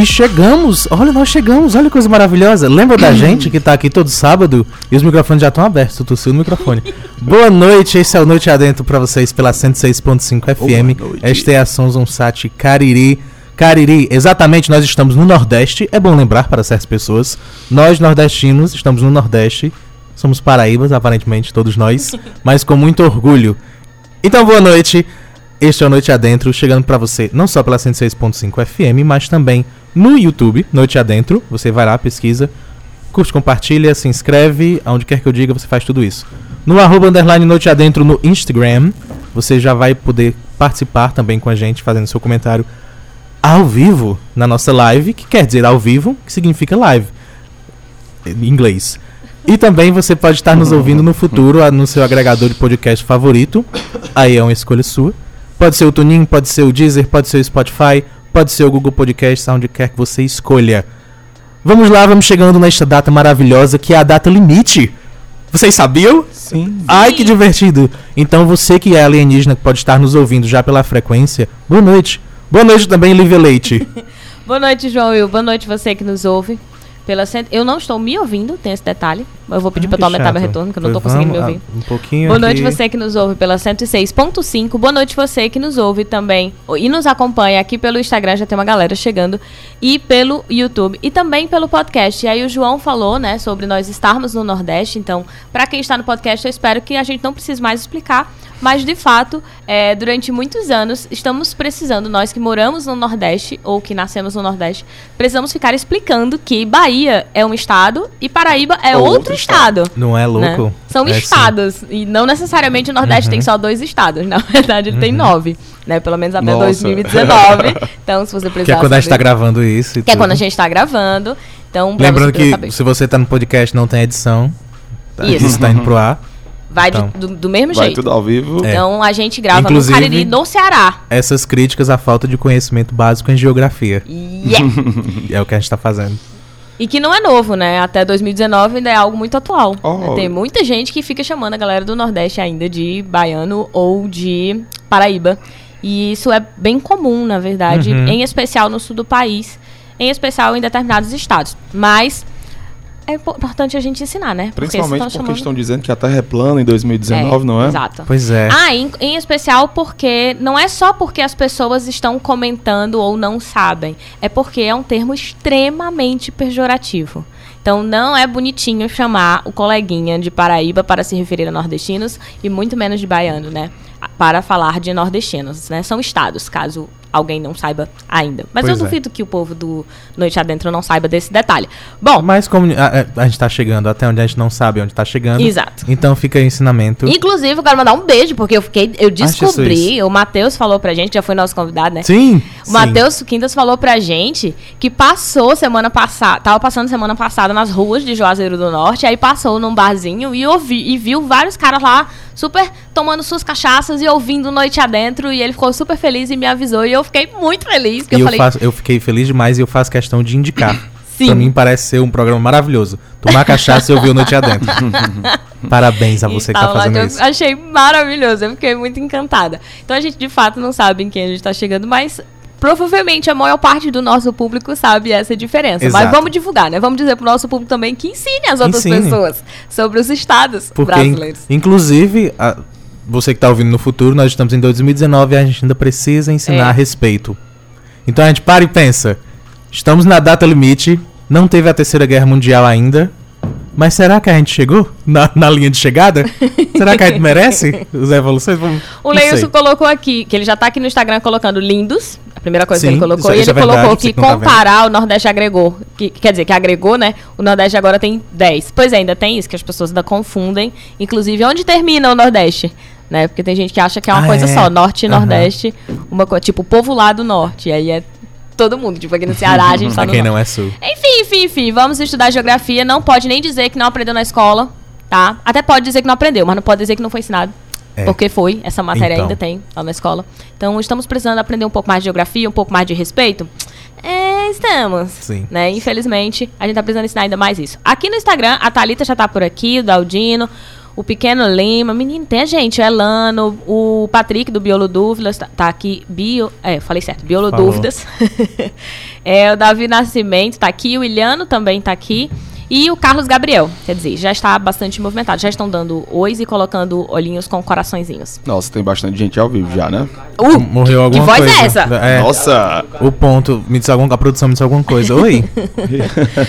E chegamos, olha, nós chegamos, olha que coisa maravilhosa. Lembra da gente que tá aqui todo sábado e os microfones já estão abertos, tu tossiu no microfone. Boa noite, esse é o Noite Adentro pra vocês pela 106.5 FM. Esta é a Sons on Sat Cariri. Cariri, exatamente, nós estamos no Nordeste. É bom lembrar para certas pessoas. Nós, nordestinos, estamos no Nordeste. Somos paraíbas, aparentemente, todos nós. mas com muito orgulho. Então, boa noite. Este é o Noite Adentro, chegando pra você não só pela 106.5 FM, mas também no YouTube, Noite Adentro. Você vai lá, pesquisa, curte, compartilha, se inscreve, aonde quer que eu diga, você faz tudo isso. No arroba underline Noite Adentro no Instagram, você já vai poder participar também com a gente, fazendo seu comentário ao vivo na nossa live, que quer dizer ao vivo, que significa live em inglês. E também você pode estar nos ouvindo no futuro no seu agregador de podcast favorito. Aí é uma escolha sua. Pode ser o Tunin, pode ser o Deezer, pode ser o Spotify, pode ser o Google Podcast, onde quer que você escolha. Vamos lá, vamos chegando nesta data maravilhosa que é a data limite. Vocês sabiam? Sim. Ai, que divertido! Então você que é alienígena, que pode estar nos ouvindo já pela frequência, boa noite. Boa noite também, Lívia Leite. Boa noite, João Will. Boa noite você que nos ouve. Pela cent... Eu não estou me ouvindo, tem esse detalhe. Eu vou pedir Ah, que tu aumentar meu retorno, que eu não tô conseguindo me ouvir. ah, Um pouquinho Boa noite aqui. você que nos ouve pela 106.5. Boa noite você que nos ouve também e nos acompanha aqui pelo Instagram, já tem uma galera chegando, e pelo YouTube e também pelo podcast. E aí o João falou, né, sobre nós estarmos no Nordeste, então, pra quem está no podcast, eu espero que a gente não precise mais explicar, mas de fato, é, durante muitos anos estamos precisando, nós que moramos no Nordeste ou que nascemos no Nordeste, precisamos ficar explicando que Bahia é um estado e Paraíba é Outro outro, estado Não é né? louco? São É, sim. estados. E não necessariamente o Nordeste Uhum. tem só dois estados. Na verdade, ele tem nove. Né? Pelo menos até Nossa. 2019. Então, se você precisar. Que é quando a gente tá saber- gravando isso. Que é tudo. quando a gente tá gravando. Então, Lembrando você que saber. se você tá no podcast não tem edição. tá? Isso. Isso tá indo pro ar. Vai então. do, do mesmo Vai jeito. tudo ao vivo. É. Então, a gente grava Inclusive- no Cariri, no Ceará. Essas críticas à falta de conhecimento básico em geografia. Yeah. É o que a gente tá fazendo. E que não é novo, né? Até 2019 ainda é algo muito atual. Oh. Tem muita gente que fica chamando a galera do Nordeste ainda de baiano ou de Paraíba. E isso é bem comum, na verdade, Uhum. em especial no sul do país, em especial em determinados estados. Mas é impo- importante a gente ensinar, né? Principalmente porque estão dizendo que a Terra é plana em 2019, É, não é? Exato. Pois é. Ah, em, em especial porque não é só porque as pessoas estão comentando ou não sabem, é porque é um termo extremamente pejorativo. Então não é bonitinho chamar o coleguinha de Paraíba para se referir a nordestinos e muito menos de baiano, né? Para falar de nordestinos, né? São estados, caso alguém não saiba ainda. Mas Pois eu é. duvido que o povo do Noite Adentro não saiba desse detalhe. Bom, Mas como a, a- gente tá chegando até onde a gente não sabe onde tá chegando. Exato. Então fica aí o ensinamento. inclusive eu quero mandar um beijo porque eu fiquei, eu descobri, o Matheus falou pra gente, já foi nosso convidado, né? Sim. O Matheus Quintas falou pra gente que passou semana passada, tava passando semana passada nas ruas de Juazeiro do Norte, aí passou num barzinho e ouvi, e viu vários caras lá super tomando suas cachaças e ouvindo noite adentro, e ele ficou super feliz e me avisou, e eu fiquei muito feliz, porque E eu eu, falei, faço, eu fiquei feliz demais e eu faço questão de indicar. Sim. Pra mim parece ser um programa maravilhoso. Tomar cachaça e ouvir o Noite Adentro. Parabéns a E você que tá fazendo eu isso. achei maravilhoso, eu fiquei muito encantada. Então a gente de fato não sabe em quem a gente tá chegando, mas provavelmente a maior parte do nosso público sabe essa diferença. Exato. Mas vamos divulgar, né? Vamos dizer pro nosso público também que ensine as outras Ensine. pessoas sobre os estados Porque, brasileiros. in- inclusive, a- você que tá ouvindo no futuro, nós estamos em 2019 e a gente ainda precisa ensinar É. a respeito. Então a gente para e pensa. Estamos na data limite, não teve a terceira guerra mundial ainda. Mas será que a gente chegou na, na linha de chegada? será que a gente merece as evoluções? Vamos- O. Leilson colocou aqui, que ele já tá aqui no Instagram colocando lindos. A primeira coisa Sim, que ele colocou. e ele é verdade, colocou que que tá comparar o Nordeste agregou. Que, quer dizer, que agregou, né? O Nordeste agora tem 10. Pois é, ainda tem isso, que as pessoas ainda confundem. Inclusive, onde termina o Nordeste? Né? Porque tem gente que acha que é uma Ah, coisa é? só, Norte e Aham. Nordeste. Uma coisa, tipo, povo lá do Norte. E aí é todo mundo. Tipo, aqui no Ceará a gente tá Pra no quem Norte. não é sul. Enfim, enfim, enfim, vamos estudar geografia. Não pode nem dizer que não aprendeu na escola, tá? Até pode dizer que não aprendeu, mas não pode dizer que não foi ensinado. É. Porque foi, essa matéria Então. ainda tem lá na escola. Então, estamos precisando aprender um pouco mais de geografia, um pouco mais de respeito. É, estamos. Sim. Né? Infelizmente, a gente tá precisando ensinar ainda mais isso. Aqui no Instagram, a Thalita já tá por aqui, o Daldino. O Pequeno Lima, menino, tem a gente, o Elano, o Patrick do Biolo Dúvidas, tá, tá aqui, Bio, é, falei certo, Biolo Falou. Dúvidas. é, o Davi Nascimento tá aqui, o Iliano também tá aqui. E o Carlos Gabriel, quer dizer, já está bastante movimentado. Já estão dando ois e colocando olhinhos com coraçõezinhos. Nossa, tem bastante gente ao vivo já, né? Uh, Morreu alguma que voz coisa. é essa? É, Nossa! o ponto, me disse alguma, a produção me disse alguma coisa. Oi.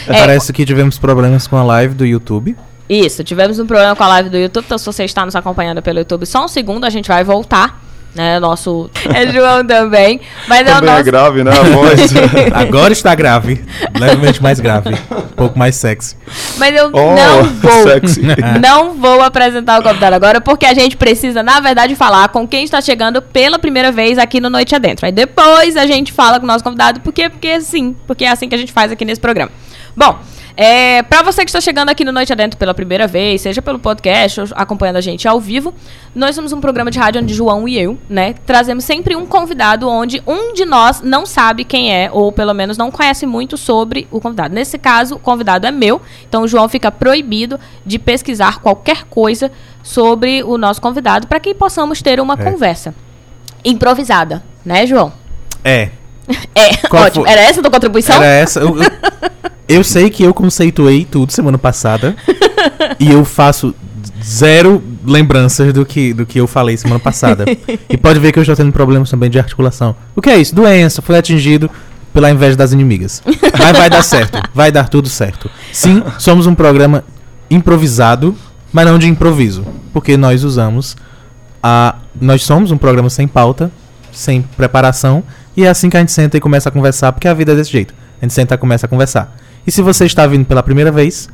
É. Parece que tivemos problemas com a live do YouTube. Isso, tivemos um problema com a live do YouTube, então se você está nos acompanhando pelo YouTube, só um segundo, a gente vai voltar. Né, nosso. É João também. Mas é o Também é nosso. grave, né? A voz. Agora está grave. Levemente mais grave. Um pouco mais sexy. Mas eu Oh, não vou. sexy. Não vou apresentar o convidado agora, porque a gente precisa, na verdade, falar com quem está chegando pela primeira vez aqui no Noite Adentro. Aí depois a gente fala com o nosso convidado, porque, porque sim, porque é assim que a gente faz aqui nesse programa. Bom, é, para você que está chegando aqui no Noite Adentro pela primeira vez, seja pelo podcast ou acompanhando a gente ao vivo, nós somos um programa de rádio onde João e eu, né, trazemos sempre um convidado onde um de nós não sabe quem é, ou pelo menos não conhece muito sobre o convidado. Nesse caso, o convidado é meu, então o João fica proibido de pesquisar qualquer coisa sobre o nosso convidado para que possamos ter uma É. conversa improvisada, né, João? É. É, Qual ótimo. foi? Era essa a tua contribuição? Era essa. Eu, eu, eu sei que eu conceituei tudo semana passada. e eu faço zero lembranças do que, do que eu falei semana passada. e pode ver que eu estou tendo problemas também de articulação. O que é isso? Doença, fui atingido pela inveja das inimigas. Mas vai dar certo. Vai dar tudo certo. Sim, somos um programa improvisado, mas não de improviso. Porque nós usamos a. Nós somos um programa sem pauta, sem preparação, e é assim que a gente senta e começa a conversar, porque a vida é desse jeito. A gente senta e começa a conversar. E se você está vindo pela primeira vez,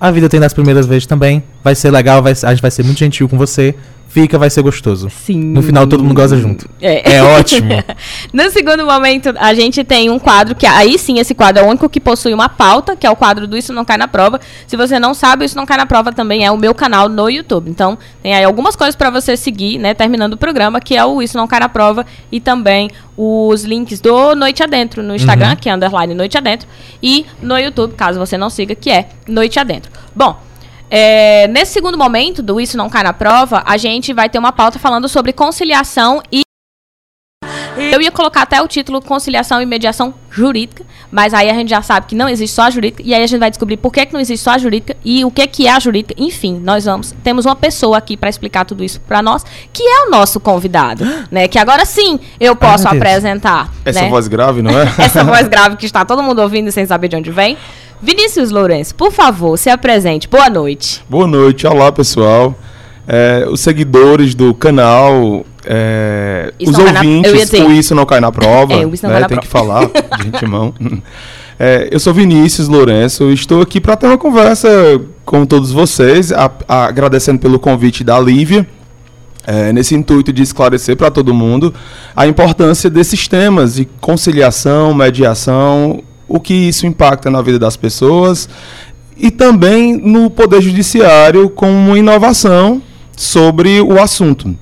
a vida tem das primeiras vezes também. Vai ser legal, vai, a gente vai ser muito gentil com você. Fica, vai ser gostoso. Sim. No final todo mundo goza junto. É. É ótimo. No segundo momento, a gente tem um quadro que aí sim esse quadro é o único que possui uma pauta, que é o quadro do Isso Não Cai na Prova. Se você não sabe, Isso Não Cai na Prova também é o meu canal no YouTube. Então, tem aí algumas coisas para você seguir, né, terminando o programa, que é o Isso Não Cai na Prova e também os links do Noite Adentro no Instagram, Uhum. que é underline Noite Adentro, e no YouTube, caso você não siga, que é Noite Adentro. Bom, é, nesse segundo momento do Isso Não Cai na Prova, a gente vai ter uma pauta falando sobre conciliação e eu ia colocar até o título Conciliação e Mediação Jurídica, mas aí a gente já sabe que não existe só a jurídica, e aí a gente vai descobrir por que, que não existe só a jurídica e o que, que é a jurídica. Enfim, nós vamos. Temos uma pessoa aqui para explicar tudo isso para nós, que é o nosso convidado, né? Que agora sim eu posso apresentar. Essa né? voz grave, não é? Essa voz grave que está todo mundo ouvindo sem saber de onde vem. Vinícius Lourenço, por favor, se apresente. Boa noite. Boa noite, olá pessoal. É, os seguidores do canal, é, os na- ouvintes, dizer. o Isso Não Cai na Prova, É, o Isso Não né, Cai na tem Prova. que falar de antemão. É, eu sou Vinícius Lourenço, estou aqui para ter uma conversa com todos vocês, a- a- agradecendo pelo convite da Lívia, é, nesse intuito de esclarecer para todo mundo a importância desses temas de conciliação, mediação, o que isso impacta na vida das pessoas e também no Poder Judiciário com uma inovação sobre o assunto.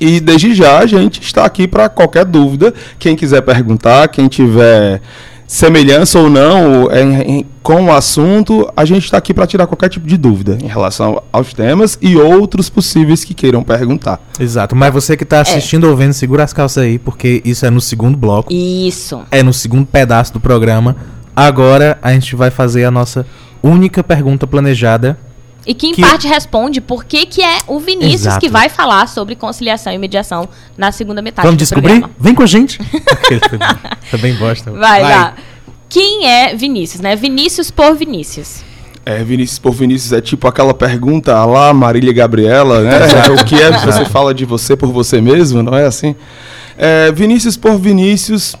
E desde já a gente está aqui para qualquer dúvida. Quem quiser perguntar, quem tiver semelhança ou não em- em- com o assunto, a gente está aqui para tirar qualquer tipo de dúvida em relação aos temas e outros possíveis que queiram perguntar. Exato. Mas você que tá assistindo ou vendo, segura as calças aí, porque isso é no segundo bloco. Isso. É no segundo pedaço do programa. Agora a gente vai fazer a nossa única pergunta planejada. E que em Que- parte responde por que, que é o Vinícius Exato. que vai falar sobre conciliação e mediação na segunda metade Vamos do descobrir? programa. Vem com a gente. Também bosta. Vai, lá. Quem é Vinícius, né? Vinícius por Vinícius. É, Vinícius por Vinícius é tipo aquela pergunta lá, Marília Gabriela, né? o que é que você fala de você por você mesmo, não é assim? É, Vinícius por Vinícius,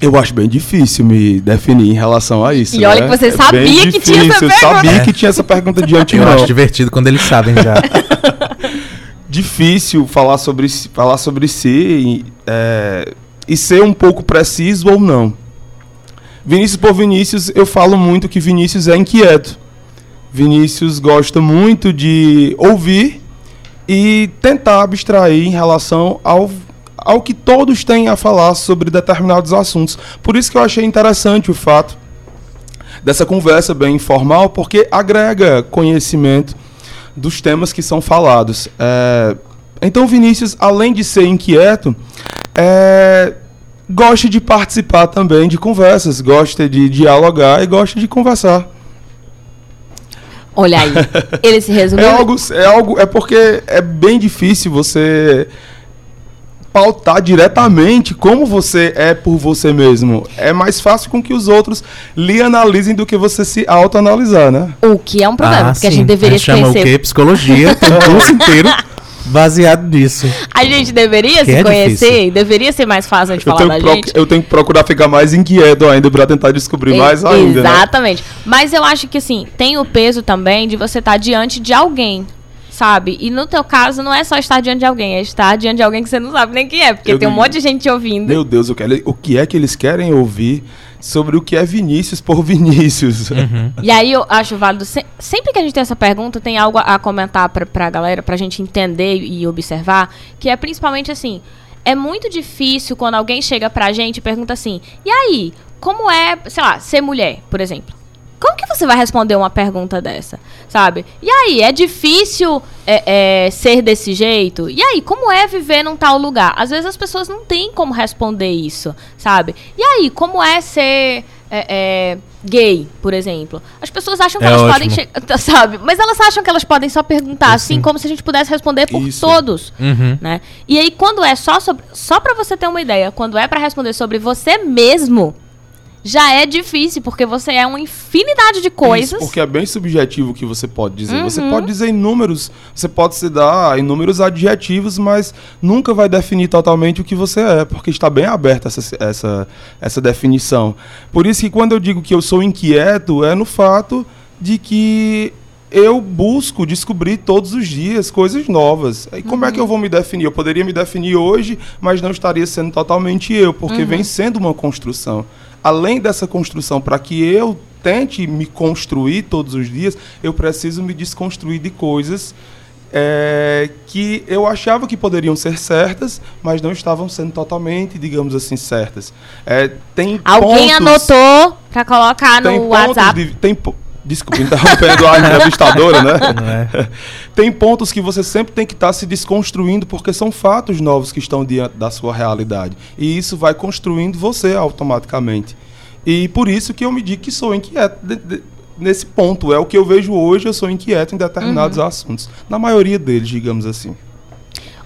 eu acho bem difícil me definir em relação a isso. E olha né? que você É sabia que tinha essa difícil, Eu pergunta. sabia É. que tinha essa pergunta de Eu acho divertido quando eles sabem já. difícil falar sobre, si- falar sobre si é, e ser um pouco preciso ou não. Vinícius por Vinícius, eu falo muito que Vinícius é inquieto. Vinícius gosta muito de ouvir e tentar abstrair em relação ao, ao que todos têm a falar sobre determinados assuntos. Por isso que eu achei interessante o fato dessa conversa bem informal, porque agrega conhecimento dos temas que são falados. É, então, Vinícius, além de ser inquieto, é, gosta de participar também de conversas, gosta de dialogar e gosta de conversar. Olha aí, ele se resumiu. É algo, é algo, é porque é bem difícil você pautar diretamente como você é por você mesmo. É mais fácil com que os outros lhe analisem do que você se autoanalisar, né? O que é um problema, Ah, porque a sim. gente deveria gente chama conhecer. o quê? Psicologia, tem um curso inteiro baseado nisso. A gente deveria Que se é conhecer, difícil. deveria ser mais fácil de falar tenho, da gente. eu tenho que procurar ficar mais inquieto ainda pra tentar descobrir mais E- ainda. né? Exatamente. Mas eu acho que assim, tem o peso também de você estar diante de alguém. Sabe? E no teu caso, não é só estar diante de alguém, é estar diante de alguém que você não sabe nem quem é, porque Eu tem um digo- monte de gente te ouvindo. Meu Deus, o que, ele- o que é que eles querem ouvir sobre o que é Vinícius por Vinícius? Uhum. E aí eu acho válido. se- sempre que a gente tem essa pergunta, tem algo a, a comentar pra, pra galera, pra gente entender e observar, que é principalmente assim. É muito difícil quando alguém chega pra gente e pergunta assim: e aí, como é, sei lá, ser mulher, por exemplo? Como que você vai responder uma pergunta dessa? Sabe? E aí, é difícil é, é, ser desse jeito? E aí, como é viver num tal lugar? Às vezes as pessoas não têm como responder isso, sabe? E aí, como é ser é, é, gay, por exemplo? As pessoas acham que É elas ótimo. podem chegar, sabe? Mas elas acham que elas podem só perguntar assim, Sim. como se a gente pudesse responder por Isso. todos. Uhum. Né? E aí, quando é só sobre. Só pra você ter uma ideia, quando é pra responder sobre você mesmo, já é difícil, porque você é uma infinidade de coisas. Isso, porque é bem subjetivo o que você pode dizer. Você Uhum. pode dizer inúmeros, você pode se dar inúmeros adjetivos, mas nunca vai definir totalmente o que você é, porque está bem aberta essa, essa, essa definição. Por isso que quando eu digo que eu sou inquieto, é no fato de que eu busco descobrir todos os dias coisas novas. E como é que eu vou me definir? Eu poderia me definir hoje, mas não estaria sendo totalmente eu, porque vem sendo uma construção. Além dessa construção, para que eu tente me construir todos os dias, eu preciso me desconstruir de coisas é, que eu achava que poderiam ser certas, mas não estavam sendo totalmente, digamos assim, certas. É, tem Alguém pontos- anotou pra colocar tem no pontos WhatsApp. de- tem Desculpa, interrompendo a entrevistadora, né? Não é? Tem pontos que você sempre tem que estar se desconstruindo, porque são fatos novos que estão diante da sua realidade. E isso vai construindo você automaticamente. E por isso que eu me digo que sou inquieto de- de- nesse ponto. É o que eu vejo hoje, eu sou inquieto em determinados Uhum. assuntos. Na maioria deles, digamos assim.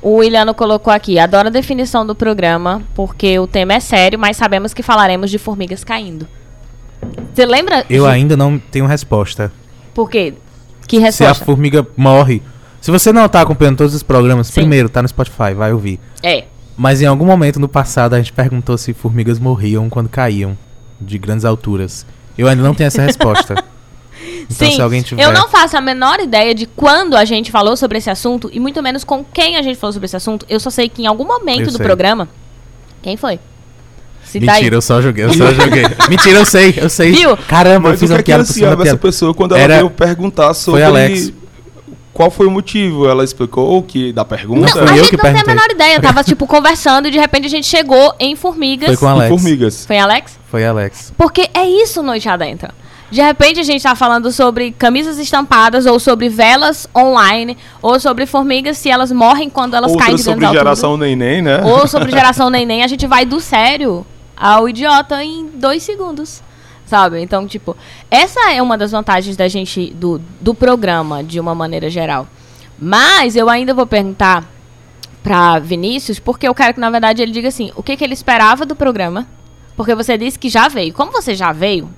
O Williano colocou aqui: adoro a definição do programa, porque o tema é sério, mas sabemos que falaremos de formigas caindo. Você lembra? Eu ainda não tenho resposta. Por quê? Que Se a resposta? formiga morre. Se você não tá acompanhando todos os programas, Sim. primeiro, tá no Spotify, vai ouvir. É. Mas em algum momento no passado a gente perguntou se formigas morriam quando caíam de grandes alturas. Eu ainda não tenho essa resposta. Então, Sim, se alguém tiver. eu não faço a menor ideia de quando a gente falou sobre esse assunto e muito menos com quem a gente falou sobre esse assunto. Eu só sei que em algum momento Eu do sei. programa. Quem foi? Se Mentira, eu só joguei, eu só joguei. Mentira, eu sei, eu sei. Viu? Caramba, eu Mas fiz o que uma é que piada da essa pessoa quando ela Era- veio perguntar sobre Alex. qual foi o motivo? Ela explicou que da pergunta? Foi Não, a eu gente que não tem a menor ideia. Tava, tipo, conversando e de repente a gente chegou em formigas. Foi com a Alex. formigas. Foi Alex? Foi Alex. Porque é isso Noite Adentro. De repente a gente tá falando sobre camisas estampadas, ou sobre velas online, ou sobre formigas se elas morrem quando elas Outra caem de grandes sobre alturas. geração neném, né? Ou sobre geração neném, a gente vai do sério ao idiota em dois segundos. Sabe? Então, tipo, essa é uma das vantagens da gente, do, do programa, de uma maneira geral. Mas eu ainda vou perguntar pra Vinícius, porque eu quero que, na verdade, ele diga assim, o que, que ele esperava do programa. Porque você disse que já veio. Como você já veio,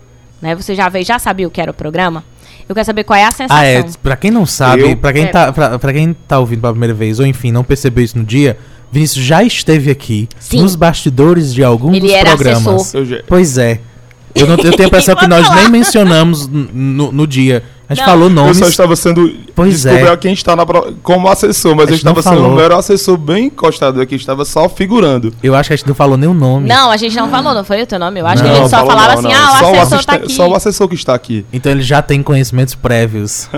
né? Você já veio, já sabia o que era o programa. Eu quero saber qual é a sensação. Ah, é. Pra quem não sabe, Eu- pra, quem É. tá, pra, pra quem tá ouvindo pela primeira vez, ou enfim, não percebeu isso no dia, Vinícius já esteve aqui Sim. nos bastidores de algum Ele dos era programas. assessor. Eu já- Pois é. Eu, não, eu tenho a impressão que nós nem mencionamos no, no dia. A gente Não. falou Eu nomes. só estava sendo. Pois é. quem está na, como assessor, mas A eu gente estava sendo falou. um mero assessor bem encostado aqui, estava só figurando. Eu acho que a gente não falou nem o nome. Não, a gente não falou, não foi o teu nome. Eu acho Não, que ele só falou falava não, assim, não. ah, o só assessor assisten- tá aqui. Só o assessor que está aqui. Então ele já tem conhecimentos prévios.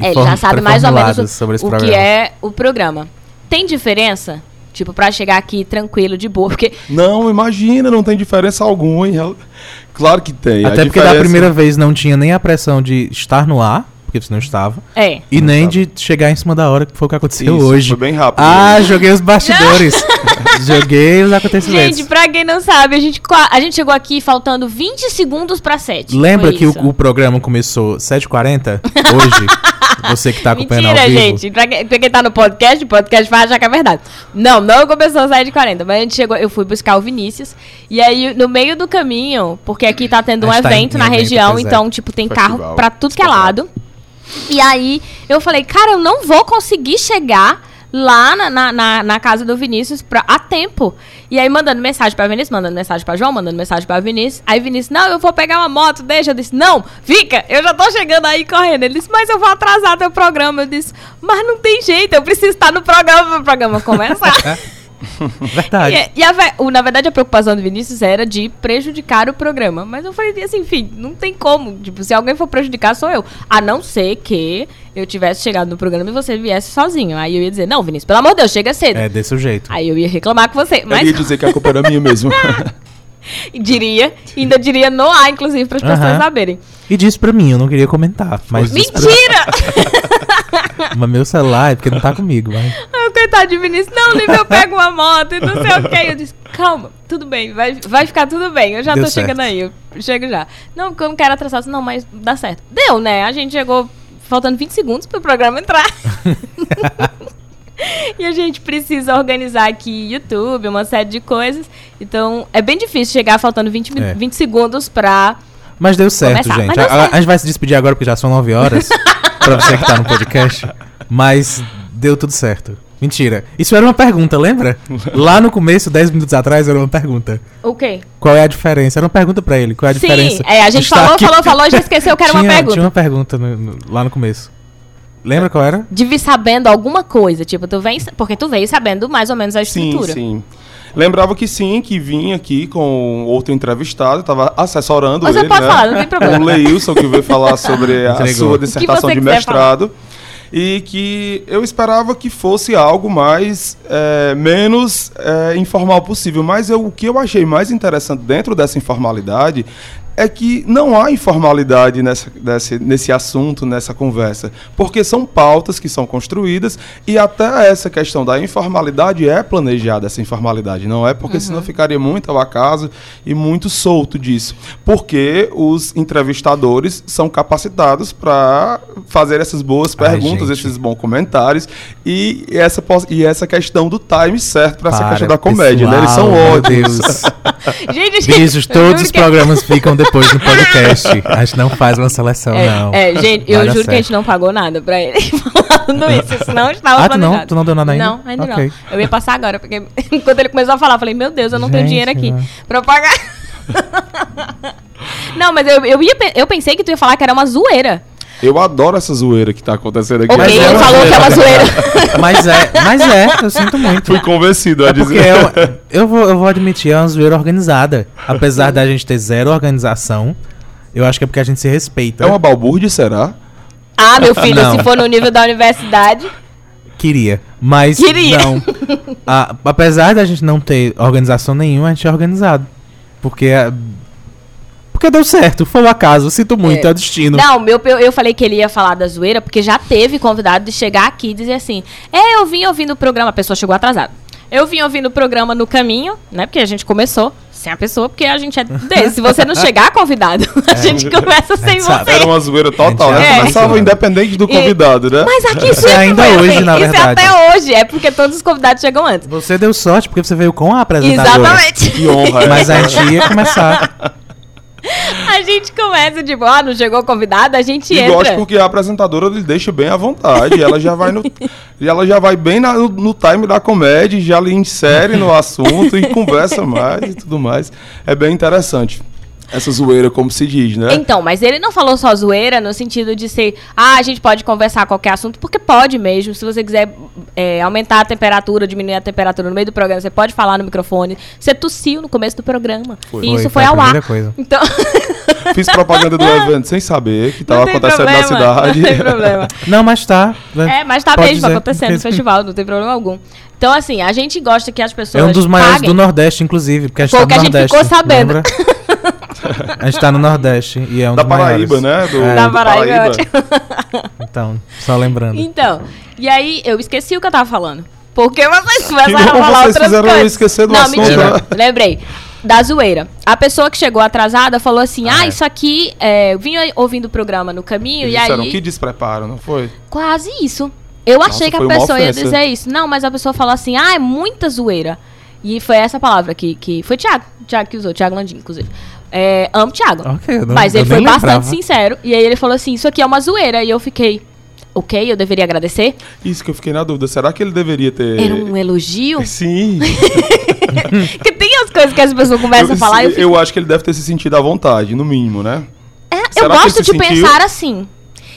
É, ele já sabe mais ou menos o, sobre esse o que é o programa. Tem diferença? Tipo, pra chegar aqui tranquilo, de boa, porque Não, imagina, não tem diferença alguma. Claro que tem. A Até porque da diferença- primeira vez não tinha nem a pressão de estar no ar, porque você não estava. É. E Não nem estava. de chegar em cima da hora, que foi o que aconteceu Isso, hoje. Foi bem rápido. Ah, joguei os bastidores. joguei os acontecimentos. Gente, pra quem não sabe, a gente, a gente chegou aqui faltando 20 segundos pra 7. Lembra que o, o programa começou 7h40 hoje? Você que tá acompanhando Mentira, ao vivo. gente. Pra quem, pra quem tá no podcast, o podcast vai achar que é verdade. Não, não começou às 7h40, mas a gente chegou, eu fui buscar o Vinícius. E aí, no meio do caminho, porque aqui tá tendo um A gente tá em- evento em na evento, região, é. então, tipo, tem Festival. carro pra tudo que é lado. E aí, eu falei, cara, eu não vou conseguir chegar lá na, na, na- na casa do Vinícius pra, a tempo. E aí, mandando mensagem pra Vinícius, mandando mensagem pra João, mandando mensagem pra Vinícius. Aí, Vinícius, não, eu vou pegar uma moto, deixa. Eu disse, não, fica, eu já tô chegando aí correndo. Ele disse, mas eu vou atrasar teu programa. Eu disse, mas não tem jeito, eu preciso estar no programa pro programa começar. Verdade. E, e a o- na verdade, a preocupação do Vinícius era de prejudicar o programa. Mas eu falei assim, enfim, não tem como. Tipo, se alguém for prejudicar, sou eu. A não ser que eu tivesse chegado no programa e você viesse sozinho. Aí eu ia dizer, não, Vinícius, pelo amor de Deus, chega cedo. É desse jeito. Aí eu ia reclamar com você. Eu Mas ia dizer que a culpa era minha mesmo. diria, ainda diria no ar, inclusive, para as pessoas saberem. E disse pra mim, eu não queria comentar. Mas disse pra- Mentira! mas meu celular é porque não tá comigo. Mas... Ai, Coitado de Vinícius, não, Lívia, eu pego uma moto e não sei o que. Eu disse, calma, tudo bem, vai, vai ficar tudo bem. Eu já Deu tô chegando certo. aí, eu chego já. Não, porque eu não quero atrasar, não, mas dá certo. Deu, né? A gente chegou faltando 20 segundos pro programa entrar. e a gente precisa organizar aqui YouTube, uma série de coisas. Então, é bem difícil chegar faltando 20, mi- É. 20 segundos pra. Mas deu certo, Começar. gente. Deu A- a, certo. a gente vai se despedir agora porque já são 9 horas. pra você que tá no podcast. Mas deu tudo certo. Mentira. Isso era uma pergunta, lembra? Lá no começo, 10 minutos atrás, era uma pergunta. O quê? Qual é a diferença? Era uma pergunta pra ele. Qual é a Sim, diferença? é, a gente falou, aqui- falou, falou, já esqueceu que era uma Tinha- pergunta. Tinha uma pergunta no- no- lá no começo. Lembra qual era? de vir sabendo alguma coisa. Tipo, tu vem. Porque tu veio sabendo mais ou menos a sim, estrutura. sim. Lembrava que sim, que vinha aqui com outro entrevistado, estava assessorando Você ele, pode né? falar, não tem problema. O Leilson, que veio falar sobre a Entregou. sua dissertação de mestrado. E que eu esperava que fosse algo mais, é, menos é, informal possível. Mas eu- o que eu achei mais interessante dentro dessa informalidade é que não há informalidade nessa, nesse, nesse assunto, nessa conversa. Porque são pautas que são construídas e até essa questão da informalidade é planejada, essa informalidade. Não é porque senão ficaria muito ao acaso e muito solto disso. Porque os entrevistadores são capacitados para fazer essas boas Ai, perguntas, gente. esses bons comentários e essa, e essa questão do time certo para essa questão da comédia. né? Eles pessoal, são ótimos. Deus. Gente, Vinícius, todos os que- programas ficam depois no podcast. A gente não faz uma seleção, É, não. é, gente, eu Vai juro que a gente não pagou nada pra ele falando isso. Isso não estava Ah, tu não? planejado. Tu não deu nada ainda? Não, ainda Ok. não. Eu ia passar agora, porque enquanto ele começou a falar, eu falei, meu Deus, eu não tenho Gente, dinheiro aqui né? pra eu pagar. não, mas eu, eu, ia, eu pensei que tu ia falar que era uma zoeira. Eu adoro essa zoeira que tá acontecendo aqui. Ok, Mas é ele falou que é uma zoeira. Mas é, mas é, eu sinto muito. Fui convencido a É porque dizer. é uma- eu, vou, eu vou admitir, é uma zoeira organizada. Apesar da gente ter zero organização, eu acho que é porque a gente se respeita. É uma balbúrdia, será? Ah, meu filho, Não. se for no nível da universidade. Queria. Mas Queria. não. A- apesar da gente não ter organização nenhuma, a gente é organizado. Porque. É- Porque deu certo, foi o acaso. Sinto muito, é, o destino. Não, meu, eu, eu falei que ele ia falar da zoeira, porque já teve convidado de chegar aqui e dizer assim: É, eu vim ouvindo o programa, a pessoa chegou atrasada. Eu vim ouvindo o programa no caminho, né? Porque a gente começou sem a pessoa, porque a gente é desse. Se você não chegar convidado, a gente começa sem sabe. você. Era uma zoeira total, né? já Começava sabe. independente do E- convidado, né? Mas aqui Isso é ainda hoje, assim. na Isso verdade. é até hoje, é porque todos os convidados chegam antes. Você deu sorte porque você veio com a apresentadora. Exatamente. Que honra. Mas a gente ia começar. A gente começa, tipo, ah, não chegou convidado, a gente E entra. gosto porque a apresentadora lhe deixa bem à vontade. Ela já vai no, e ela já vai bem na- no time da comédia, já lhe insere no assunto e conversa mais e tudo mais. É bem interessante. Essa zoeira, como se diz, né? Então, mas ele não falou só zoeira no sentido de ser, ah, a gente pode conversar qualquer assunto, porque pode mesmo. Se você quiser é, aumentar a temperatura, diminuir a temperatura no meio do programa, você pode falar no microfone. Você tossiu no começo do programa. Foi. E isso Foi, foi, ao ar. coisa. Então, Fiz propaganda do evento sem saber que estava acontecendo problema, na cidade. Não tem problema. Não, mas tá. É, mas tá Pode mesmo dizer. acontecendo no festival, não tem problema algum. Então, assim, a gente gosta que as pessoas É um dos maiores paguem. do Nordeste, inclusive, porque a gente Foi tá no a gente Nordeste. ficou sabendo. A gente tá no Nordeste e é um Da dos Paraíba, maiores. né? Do, É. Da Paraíba é Então, só lembrando. Então, e aí eu esqueci o que eu tava falando. Porque vocês começaram a falar vocês fizeram eu coisas. esquecer do Não, assunto, mentira. né? Lembrei. Da zoeira. A pessoa que chegou atrasada falou assim: Ah, é. isso aqui. É, eu vinha ouvindo o programa no caminho Eles e disseram aí. que despreparo, não foi? Quase isso. Eu Nossa, achei que a pessoa ia dizer isso. Não, mas a pessoa falou assim: Ah, é muita zoeira. E foi essa palavra que, que foi Thiago. Thiago que usou, Thiago Landim, inclusive. É, amo Thiago. Ok, eu não- mas eu ele foi bastante lembrava. sincero. E aí ele falou assim: Isso aqui é uma zoeira. E eu fiquei. Ok, eu deveria agradecer. Isso que eu fiquei na dúvida. Será que ele deveria ter. Era um elogio? Sim. Porque tem as coisas que as pessoas começam eu, a falar eu eu, fico. acho que ele deve ter se sentido à vontade, no mínimo, né? É, eu Será que gosto se de sentiu? pensar assim.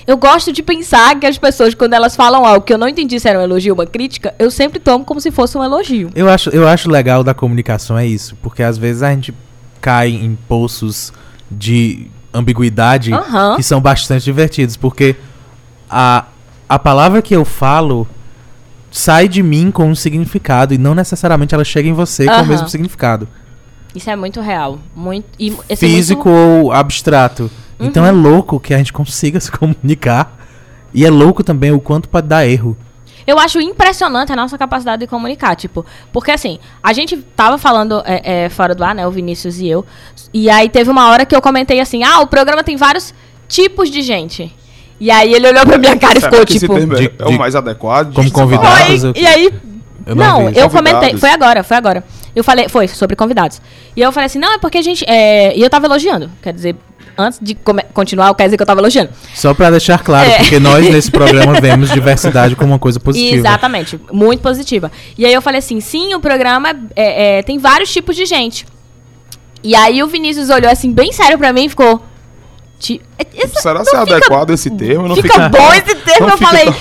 Eu gosto de pensar que as pessoas, quando elas falam algo que eu não entendi se era um elogio ou uma crítica, eu sempre tomo como se fosse um elogio. Eu acho, eu acho legal da comunicação é isso, porque às vezes a gente cai em poços de ambiguidade Aham. que são bastante divertidos, porque a, a palavra que eu falo sai de mim com um significado e não necessariamente ela chega em você com Aham. o mesmo significado, Isso é muito real. Muito, e esse é físico muito- ou abstrato. Então é Uhum. louco que a gente consiga se comunicar e é louco também o quanto pode dar erro. Eu acho impressionante a nossa capacidade de comunicar, tipo, porque assim, a gente tava falando é, é, fora do ar, né, o Vinícius e eu, e aí teve uma hora que eu comentei assim, ah, o programa tem vários tipos de gente. E aí ele olhou pra minha cara e ficou tipo... termo é, de- é o mais adequado? como de se falar? convidado? Foi, eu- e aí. eu não não, eu Convidados. comentei. Foi agora, foi agora. Eu falei, foi sobre convidados. E eu falei assim, não, é porque a gente. é, E eu tava elogiando. Quer dizer, antes de continuar, eu quero dizer que eu tava elogiando. Só pra deixar claro, É. porque nós nesse programa vemos diversidade como uma coisa positiva. Exatamente, muito positiva. E aí eu falei assim, sim, o programa é, é, tem vários tipos de gente. E aí o Vinícius olhou assim, bem sério pra mim e ficou. "Ti- essa- Será não se é fica- adequado esse termo? Não fica, bom esse termo, não eu fica falei. tão-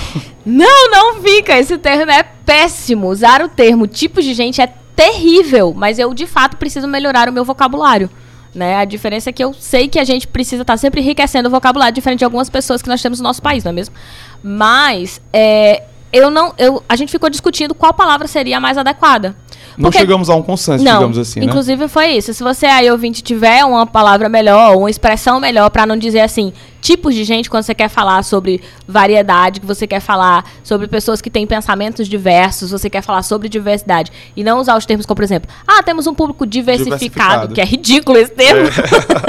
Não, não fica. Esse termo é péssimo. Usar o termo tipo de gente é terrível. Mas eu, de fato, preciso melhorar o meu vocabulário. Né? A diferença é que eu sei que a gente precisa estar sempre enriquecendo o vocabulário, diferente de algumas pessoas que nós temos no nosso país, não é mesmo? Mas é, eu não. Eu, a gente ficou discutindo qual palavra seria a mais adequada. Não Porque- chegamos a um consenso, não, digamos assim, né? inclusive foi isso. Se você aí ouvinte tiver uma palavra melhor, uma expressão melhor pra não dizer assim, tipos de gente quando você quer falar sobre variedade, que você quer falar sobre pessoas que têm pensamentos diversos, você quer falar sobre diversidade e não usar os termos como por exemplo, ah, temos um público diversificado, Diversificado. que é ridículo esse termo.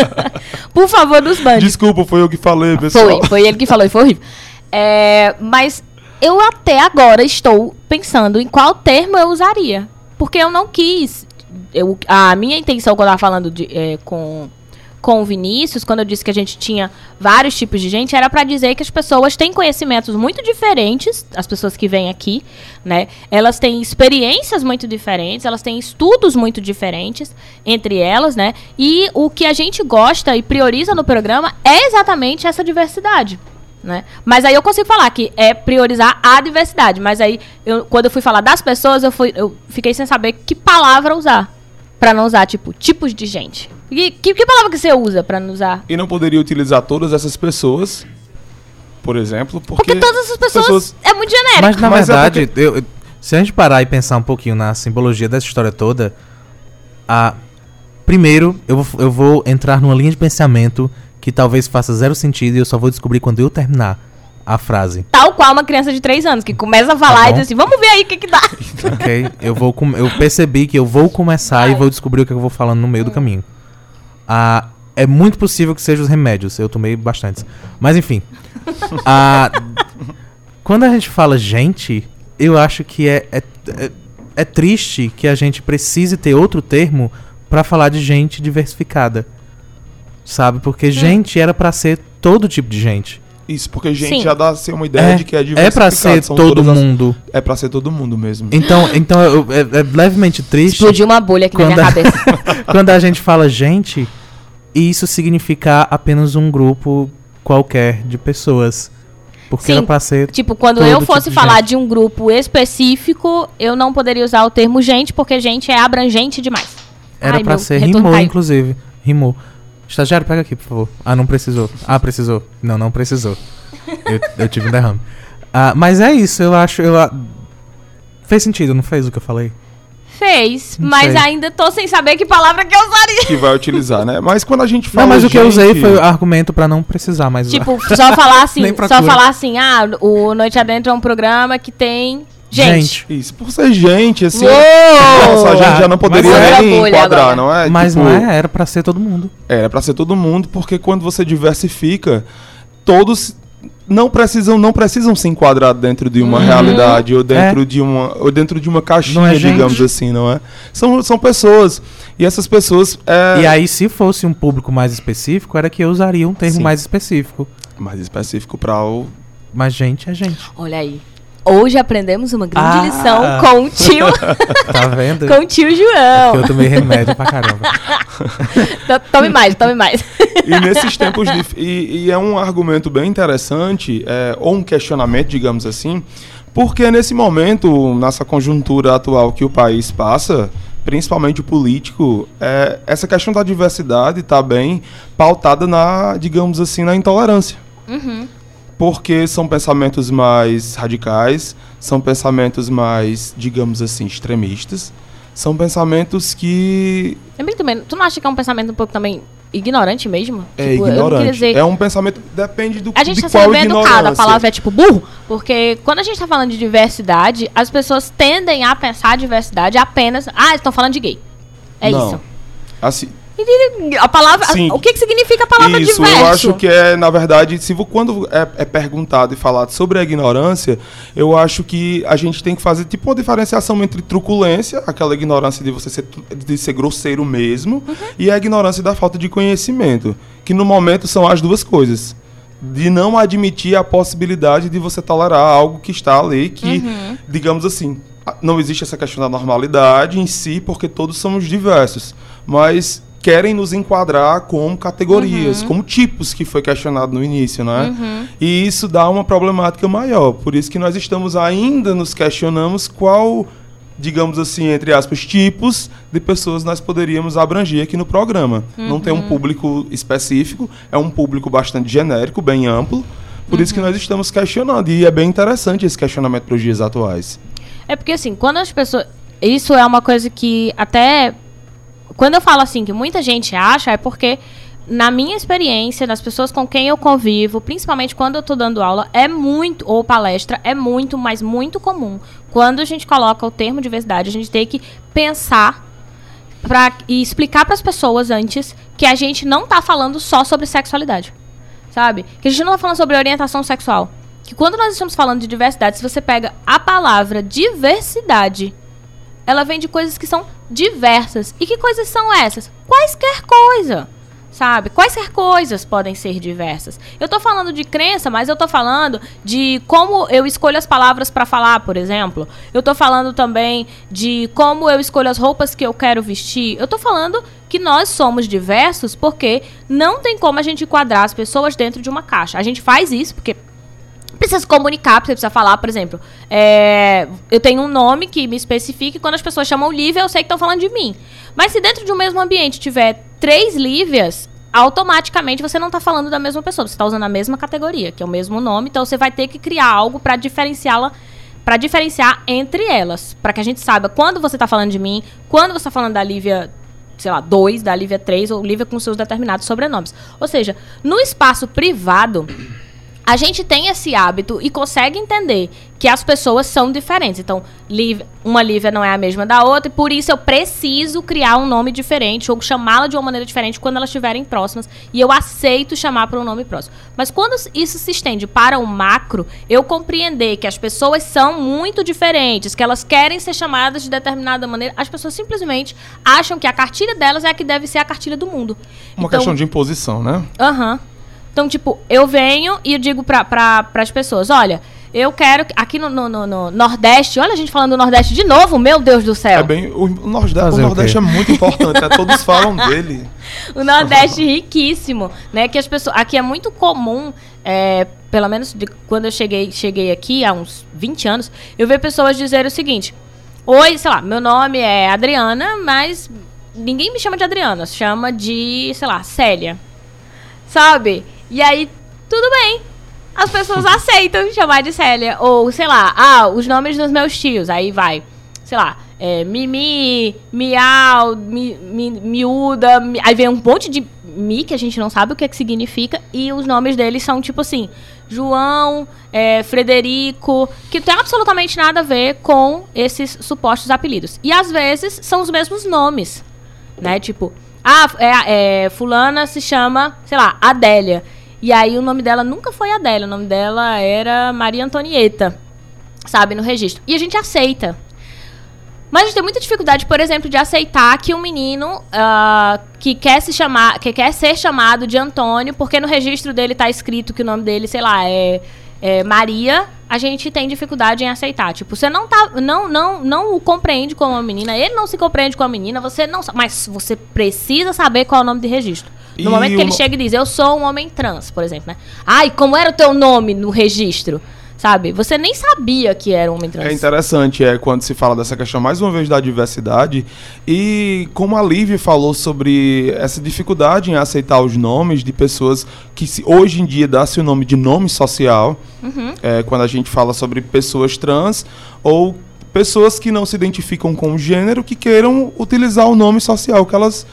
por favor, nos mande. Desculpa, foi eu que falei, pessoal. Foi, foi ele que falou e foi horrível. É, mas eu até agora estou pensando em qual termo eu usaria. Porque eu não quis. Eu, a minha intenção quando eu estava falando de, é, com, com o Vinícius, quando eu disse que a gente tinha vários tipos de gente, era para dizer que as pessoas têm conhecimentos muito diferentes, as pessoas que vêm aqui, né? Elas têm experiências muito diferentes, elas têm estudos muito diferentes entre elas, né? E o que a gente gosta e prioriza no programa é exatamente essa diversidade. Né? Mas aí eu consigo falar que é priorizar a diversidade. Mas aí, eu- quando eu fui falar das pessoas, eu, fui, eu fiquei sem saber que palavra usar. Pra não usar, tipo, tipos de gente. E que, que palavra que você usa pra não usar? E não poderia utilizar todas essas pessoas, por exemplo, porque... Porque todas essas pessoas, é muito genérico. Mas na Mas é verdade, eu- eu- se a gente parar e pensar um pouquinho na simbologia dessa história toda, a, primeiro eu vou, eu vou entrar numa linha de pensamento que talvez faça zero sentido e eu só vou descobrir quando eu terminar a frase. Tal qual uma criança de 3 anos, que começa a falar Tá e diz assim, vamos ver aí o que que dá. Ok? eu, vou eu percebi que eu vou começar e vou descobrir o que eu vou falando no meio do caminho. Ah, é muito possível que sejam os remédios. Eu tomei bastantes. Mas enfim. Ah, quando a gente fala gente, eu acho que é, é, é, é triste que a gente precise ter outro termo pra falar de gente diversificada. Sabe? Porque gente era pra ser todo tipo de gente. Isso, porque gente Sim. já dá assim, uma ideia É, de que é é diversificado. pra ser todo as- mundo. É pra ser todo mundo mesmo. Então, então eu- é, é levemente triste. Explodiu uma bolha aqui na minha Quando a- cabeça. quando a gente fala gente, isso significar apenas um grupo qualquer de pessoas. Porque Sim. era pra ser. Tipo, quando Todo eu tipo fosse de falar gente. de um grupo específico, eu não poderia usar o termo gente, porque gente é abrangente demais. Era Ai, pra meu ser rimou, caiu. inclusive. Rimou. Estagiário, pega aqui, por favor. Ah, não precisou. Ah, precisou. Não, não precisou. Eu, eu tive um derrame. Ah, mas é isso, eu acho. Eu, a- Fez sentido, não fez o que eu falei? Fez, Não mas sei. ainda tô sem saber que palavra que eu usaria. que vai utilizar, né? Mas quando a gente fala. Não, mas o que eu usei gente- foi argumento pra não precisar mais usar. Tipo, só falar assim, Nem só procura. falar assim, ah, o Noite Adentro é um programa que tem gente. Isso, por ser gente, assim. Nossa, a gente já não poderia nem é enquadrar, agora. não é? Mas Tipo, não é, era pra ser todo mundo. Era pra ser todo mundo, porque quando você diversifica, todos não precisam não precisam se enquadrar dentro de uma Uhum. realidade ou dentro de uma ou dentro de uma caixinha, é gente. digamos assim, não é? São, são pessoas e essas pessoas é E aí, se fosse um público mais específico, era que eu usaria um termo Sim. mais específico. mais específico para o Mas gente é gente. Olha aí. Hoje aprendemos uma grande Ah. lição com o tio, Tá vendo? com o tio João. eu tomei remédio pra caramba. Tome mais, tome mais. E nesses tempos de. E, e é um argumento bem interessante, é, ou um questionamento, digamos assim, porque nesse momento, nessa conjuntura atual que o país passa, principalmente o político, é, essa questão da diversidade está bem pautada na, digamos assim, na intolerância. Porque são pensamentos mais radicais, são pensamentos mais, digamos assim, extremistas. São pensamentos que Também, também, tu não acha que é um pensamento um pouco também ignorante mesmo? é Tipo, eu não queria ignorante. dizer- É um pensamento. Depende do A gente tá qual sendo bem educado, a palavra é tipo burro, porque quando a gente tá falando de diversidade, as pessoas tendem a pensar a diversidade apenas. Ah, eles estão falando de gay. É Não. isso. Assim, A palavra. Sim. O que, que significa a palavra isso, diverso? eu acho que é, na verdade, se quando é, é perguntado e falado sobre a ignorância, eu acho que a gente tem que fazer tipo uma diferenciação entre truculência, aquela ignorância de você ser, de ser grosseiro mesmo, Uhum. e a ignorância da falta de conhecimento, que no momento são as duas coisas. De não admitir a possibilidade de você tolerar algo que está ali, que, Uhum. digamos assim, não existe essa questão da normalidade em si, porque todos somos diversos. Mas querem nos enquadrar como categorias, Uhum. como tipos que foi questionado no início, né? E isso dá uma problemática maior. Por isso que nós estamos ainda nos questionamos qual, digamos assim, entre aspas, tipos de pessoas nós poderíamos abranger aqui no programa. Não tem um público específico, é um público bastante genérico, bem amplo. Por isso que nós estamos questionando. E é bem interessante esse questionamento para os dias atuais. É porque assim, quando as pessoas. Isso é uma coisa que até. Quando eu falo assim, que muita gente acha, é porque, na minha experiência, das pessoas com quem eu convivo, principalmente quando eu tô dando aula, é muito, ou palestra, é muito, mas muito comum. Quando a gente coloca o termo diversidade, a gente tem que pensar pra, e explicar para as pessoas antes que a gente não tá falando só sobre sexualidade. Sabe? Que a gente não tá falando sobre orientação sexual. Que quando nós estamos falando de diversidade, se você pega a palavra diversidade, ela vem de coisas que são diversas. E que coisas são essas? Quaisquer coisa. Sabe? Quaisquer coisas podem ser diversas. Eu tô falando de crença, mas eu tô falando de como eu escolho as palavras para falar, por exemplo. Eu tô falando também de como eu escolho as roupas que eu quero vestir. Eu tô falando que nós somos diversos porque não tem como a gente enquadrar as pessoas dentro de uma caixa. A gente faz isso porque precisa se comunicar, você precisa falar, por exemplo, é, eu tenho um nome que me especifica e quando as pessoas chamam Lívia, eu sei que estão falando de mim. Mas se dentro de um mesmo ambiente tiver três Lívias, automaticamente você não está falando da mesma pessoa, você está usando a mesma categoria, que é o mesmo nome, então você vai ter que criar algo para diferenciá-la para diferenciar entre elas, para que a gente saiba quando você está falando de mim, quando você está falando da Lívia sei lá, 2, da Lívia 3, ou Lívia com seus determinados sobrenomes. Ou seja, no espaço privado, a gente tem esse hábito e consegue entender que as pessoas são diferentes. Então, uma Lívia não é a mesma da outra, e por isso eu preciso criar um nome diferente ou chamá-la de uma maneira diferente quando elas estiverem próximas. E eu aceito chamar por um nome próximo. Mas quando isso se estende para o macro, eu compreender que as pessoas são muito diferentes, que elas querem ser chamadas de determinada maneira, as pessoas simplesmente acham que a cartilha delas é a que deve ser a cartilha do mundo. Uma Então- questão de imposição, né? Aham. Então, tipo, eu venho e eu digo pra, pra, pras pessoas, olha, eu quero. que- Aqui no, no, no- no Nordeste, olha a gente falando do Nordeste de novo, meu Deus do céu. É bem. O Nordeste, Fazer o o Nordeste quê? é muito importante, né? Todos falam dele. O Nordeste riquíssimo, né? Que as pessoas. Aqui é muito comum, é, pelo menos de quando eu cheguei, cheguei aqui, há uns 20 anos, eu ver pessoas dizerem o seguinte: Oi, sei lá, meu nome é Adriana, mas ninguém me chama de Adriana, chama de, sei lá, Célia. Sabe? E aí, tudo bem. As pessoas aceitam chamar de Célia. Ou, sei lá, ah, os nomes dos meus tios. Aí vai, sei lá, é, Mimi, Miau, mi, mi, Miúda. Mi, aí vem um monte de Mi que a gente não sabe o que, é que significa. E os nomes deles são tipo assim: João, é, Frederico, que tem absolutamente nada a ver com esses supostos apelidos. E às vezes são os mesmos nomes, né? Tipo, ah, é, é, Fulana se chama, sei lá, Adélia. E aí o nome dela nunca foi Adélia, o nome dela era Maria Antonieta, sabe, no registro. E a gente aceita. Mas a gente tem muita dificuldade, por exemplo, de aceitar que um menino uh, que quer se chamar, que quer ser chamado de Antônio, porque no registro dele está escrito que o nome dele, sei lá, é, é, Maria, a gente tem dificuldade em aceitar. Tipo, você não tá, não, não, não o compreende como uma menina, ele não se compreende como menina, você não, mas você precisa saber qual é o nome de registro. No e momento que ele chega e diz, eu sou um homem trans, por exemplo, né? Ai, como era o teu nome no registro? Sabe? Você nem sabia que era um homem trans. É interessante, é quando se fala dessa questão mais uma vez da diversidade e como a Lívia falou sobre essa dificuldade em aceitar os nomes de pessoas que se, hoje em dia dá-se o nome de nome social, uhum. é, quando a gente fala sobre pessoas trans ou pessoas que não se identificam com o gênero que queiram utilizar o nome social que elas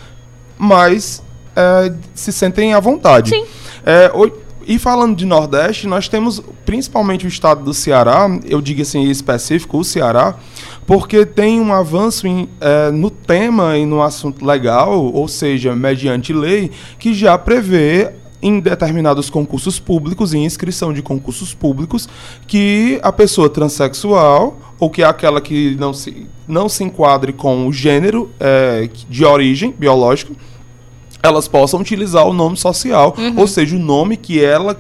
mais é, se sentem à vontade. Sim. É, e falando de Nordeste, nós temos principalmente o estado do Ceará, eu digo assim em específico, o Ceará, porque tem um avanço em, é, no tema e no assunto legal, ou seja, mediante lei, que já prevê em determinados concursos públicos, em inscrição de concursos públicos, que a pessoa transexual, ou que é aquela que não se, não se enquadre com o gênero é, de origem biológico, elas possam utilizar o nome social, uhum. ou seja, o nome que ela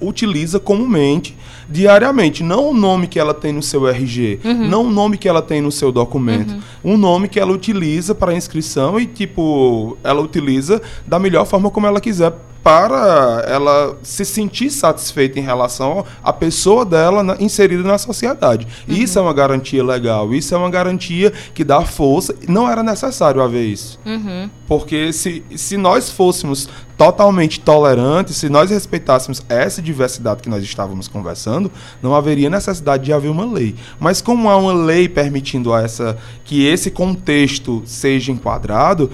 utiliza comumente, diariamente. Não o nome que ela tem no seu RG, uhum. não o nome que ela tem no seu documento. Uhum. Um nome que ela utiliza para inscrição e, tipo, ela utiliza da melhor forma como ela quiser para ela se sentir satisfeita em relação à pessoa dela na, inserida na sociedade. Uhum. Isso é uma garantia legal, isso é uma garantia que dá força. Não era necessário haver isso. Uhum. Porque se, se nós fôssemos totalmente tolerantes, se nós respeitássemos essa diversidade que nós estávamos conversando, não haveria necessidade de haver uma lei. Mas como há uma lei permitindo essa que esse contexto seja enquadrado,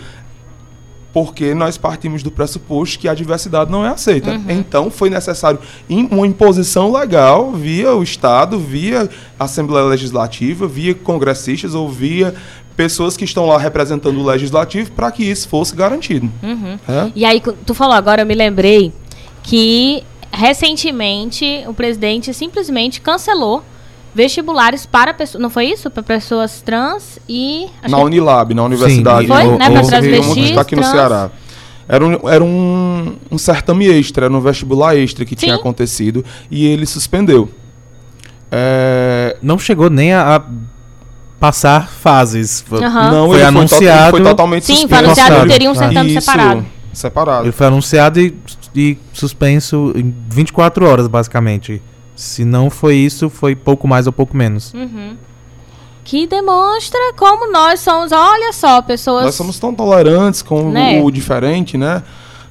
porque nós partimos do pressuposto que a diversidade não é aceita. Uhum. Então foi necessário uma imposição legal via o Estado, via Assembleia Legislativa, via congressistas ou via pessoas que estão lá representando o legislativo para que isso fosse garantido. Uhum. É? E aí, tu falou agora, eu me lembrei que recentemente o presidente simplesmente cancelou vestibulares para pessoas. Não foi isso? Para pessoas trans e. Na Unilab, na universidade. Sim, foi, né? Para transvestis. Está aqui no Ceará. Era, um, era um, um certame extra, era um vestibular extra que Sim. tinha acontecido e ele suspendeu. É... Não chegou nem a, a passar fases. Uhum. Não, foi anunciado. Foi, to foi totalmente Sim, foi anunciado que teria um certame Isso, separado. Separado. Ele foi anunciado e, e suspenso em 24 horas, basicamente. Se não foi isso, foi pouco mais ou pouco menos. Uhum. Que demonstra como nós somos, olha só, pessoas. Nós somos tão tolerantes com né? o diferente, né?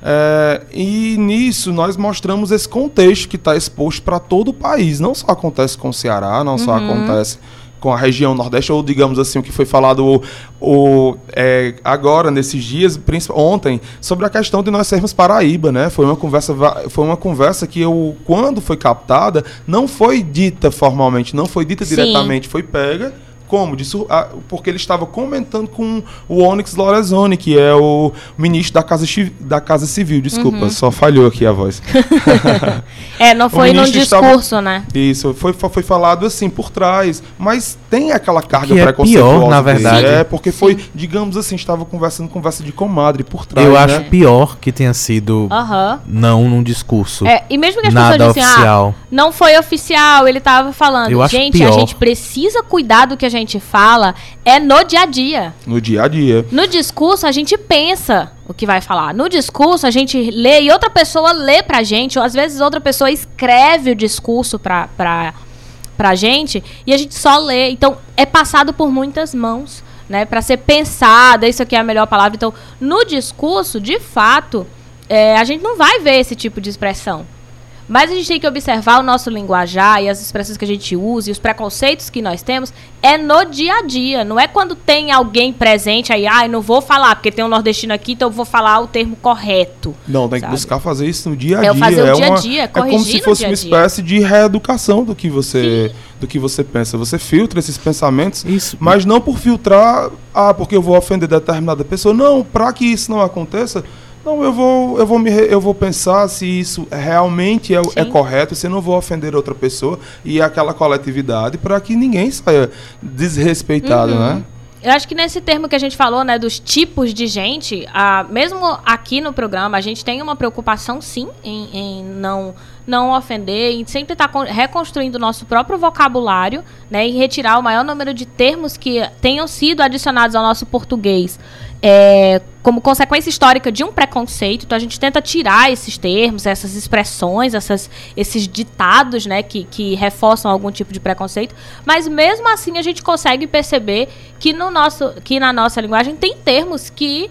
É, e nisso nós mostramos esse contexto que está exposto para todo o país. Não só acontece com o Ceará, não uhum. só acontece com a região Nordeste, ou digamos assim, o que foi falado o, o é, agora, nesses dias, ontem, sobre a questão de nós sermos Paraíba, né? Foi uma conversa, foi uma conversa que eu, quando foi captada, não foi dita formalmente, não foi dita Sim. diretamente, foi pega como? Disso, porque ele estava comentando com o Onyx Lorenzoni, que é o ministro da Casa, da casa Civil. Desculpa, uhum. só falhou aqui a voz. é, não foi no discurso, estava, né? Isso, foi, foi falado assim, por trás. Mas tem aquela carga que é pior, na verdade. É, porque foi, Sim. digamos assim, estava conversando conversa de comadre por trás. Eu né? acho pior que tenha sido uhum. não num discurso. É, e mesmo que as nada pessoas dizem, assim, oficial. Ah, não foi oficial, ele estava falando. Eu gente, acho a gente precisa cuidar do que a gente gente fala é no dia a dia. No dia a dia. No discurso, a gente pensa o que vai falar. No discurso, a gente lê e outra pessoa lê pra gente, ou às vezes outra pessoa escreve o discurso pra, pra, pra gente e a gente só lê. Então, é passado por muitas mãos, né? Pra ser pensada, isso aqui é a melhor palavra. Então, no discurso, de fato, é, a gente não vai ver esse tipo de expressão. Mas a gente tem que observar o nosso linguajar e as expressões que a gente usa e os preconceitos que nós temos é no dia a dia. Não é quando tem alguém presente aí, ah, não vou falar, porque tem um nordestino aqui, então eu vou falar o termo correto. Não, tem sabe? que buscar fazer isso no dia a É dia. o fazer o é dia a uma- dia, É como se fosse uma espécie de reeducação do que você do que você pensa. Você filtra esses pensamentos, Isso. mas não por filtrar, ah, porque eu vou ofender determinada pessoa. Não, para que isso não aconteça, não, eu vou, eu vou me, eu vou pensar se isso realmente é, é correto, se eu não vou ofender outra pessoa e aquela coletividade para que ninguém saia desrespeitado, Uhum. né? Eu acho que nesse termo que a gente falou, né, dos tipos de gente, ah, mesmo aqui no programa, a gente tem uma preocupação, sim, em, em não, não ofender, em sempre estar reconstruindo o nosso próprio vocabulário, né, e retirar o maior número de termos que tenham sido adicionados ao nosso português é, como consequência histórica de um preconceito. Então a gente tenta tirar esses termos, essas expressões, essas, esses ditados, né, que, que reforçam algum tipo de preconceito. Mas mesmo assim a gente consegue perceber que no nosso, que na nossa linguagem tem termos que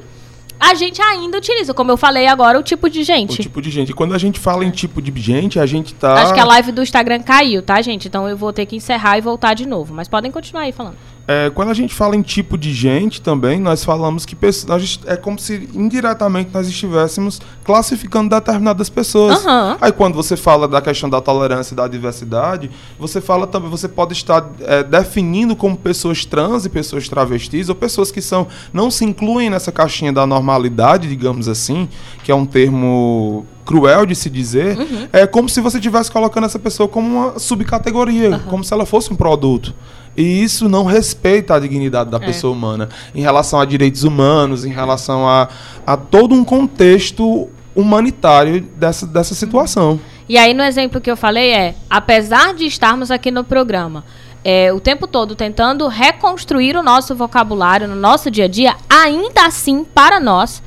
a gente ainda utiliza, como eu falei agora, o tipo de O gente. tipo de gente. Quando a gente fala em tipo de gente, a gente tá Acho que a live do Instagram caiu, tá, gente? Então eu vou ter que encerrar e voltar de novo. Mas podem continuar aí falando. É, quando a gente fala em tipo de gente também, nós falamos que pesso- a gente- é como se indiretamente nós estivéssemos classificando determinadas pessoas. Aham. Aí quando você fala da questão da tolerância e da diversidade, você fala também, você pode estar é, definindo como pessoas trans e pessoas travestis, ou pessoas que são não se incluem nessa caixinha da normalidade, digamos assim, que é um termo cruel de se dizer, Uhum. é como se você estivesse colocando essa pessoa como uma subcategoria, como se ela fosse um produto. E isso não respeita a dignidade da É. pessoa humana em relação a direitos humanos, em relação a, a todo um contexto humanitário dessa, dessa situação. E aí, no exemplo que eu falei, é: apesar de estarmos aqui no programa é, o tempo todo tentando reconstruir o nosso vocabulário no nosso dia a dia, ainda assim, para nós,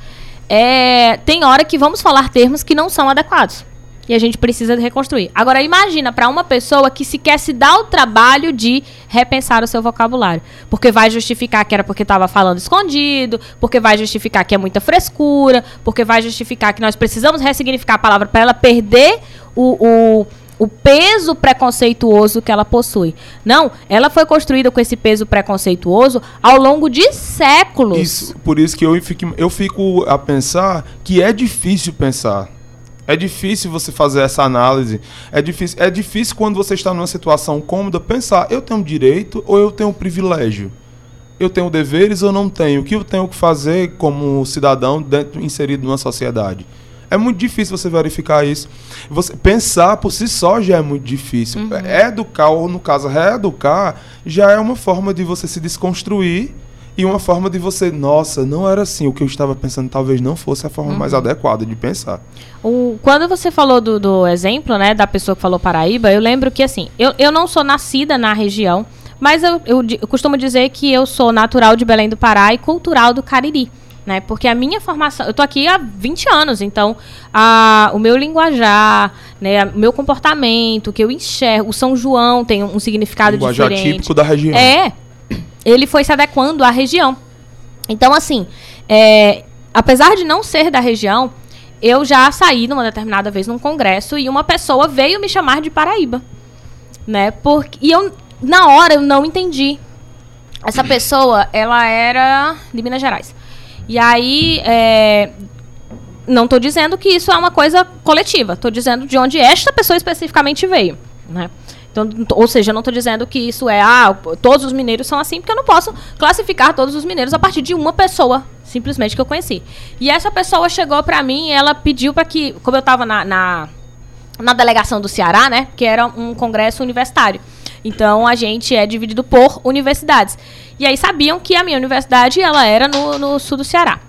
é, tem hora que vamos falar termos que não são adequados. E a gente precisa reconstruir. Agora, imagina para uma pessoa que sequer se dá o trabalho de repensar o seu vocabulário. Porque vai justificar que era porque estava falando escondido, porque vai justificar que é muita frescura, porque vai justificar que nós precisamos ressignificar a palavra para ela perder o, o, o peso preconceituoso que ela possui. Não, ela foi construída com esse peso preconceituoso ao longo de séculos. Isso, por isso que eu fico, eu fico a pensar que é difícil pensar. É difícil você fazer essa análise. É difícil, é difícil quando você está numa situação cômoda pensar, eu tenho direito ou eu tenho privilégio? Eu tenho deveres ou não tenho? O que eu tenho que fazer como cidadão dentro, inserido numa sociedade? É muito difícil você verificar isso. Você pensar por si só já é muito difícil. Educar, ou no caso, reeducar, já é uma forma de você se desconstruir e uma forma de você, nossa, não era assim. O que eu estava pensando talvez não fosse a forma mais adequada de pensar. O- quando você falou do, do exemplo, né, da pessoa que falou Paraíba, eu lembro que, assim, eu, eu não sou nascida na região, mas eu, eu eu costumo dizer que eu sou natural de Belém do Pará e cultural do Cariri. Né, porque a minha formação, eu tô aqui há 20 anos, então a, o meu linguajar, né, o meu comportamento, o que eu enxergo, o São João tem um, um significado Linguajar diferente. típico da região. É, ele foi se adequando à região. Então, assim, é, apesar de não ser da região, eu já saí numa determinada vez num congresso e uma pessoa veio me chamar de Paraíba, né? Porque, e eu, na hora, eu não entendi. Essa pessoa, ela era de Minas Gerais. E aí, é, não tô dizendo que isso é uma coisa coletiva. Tô dizendo de onde esta pessoa especificamente veio, né? Então, ou seja, não tô dizendo que isso é, ah, todos os mineiros são assim, porque eu não posso classificar todos os mineiros a partir de uma pessoa, simplesmente, que eu conheci. E essa pessoa chegou pra mim e ela pediu pra que, como eu tava na, na, na delegação do Ceará, né, que era um congresso universitário. Então, a gente é dividido por universidades. E aí sabiam que a minha universidade, ela era no, no sul do Ceará.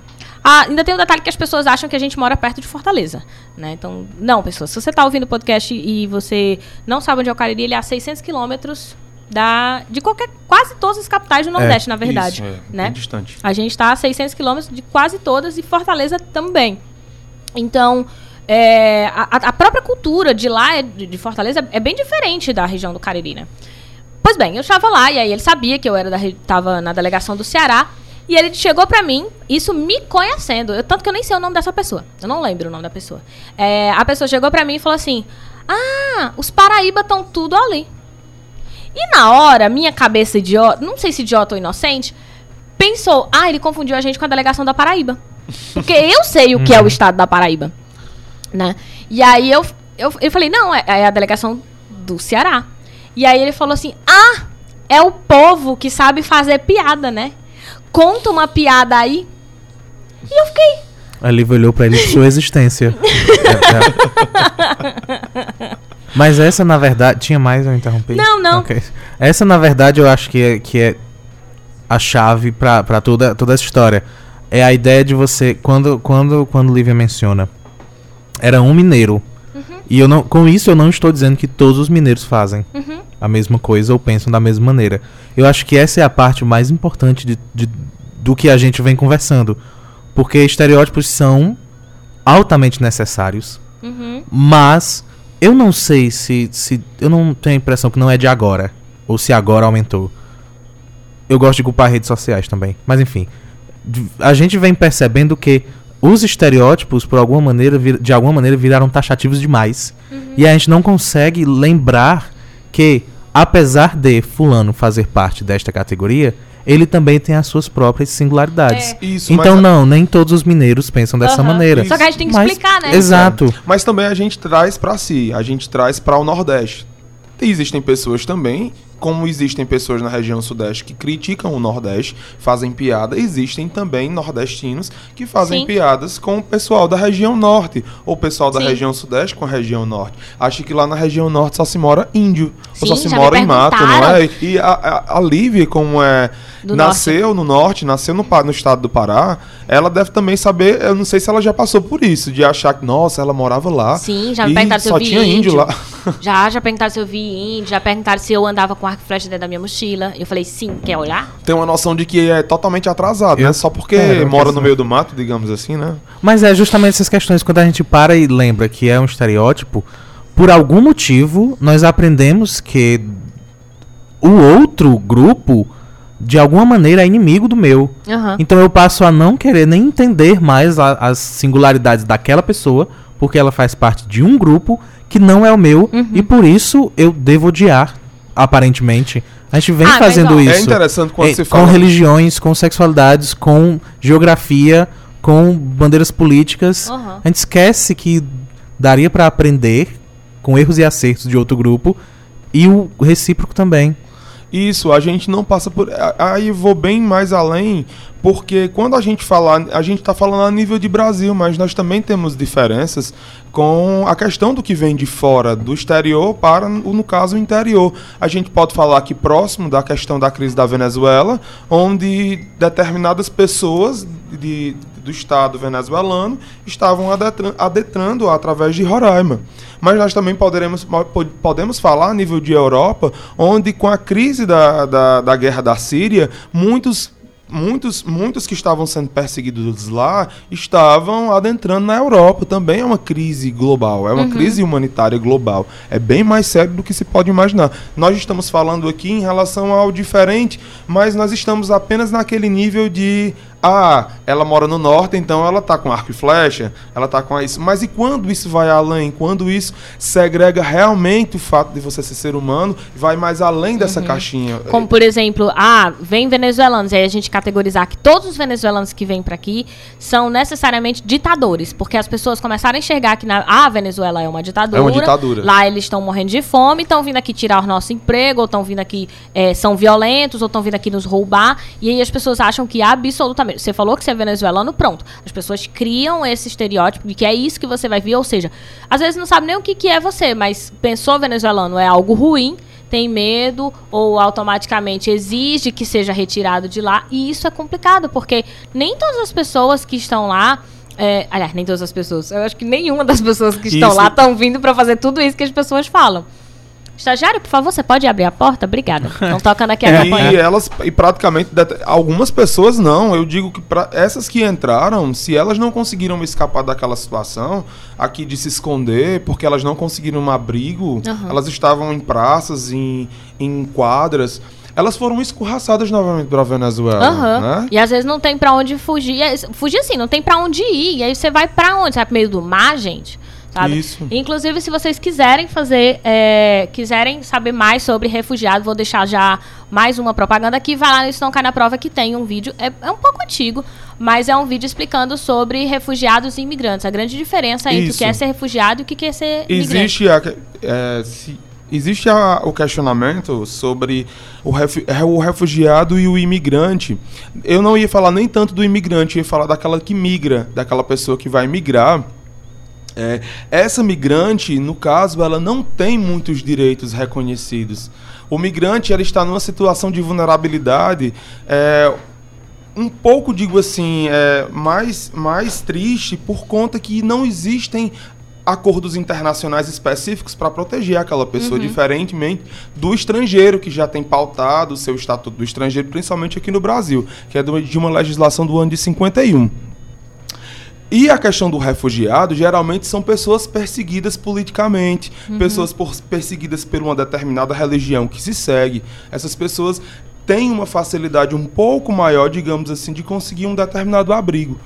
Ah, ainda tem um detalhe que as pessoas acham que a gente mora perto de Fortaleza, né? Então, não, pessoas, se você está ouvindo o podcast e você não sabe onde é o Cariri, ele é a 600 quilômetros da de qualquer quase todas as capitais do Nordeste, na verdade, Isso, é, né? distante. A gente está a 600 quilômetros de quase todas e Fortaleza também. Então, é, a, a própria cultura de lá, é- de de Fortaleza, é bem diferente da região do Cariri, né? Pois bem, eu estava lá e aí ele sabia que eu era da, tava na delegação do Ceará. E ele chegou pra mim, isso me conhecendo. Eu, tanto que eu nem sei o nome dessa pessoa. Eu não lembro o nome da pessoa. É, a pessoa chegou pra mim e falou assim: Ah, os Paraíba estão tudo ali. E na hora, minha cabeça idiota, não sei se idiota ou inocente, pensou, ah, ele confundiu a gente com a delegação da Paraíba. Porque eu sei o que é o estado da Paraíba. Né? E aí eu, eu, eu falei, não, é, é a delegação do Ceará. E aí ele falou assim: Ah, é o povo que sabe fazer piada, né? Conta uma piada aí. E eu fiquei. A Lívia olhou pra ele sua existência. É, é. Mas essa, na verdade. Tinha mais eu interrompi? Não, não. Ok. Essa, na verdade, eu acho que é, que é a chave pra, pra toda, toda essa história. É a ideia de você. Quando, quando, quando Lívia menciona. Era um mineiro. E eu não, com isso eu não estou dizendo que todos os mineiros fazem Uhum. A mesma coisa ou pensam da mesma maneira. Eu acho que essa é a parte mais importante de, de- do que a gente vem conversando. Porque estereótipos são altamente necessários, Uhum. mas eu não sei se, se. Eu não tenho a impressão que não é de agora. Ou se agora aumentou. Eu gosto de culpar redes sociais também. Mas enfim. A gente vem percebendo que os estereótipos, por alguma maneira, de alguma maneira, viraram taxativos demais. E a gente não consegue lembrar que, apesar de Fulano fazer parte desta categoria, ele também tem as suas próprias singularidades. É. Isso, Então, mas, não, nem todos os mineiros pensam dessa maneira. Só que a gente tem que Mas- explicar, né? Exato. mas também a gente traz pra si, a gente traz para o Nordeste. E existem pessoas também, como existem pessoas na região Sudeste que criticam o Nordeste, fazem piada, existem também nordestinos que fazem Sim. piadas com o pessoal da região Norte, ou o pessoal da Sim. região Sudeste com a região Norte. Acho que lá na região Norte só se mora índio, ou só Sim, se mora em mato, não é? E a, a, a Lívia, como é, Do nasceu no Norte, nasceu no, no estado do Pará, ela deve também saber, eu não sei se ela já passou por isso, de achar que, nossa, ela morava lá. Sim, já me perguntaram se eu só vi tinha índio, índio. lá. Já, já perguntaram se eu vi índio, já perguntaram se eu andava com arco e flecha dentro da minha mochila. Eu falei, sim, quer olhar? Tem uma noção de que é totalmente atrasado, Eu- né? Só porque É, mora no meio do mato, digamos assim, né? Mas é justamente essas questões, quando a gente para e lembra que é um estereótipo, por algum motivo, nós aprendemos que o outro grupo, de alguma maneira, é inimigo do meu. Aham. Então eu passo a não querer nem entender mais a- as singularidades daquela pessoa, porque ela faz parte de um grupo que não é o meu, Uhum. e por isso eu devo odiar, aparentemente. A gente vem Ah, fazendo ó, isso. É interessante quando eh, se com fala. religiões, com sexualidades, com geografia, com bandeiras políticas. Aham. A gente esquece que daria pra aprender com erros e acertos de outro grupo e o recíproco também. Isso, a gente não passa por. Aí vou bem mais além, porque quando a gente fala, a gente está falando a nível de Brasil, mas nós também temos diferenças com a questão do que vem de fora, do exterior para, no caso, o interior. A gente pode falar aqui próximo da questão da crise da Venezuela, onde determinadas pessoas de, do Estado venezuelano estavam adentrando através de Roraima. Mas nós também poderemos, po- podemos falar a nível de Europa, onde com a crise da, da, da guerra da Síria, muitos muitos, muitos que estavam sendo perseguidos lá estavam adentrando na Europa. Também é uma crise global, é uma crise humanitária global. É bem mais sério do que se pode imaginar. Nós estamos falando aqui em relação ao diferente, mas nós estamos apenas naquele nível de ah, ela mora no norte, então ela tá com arco e flecha, ela tá com isso. Mas e quando isso vai além? Quando isso segrega realmente o fato de você ser ser humano, vai mais além dessa caixinha. Como, por exemplo, ah, vem venezuelanos. E aí a gente categorizar que todos os venezuelanos que vêm pra aqui são necessariamente ditadores. Porque as pessoas começaram a enxergar que na, ah, a Venezuela é uma ditadura. É uma ditadura. Lá eles estão morrendo de fome, estão vindo aqui tirar o nosso emprego, ou estão vindo aqui, eh, são violentos, ou estão vindo aqui nos roubar. E aí as pessoas acham que absolutamente. Você falou que você é venezuelano, pronto. As pessoas criam esse estereótipo de que é isso que você vai vir. Ou seja, às vezes não sabe nem o que, que é você, mas pensou venezuelano é algo ruim tem medo ou automaticamente exige que seja retirado de lá. E isso é complicado, porque nem todas as pessoas que estão lá. É, aliás, nem todas as pessoas. Eu acho que nenhuma das pessoas que estão Isso- lá estão vindo para fazer tudo isso que as pessoas falam. Estagiário, por favor, você pode abrir a porta? Obrigada. Estão tocando aqui a E campanha. elas, e praticamente, algumas pessoas não. Eu digo que pra essas que entraram, se elas não conseguiram escapar daquela situação, aqui de se esconder, porque elas não conseguiram um abrigo, Aham. elas estavam em praças, em, em quadras, elas foram escorraçadas novamente para Venezuela, Aham. né? E às vezes não tem pra onde fugir. É, Fugir assim, não tem pra onde ir. E aí você vai pra onde? Você vai pro meio do mar, gente? Sabe? Isso. Inclusive, se vocês quiserem fazer, é, quiserem saber mais sobre refugiado, vou deixar já mais uma propaganda aqui. Vai lá no Isso Não Cai na Prova que tem um vídeo, é, é um pouco antigo, mas é um vídeo explicando sobre refugiados e imigrantes. A grande diferença entre o Isso. que é ser refugiado e o que é ser imigrante. Existe, a, é, se- existe a- o questionamento sobre o, refu- é, o refugiado e o imigrante. Eu não ia falar nem tanto do imigrante, eu ia falar daquela que migra, daquela pessoa que vai migrar. É, essa migrante, no caso, ela não tem muitos direitos reconhecidos. O migrante ela está numa situação de vulnerabilidade é, um pouco, digo assim, é, mais, mais triste por conta que não existem acordos internacionais específicos para proteger aquela pessoa, diferentemente do estrangeiro que já tem pautado o seu estatuto do estrangeiro, principalmente aqui no Brasil, que é de uma legislação do ano de 51. E a questão do refugiado, geralmente são pessoas perseguidas politicamente, pessoas por- perseguidas por uma determinada religião que se segue. Essas pessoas têm uma facilidade um pouco maior, digamos assim, de conseguir um determinado abrigo,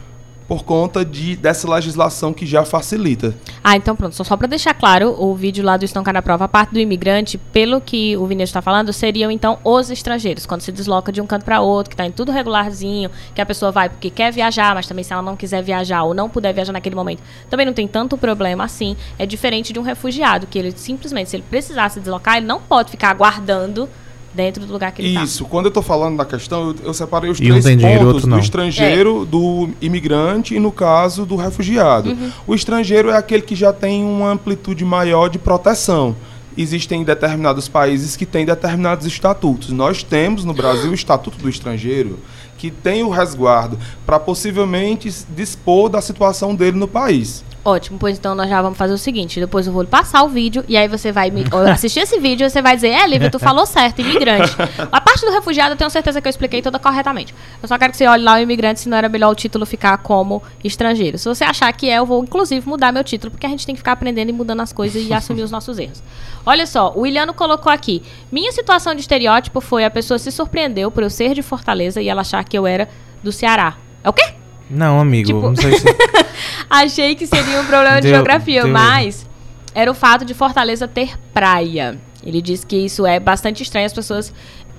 por conta de, dessa legislação que já facilita. Ah, então pronto. Só, só pra deixar claro, o vídeo lá do Estão Cá na Prova, a parte do imigrante, pelo que o Vinícius está falando, seriam então os estrangeiros, quando se desloca de um canto para outro, que tá em tudo regularzinho, que a pessoa vai porque quer viajar, mas também se ela não quiser viajar ou não puder viajar naquele momento, também não tem tanto problema assim. É diferente de um refugiado, que ele simplesmente, se ele precisar se deslocar, ele não pode ficar aguardando dentro do lugar que ele tá. Isso, quando eu estou falando da questão, eu, eu separei os E três dinheiro, pontos do estrangeiro, do imigrante e, no caso, do refugiado. O estrangeiro é aquele que já tem uma amplitude maior de proteção. Existem determinados países que têm determinados estatutos. Nós temos no Brasil o Estatuto do Estrangeiro, que tem o resguardo para possivelmente dispor da situação dele no país. Ótimo, pois então nós já vamos fazer o seguinte: depois eu vou lhe passar o vídeo e aí você vai me, assistir esse vídeo e você vai dizer, é, Lívia, tu falou certo, imigrante. A parte do refugiado eu tenho certeza que eu expliquei toda corretamente. Eu só quero que você olhe lá o imigrante, se não era melhor o título ficar como estrangeiro. Se você achar que é, eu vou inclusive mudar meu título, porque a gente tem que ficar aprendendo e mudando as coisas e assumir os nossos erros. Olha só, o Iliano colocou aqui: minha situação de estereótipo foi a pessoa se surpreendeu por eu ser de Fortaleza e ela achar que eu era do Ceará. É o quê? Não, amigo, Tipo- não sei se... Achei que seria um problema de Deu- geografia, deu- mas era o fato de Fortaleza ter praia. Ele disse que isso é bastante estranho, as pessoas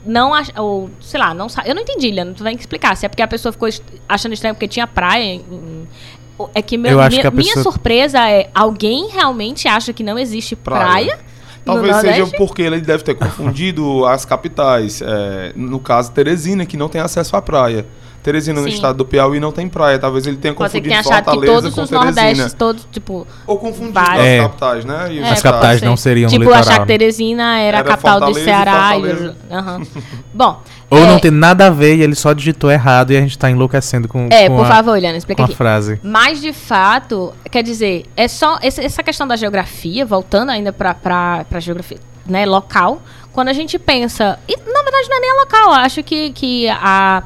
não ach... ou sei lá, não. Eu não entendi, Liana, tu tem que explicar. Se é porque a pessoa ficou achando estranho porque tinha praia. em- em- É que, meu, minha, que a minha pessoa- surpresa é alguém realmente acha que não existe praia? Praia. no Talvez seja Nordeste? porque ele deve ter confundido as capitais. é, no caso, Teresina, que não tem acesso à praia. Teresina, no Sim. estado do Piauí, não tem praia. Talvez ele tenha Pode ser que confundido tenha achado que Fortaleza todos com os Teresina. Nordestes, todos, tipo. Ou confundido Vários. as É. capitais, né? E os é, As capitais não ser. seriam no Tipo, achar litoral. que Teresina era, Era a capital do Fortaleza e Ceará. e Aham. Bom. Ou é, não tem nada a ver e ele só digitou errado e a gente tá enlouquecendo com, É, com por a, favor, Eliana, explica aqui. frase. Mas, de fato, quer dizer, é só essa questão da geografia, voltando ainda para a geografia né, local, quando a gente pensa. E, na verdade, não é nem a local, eu acho que, que a,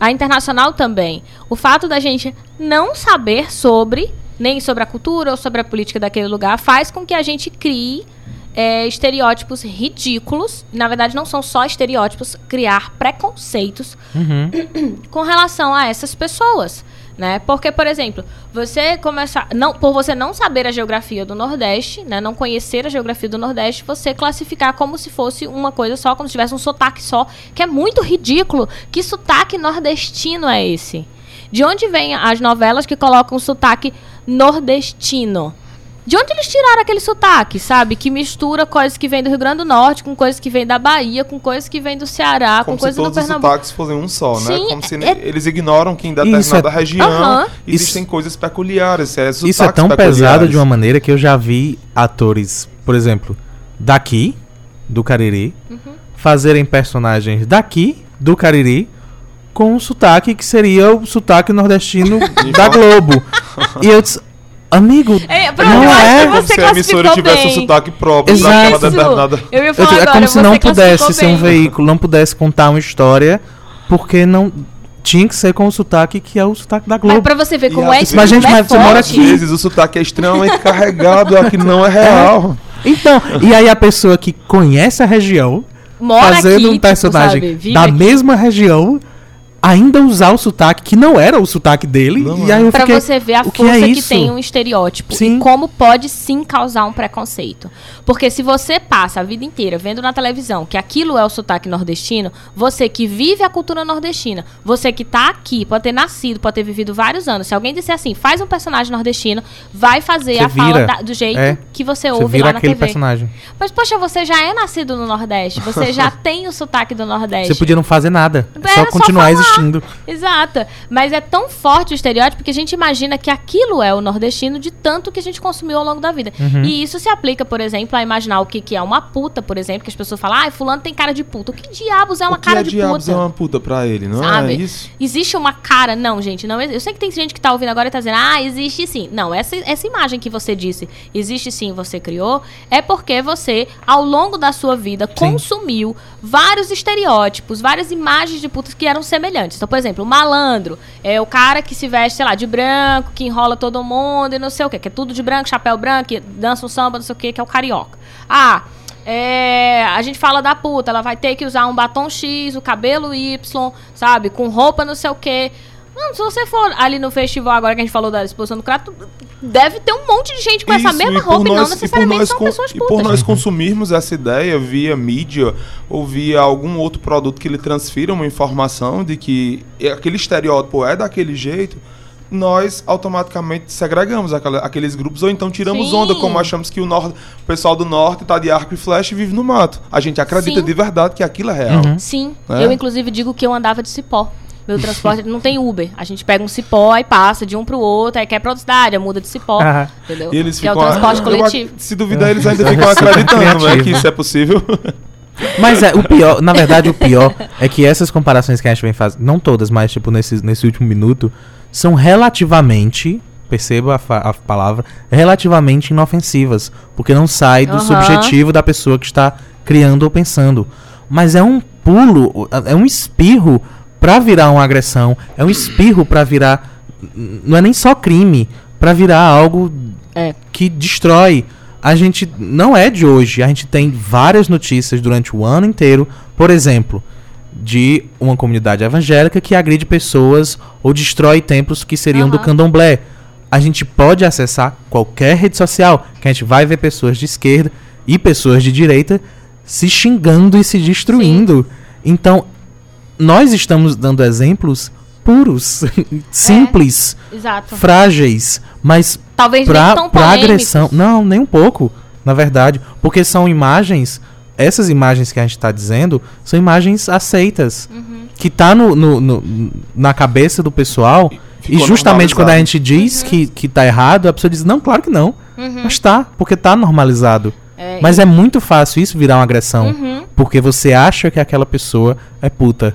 a internacional também. O fato da gente não saber sobre, nem sobre a cultura ou sobre a política daquele lugar, faz com que a gente crie. é, estereótipos ridículos, na verdade não são só estereótipos, criar preconceitos Uhum. com relação a essas pessoas, né? Porque, por exemplo, você começar, não, por você não saber a geografia do Nordeste, né, não conhecer a geografia do Nordeste, você classificar como se fosse uma coisa só, como se tivesse um sotaque só, que é muito ridículo. Que sotaque nordestino é esse? De onde vêm as novelas que colocam sotaque nordestino? De onde eles tiraram aquele sotaque, sabe? Que mistura coisas que vêm do Rio Grande do Norte com coisas que vêm da Bahia, com coisas que vêm do Ceará, Como com se coisas do todos os Pernambuco. sotaques fossem um só, né? Sim, Como se é- eles ignoram que em determinada Isso é- região Aham. existem coisas peculiares. É, Isso é tão pesado de uma maneira que eu já vi atores, por exemplo, daqui, do Cariri, Uhum. fazerem personagens daqui, do Cariri, com um sotaque que seria o sotaque nordestino da Globo. e eu disse, amigo, É, pronto, não eu acho é. Como se a emissora tivesse um sotaque próprio Exato. daquela Isso. determinada. Eu ia Eu falar digo, é agora, como se não pudesse ser um bem. veículo, não pudesse contar uma história, porque não tinha que ser com o sotaque que é o sotaque da Mas Globo. pra você ver E como às é que Mas, gente, é mas você mora forte. Às vezes o sotaque é extremamente carregado, aqui não é real. Então, e aí a pessoa que conhece a região, Mora fazendo aqui, um tipo, personagem sabe, vive da aqui. mesma região, ainda usar o sotaque que não era o sotaque dele. Não e aí eu Pra fiquei, você ver a que é força que, isso? tem um estereótipo Sim. e como pode sim causar um preconceito. Porque se você passa a vida inteira vendo na televisão que aquilo é o sotaque nordestino, você que vive a cultura nordestina, você que tá aqui, pode ter nascido, pode ter vivido vários anos, se alguém disser assim, faz um personagem nordestino, vai fazer Você a fala vira. da- do jeito É. que você Você ouve vira lá na aquele TV. personagem. Mas, poxa, você já é nascido no Nordeste, você já tem o sotaque do Nordeste. Você podia não fazer nada. É, só só continuar falar. Existindo. Exato. Mas é tão forte o estereótipo que a gente imagina que aquilo é o nordestino de tanto que a gente consumiu ao longo da vida. Uhum. E isso se aplica, por exemplo, a imaginar o que, que é uma puta, por exemplo, que as pessoas falam, ah, fulano tem cara de puta. O que diabos é uma o que cara é de diabos puta? é uma puta pra ele, não Sabe? é isso? Existe uma cara. Não, gente, não. Eu sei que tem gente que tá ouvindo agora e tá dizendo, ah, existe sim. Não, essa, essa imagem que você disse, existe sim, você criou, é porque você, ao longo da sua vida, consumiu vários estereótipos, várias imagens de putas que eram semelhantes. Então, por exemplo, o malandro é o cara que se veste, sei lá, de branco, que enrola todo mundo e não sei o quê, que é tudo de branco, chapéu branco, dança um samba, não sei o quê, que é o carioca. Ah. É, a gente fala da puta, ela vai ter que usar um batom X, o cabelo Y, sabe? Com roupa não sei o quê. Mano, se você for ali no festival agora que a gente falou da exposição do Crato, deve ter um monte de gente com essa Isso, mesma e por roupa e não nós- necessariamente nós são pessoas E por putas. nós consumirmos essa ideia via mídia ou via algum outro produto que lhe transfira uma informação de que aquele estereótipo é daquele jeito, nós automaticamente segregamos aquela- aqueles grupos ou então tiramos Sim. onda, como achamos que o, nor- o pessoal do norte tá de arco e flecha e vive no mato. A gente acredita Sim. de verdade que aquilo é real. Uhum. Sim, É? eu inclusive digo que eu andava de cipó. Meu transporte não tem Uber. A gente pega um cipó e passa de um pro outro, aí quer pra outra cidade, aí muda de cipó. Ah. Entendeu? E eles que é o ficam. transporte coletivo. se duvidar, eles ainda ficam acreditando, né? Que isso é possível. Mas é, o pior, na verdade, o pior é que essas comparações que a gente vem fazendo, não todas, mas tipo nesse, nesse último minuto, são relativamente, perceba a, a palavra, relativamente inofensivas. Porque não sai do Aham. subjetivo da pessoa que está criando ou pensando. Mas é um pulo, é um espirro pra virar uma agressão, é um espirro pra virar. Não é nem só crime, pra virar algo É. que destrói. A gente não é de hoje, a gente tem várias notícias durante o ano inteiro, por exemplo, de uma comunidade evangélica que agride pessoas ou destrói templos que seriam do Aham. candomblé. A gente pode acessar qualquer rede social, que a gente vai ver pessoas de esquerda e pessoas de direita se xingando e se destruindo. Então, nós estamos dando exemplos puros, simples, Exato. frágeis, mas Talvez nem pra, tão pra agressão. Não, nem um pouco, na verdade. Porque são imagens. Essas imagens que a gente tá dizendo são imagens aceitas. Uhum. Que tá no, no- no- na cabeça do pessoal. E Ficou justamente quando a gente diz Uhum. que, que tá errado, a pessoa diz, não, claro que não. Mas tá, porque tá normalizado. É, Mas é muito fácil isso virar uma agressão. Uhum. Porque você acha que aquela pessoa é puta.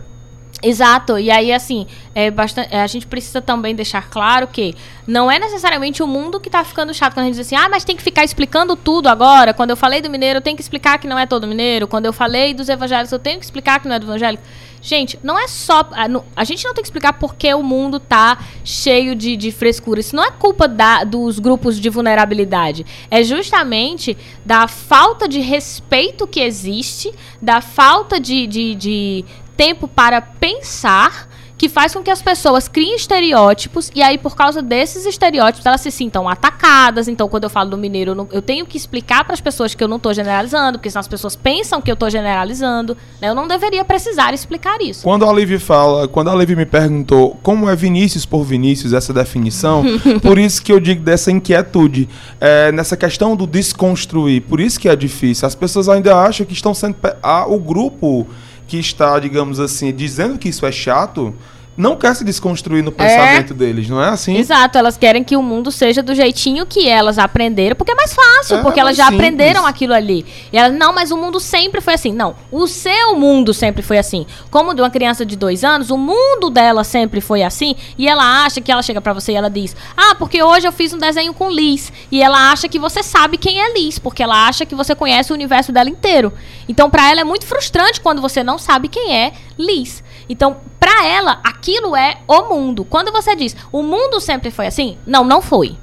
Exato, e aí assim, é bastante, a gente precisa também deixar claro que não é necessariamente o mundo que tá ficando chato quando a gente diz assim, ah, mas tem que ficar explicando tudo agora. Quando eu falei do mineiro, eu tenho que explicar que não é todo mineiro. Quando eu falei dos evangélicos, eu tenho que explicar que não é do evangélico. Gente, não é só. A, não- a gente não tem que explicar porque o mundo tá cheio de, de frescura. Isso não é culpa da- dos grupos de vulnerabilidade. É justamente da falta de respeito que existe, da falta de, de, de tempo para pensar que faz com que as pessoas criem estereótipos e aí por causa desses estereótipos elas se sintam atacadas. Então, quando eu falo do mineiro, eu, não- eu tenho que explicar para as pessoas que eu não estou generalizando, porque senão as pessoas pensam que eu estou generalizando. né? Eu não deveria precisar explicar isso. Quando a Olivia fala, quando a Olivia me perguntou como é Vinícius por Vinícius, essa definição, por isso que eu digo dessa inquietude, é, nessa questão do desconstruir, por isso que é difícil. As pessoas ainda acham que estão sendo. ah, o grupo que está, digamos assim, dizendo que isso é chato, não quer se desconstruir no pensamento deles, não é assim? Exato, elas querem que o mundo seja do jeitinho que elas aprenderam, porque é mais fácil, É, porque elas mais já simples. aprenderam aquilo ali. E elas, não, mas o mundo sempre foi assim. Não, o seu mundo sempre foi assim. Como de uma criança de dois anos, o mundo dela sempre foi assim, e ela acha que ela chega pra você e ela diz: Ah, porque hoje eu fiz um desenho com Liz. E ela acha que você sabe quem é Liz, porque ela acha que você conhece o universo dela inteiro. Então, pra ela é muito frustrante quando você não sabe quem é Liz. Então, pra ela, aquilo é o mundo. Quando você diz, o mundo sempre foi assim? Não, não foi.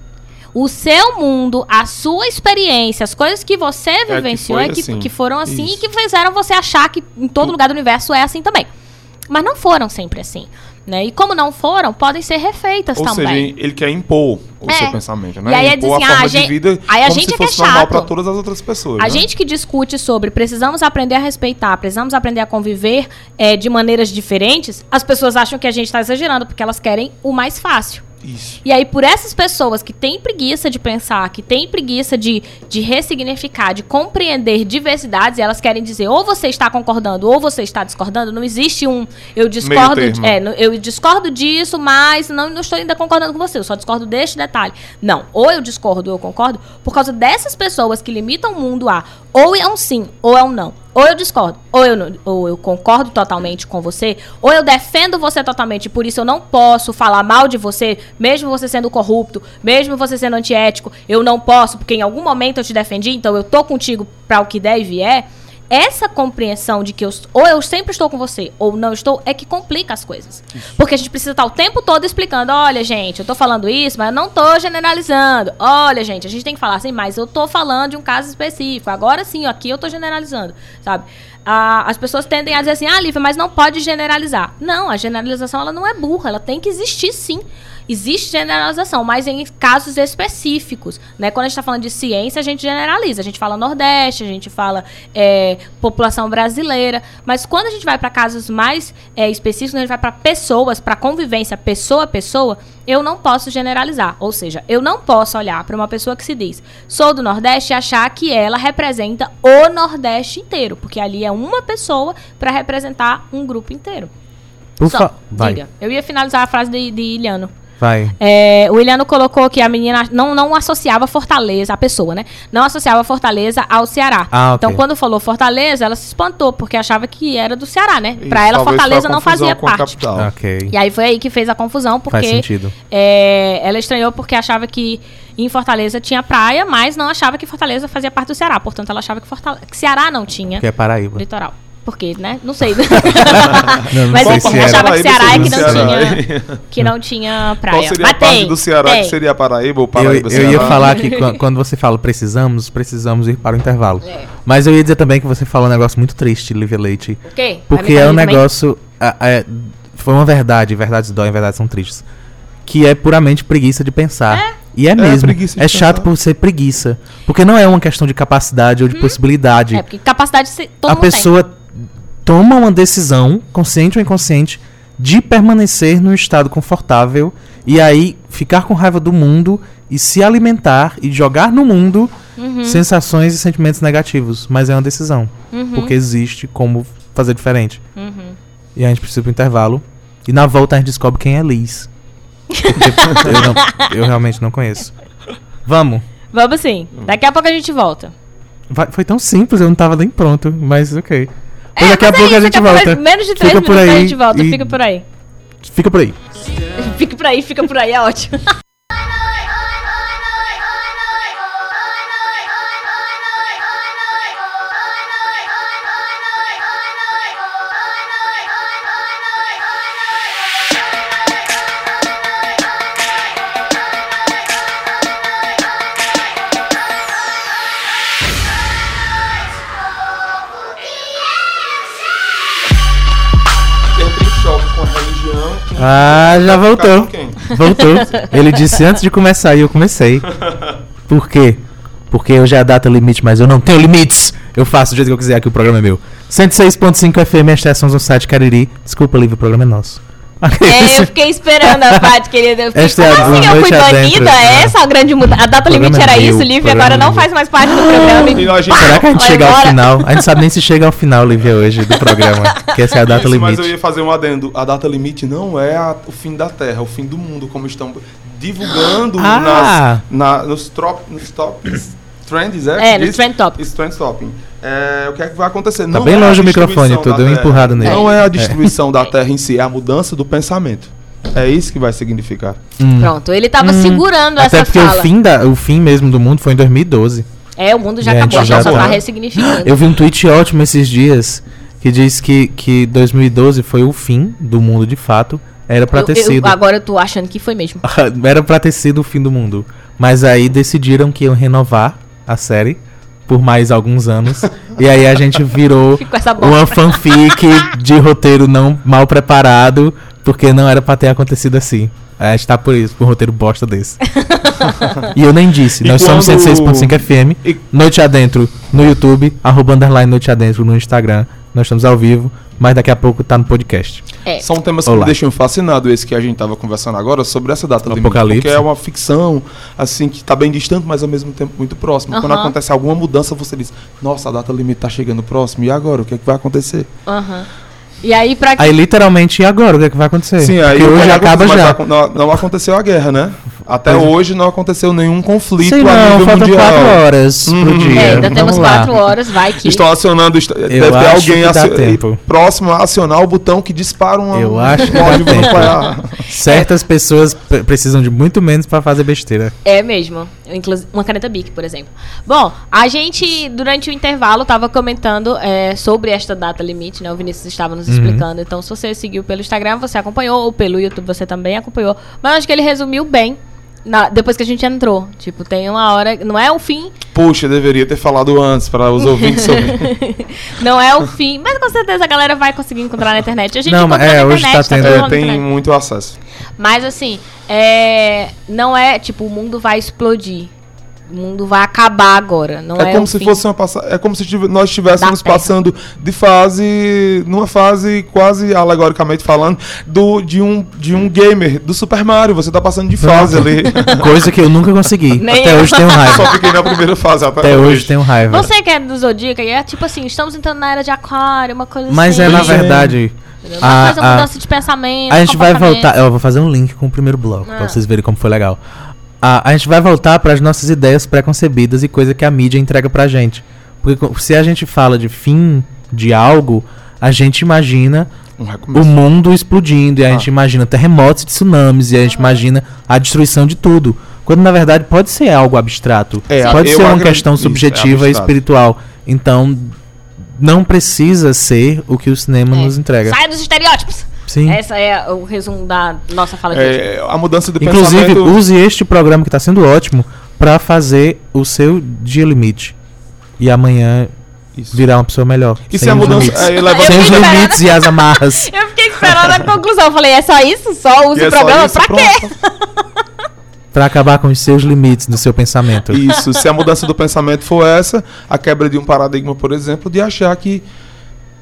O seu mundo, a sua experiência, as coisas que você que vivenciou é que, assim. que foram assim Isso. e que fizeram você achar que em todo lugar do universo é assim também. Mas não foram sempre assim. Né? E como não foram, podem ser refeitas Ou também. seja, ele quer impor o É. seu pensamento, né? E aí é impor a ah, forma a gente- de vida aí a como gente se é que é fosse normal para todas as outras pessoas. A né? gente que discute sobre precisamos aprender a respeitar, precisamos aprender a conviver é, de maneiras diferentes, as pessoas acham que a gente está exagerando, porque elas querem o mais fácil. Isso. E aí, por essas pessoas que têm preguiça de pensar, que têm preguiça de, de ressignificar, de compreender diversidades, elas querem dizer ou você está concordando ou você está discordando, não existe um eu discordo, é, eu discordo disso, mas não, não estou ainda concordando com você, eu só discordo deste detalhe. Não, ou eu discordo ou eu concordo, por causa dessas pessoas que limitam o mundo a ou é um sim ou é um não. Ou eu discordo, ou eu, ou eu concordo totalmente com você, ou eu defendo você totalmente, por isso eu não posso falar mal de você, mesmo você sendo corrupto, mesmo você sendo antiético, eu não posso, porque em algum momento eu te defendi, então eu tô contigo pra o que der e vier. Essa compreensão de que eu, ou eu sempre estou com você, ou não estou, é que complica as coisas. Porque a gente precisa estar o tempo todo explicando: olha, gente, eu tô falando isso, mas eu não tô generalizando. Olha, gente, a gente tem que falar assim, mas eu tô falando de um caso específico. Agora sim, aqui eu tô generalizando, sabe? Ah, as pessoas tendem a dizer assim: ah, Lívia, mas não pode generalizar. Não, a generalização ela não é burra, ela tem que existir sim. Existe generalização, mas em casos específicos. Né? Quando a gente está falando de ciência, a gente generaliza. A gente fala Nordeste, a gente fala é, população brasileira. Mas quando a gente vai para casos mais é, específicos, a gente vai para pessoas, para convivência pessoa a pessoa, eu não posso generalizar. Ou seja, eu não posso olhar para uma pessoa que se diz sou do Nordeste e achar que ela representa o Nordeste inteiro. Porque ali é uma pessoa para representar um grupo inteiro. Por Só- Vai, Diga. Eu ia finalizar a frase de, de Iliano. Vai. É, o Iliano colocou que a menina não, não associava Fortaleza, a pessoa, né? Não associava Fortaleza ao Ceará. Ah, ok. Então, quando falou Fortaleza, ela se espantou, porque achava que era do Ceará, né? Pra ela, Fortaleza não fazia parte. capital. Ok. E aí foi aí que fez a confusão, Faz porque sentido. é, ela estranhou porque achava que em Fortaleza tinha praia, mas não achava que Fortaleza fazia parte do Ceará. Portanto, ela achava que, Fortale- que Ceará não tinha Que é Paraíba. litoral. Por quê, né? Não sei. Não, não mas sei enfim, se achava que Ceará é que não Ceará. tinha, que não tinha praia. Qual seria Mas a parte tem, do Ceará tem. que seria Paraíba ou Eu, Paraíba eu ia Ceará? falar que quan- quando você fala precisamos, precisamos ir para o intervalo. É. Mas eu ia dizer também que você falou um negócio muito triste, Lívia Leite. O quê? Porque é um negócio. é, foi uma verdade, verdades doem, verdades são tristes. Que é puramente preguiça de pensar. E é mesmo. preguiça de É, chato pensar. por ser preguiça. Porque não é uma questão de capacidade ou de possibilidade. É, porque capacidade todo a mundo tem. Toma uma decisão, consciente ou inconsciente, de permanecer num estado confortável e aí ficar com raiva do mundo e se alimentar e jogar no mundo Uhum. sensações e sentimentos negativos. Mas é uma decisão. Uhum. Porque existe como fazer diferente. Uhum. E a gente precisa pro intervalo. E na volta a gente descobre quem é Liz. Eu, não- eu realmente não conheço. Vamos. Vamos sim. Daqui a pouco a gente volta. Vai- foi tão simples, eu não tava nem pronto, mas ok. Pois É, daqui a é pouco a gente volta. Menos de três Fica por minutos a gente volta. Fica por aí. Fica por aí. Fica por aí, fica por aí. É ótimo. Ah, já ficar voltou. Voltou. Ele disse antes de começar e eu comecei. Por quê? Porque hoje é a data limite, mas eu não tenho limites. Eu faço do jeito que eu quiser, aqui o programa é meu. 106.5 FM, as estações no site Cariri. Desculpa, Lívia, o programa é nosso. É, eu fiquei esperando a parte, querida. Eu fiquei, Esta é a como assim eu fui banida? É essa a grande mudança. A data O limite programa era é meu, isso, o Lívia agora é não faz mais parte do programa. E não, a gente- Será que a gente chega ao embora. final? A gente sabe nem se chega ao final, Lívia, hoje, do programa. Que essa é a data Isso, mas eu limite. ia fazer um adendo. A data limite não é a- o fim da Terra, é o fim do mundo, como estão divulgando Ah. nas, na- nos, trop, nos tops, trends, é? É, nos trend topics. Isso, trend topping. É, o que é que vai acontecer? Tá bem é longe o microfone, tu deu empurrada nele. Não é a destruição da Terra em si, é a mudança do pensamento. É isso que vai significar. Hum. Pronto, ele tava segurando Até essa porque fala. o fim, da, o fim mesmo do mundo foi em 2012. É, o mundo já a acabou, já já só tá tá- ressignificando. Eu vi um tweet ótimo esses dias que diz que, que 2012 foi o fim do mundo de fato. Era pra Eu- ter eu- sido. agora eu tô achando que foi mesmo. Era pra ter sido o fim do mundo. Mas aí decidiram que iam renovar a série por mais alguns anos. e aí a gente virou uma fanfic de roteiro não mal preparado, porque não era pra ter acontecido assim. A gente tá por isso, por um roteiro bosta desse. e eu nem disse, E nós somos quando- 106.5 FM, E- Noite Adentro no YouTube, arroba underline Noite Adentro no Instagram. Nós estamos ao vivo, mas daqui a pouco tá no podcast. É. São temas que Olá. me deixam fascinado, esse que a gente tava conversando agora, sobre essa data O limite. apocalipse. Porque é uma ficção, assim, que tá bem distante, mas ao mesmo tempo muito próximo. Quando acontece alguma mudança, você diz, nossa, a data limite tá chegando próximo, e agora? O que é que vai acontecer? Aham. E aí, pra Aí literalmente, e agora? O que é que vai acontecer? Sim, aí Porque hoje acaba já. Não, não aconteceu a guerra, né? Até Pois hoje não aconteceu nenhum conflito Sei a não, nível faltam mundial. quatro horas pro Uhum. dia. É, ainda Vamos temos lá. quatro horas, vai que. Estão acionando, est- deve ter acho alguém que dá acio- tempo. próximo a acionar o botão que dispara uma, Eu um acho que dá tempo. Certas pessoas pre- precisam de muito menos pra fazer besteira. É mesmo. Inclusive, uma caneta Bic, por exemplo. Bom, a gente, durante o intervalo, tava comentando é, sobre esta data limite, né? O Vinícius estava nos Uhum. explicando. Então, se você seguiu pelo Instagram, você acompanhou, ou pelo YouTube você também acompanhou. Mas acho que ele resumiu bem na- depois que a gente entrou. Tipo, tem uma hora. Não é o fim, Puxa, deveria ter falado antes para os ouvintes sobre. não é o fim. Mas com certeza a galera vai conseguir encontrar na internet. A gente Não, mas é, na hoje internet, tá tendo- tudo É, tem muito acesso. Mas assim, é, não é tipo, o mundo vai explodir. O mundo vai acabar agora. Não é, É como se fim. fosse uma. É como se nós estivéssemos passando de fase. numa fase quase alegoricamente falando, do, de, um, de um gamer do Super Mario. Você tá passando de fase ali. Coisa que eu nunca consegui. Nem Até eu. hoje tenho Só raiva. fiquei na primeira fase. Até hoje tenho raiva. Você que é do Zodíaco, e é tipo assim, estamos entrando na era de aquário, uma coisa Mas assim. é, na verdade. Uma a- coisa, a- mudança de pensamento. A gente vai voltar. Eu vou fazer um link com o primeiro bloco, Ah. pra vocês verem como foi legal. A, a gente vai voltar para as nossas ideias preconcebidas e coisa que a mídia entrega pra gente. Porque se a gente fala de fim de algo, a gente imagina Um o mundo explodindo, e a Ah. gente imagina terremotos e tsunamis, e a gente imagina a destruição de tudo. Quando na verdade pode ser algo abstrato. É, pode ser uma questão é subjetiva e abstrato. espiritual. Então, não precisa ser o que o cinema É. nos entrega. Saia dos estereótipos. Sim. Essa é o resumo da nossa fala de hoje. É, a mudança de Inclusive, pensamento. use este programa que está sendo ótimo para fazer o seu dia limite. E amanhã Isso. virar uma pessoa melhor. E se sem a os mudança. limites. é, Eu leva- Sem os fiquei esperando. limites e as amarras. Eu fiquei esperando a conclusão. Eu falei, é só isso? Só use E é o programa? isso, pra quê? para acabar com os seus limites do seu pensamento. Isso, se a mudança do pensamento for essa, a quebra de um paradigma, por exemplo, de achar que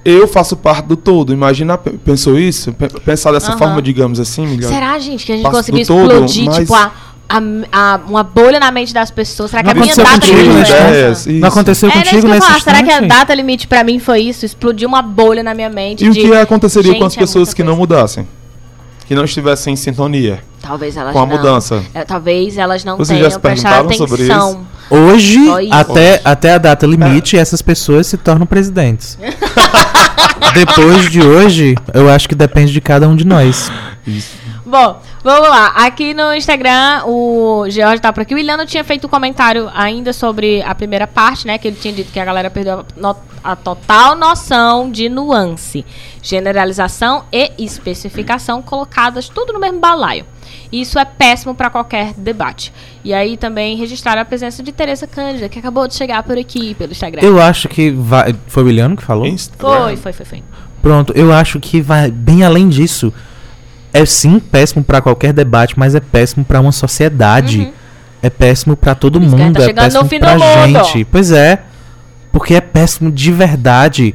eu faço parte do todo. Imagina, pe- pensou isso? Pe- Pensar dessa Aham. forma, digamos assim, melhor. Será, gente, que a gente Passo conseguiu do todo, explodir, mas- tipo, a, a, a- uma bolha na mente das pessoas? Será que Não a minha aconteceu data contigo, limite isso. Não aconteceu isso contigo nesse falar. Será que a data limite pra mim foi isso? Explodiu uma bolha na minha mente. E o de, que aconteceria com as Gente, é pessoas muita que não mudassem? Que não estivessem em sintonia Talvez elas com a não. mudança? É, talvez elas não Vocês já tenham se prestado perguntaram sobre atenção. Hoje, isso. até, até a data limite, É. essas pessoas se tornam presidentes. Depois de hoje, eu acho que depende de cada um de nós. Bom, vamos lá. Aqui no Instagram, o George tá por aqui. O Iliano tinha feito um comentário ainda sobre a primeira parte, né? Que ele tinha dito que a galera perdeu a, no- a total noção de nuance, generalização e especificação colocadas tudo no mesmo balaio. Isso é péssimo para qualquer debate. E aí também registraram a presença de Teresa Cândida, que acabou de chegar por aqui pelo Instagram. Eu acho que vai. Foi o Williano que falou? Foi, foi, foi, foi. Pronto, eu acho que vai bem além disso. É sim péssimo pra qualquer debate, mas é péssimo pra uma sociedade. É péssimo pra todo isso gente mundo, tá é chegando no péssimo pra do mundo. gente. Pois é. Porque é péssimo de verdade.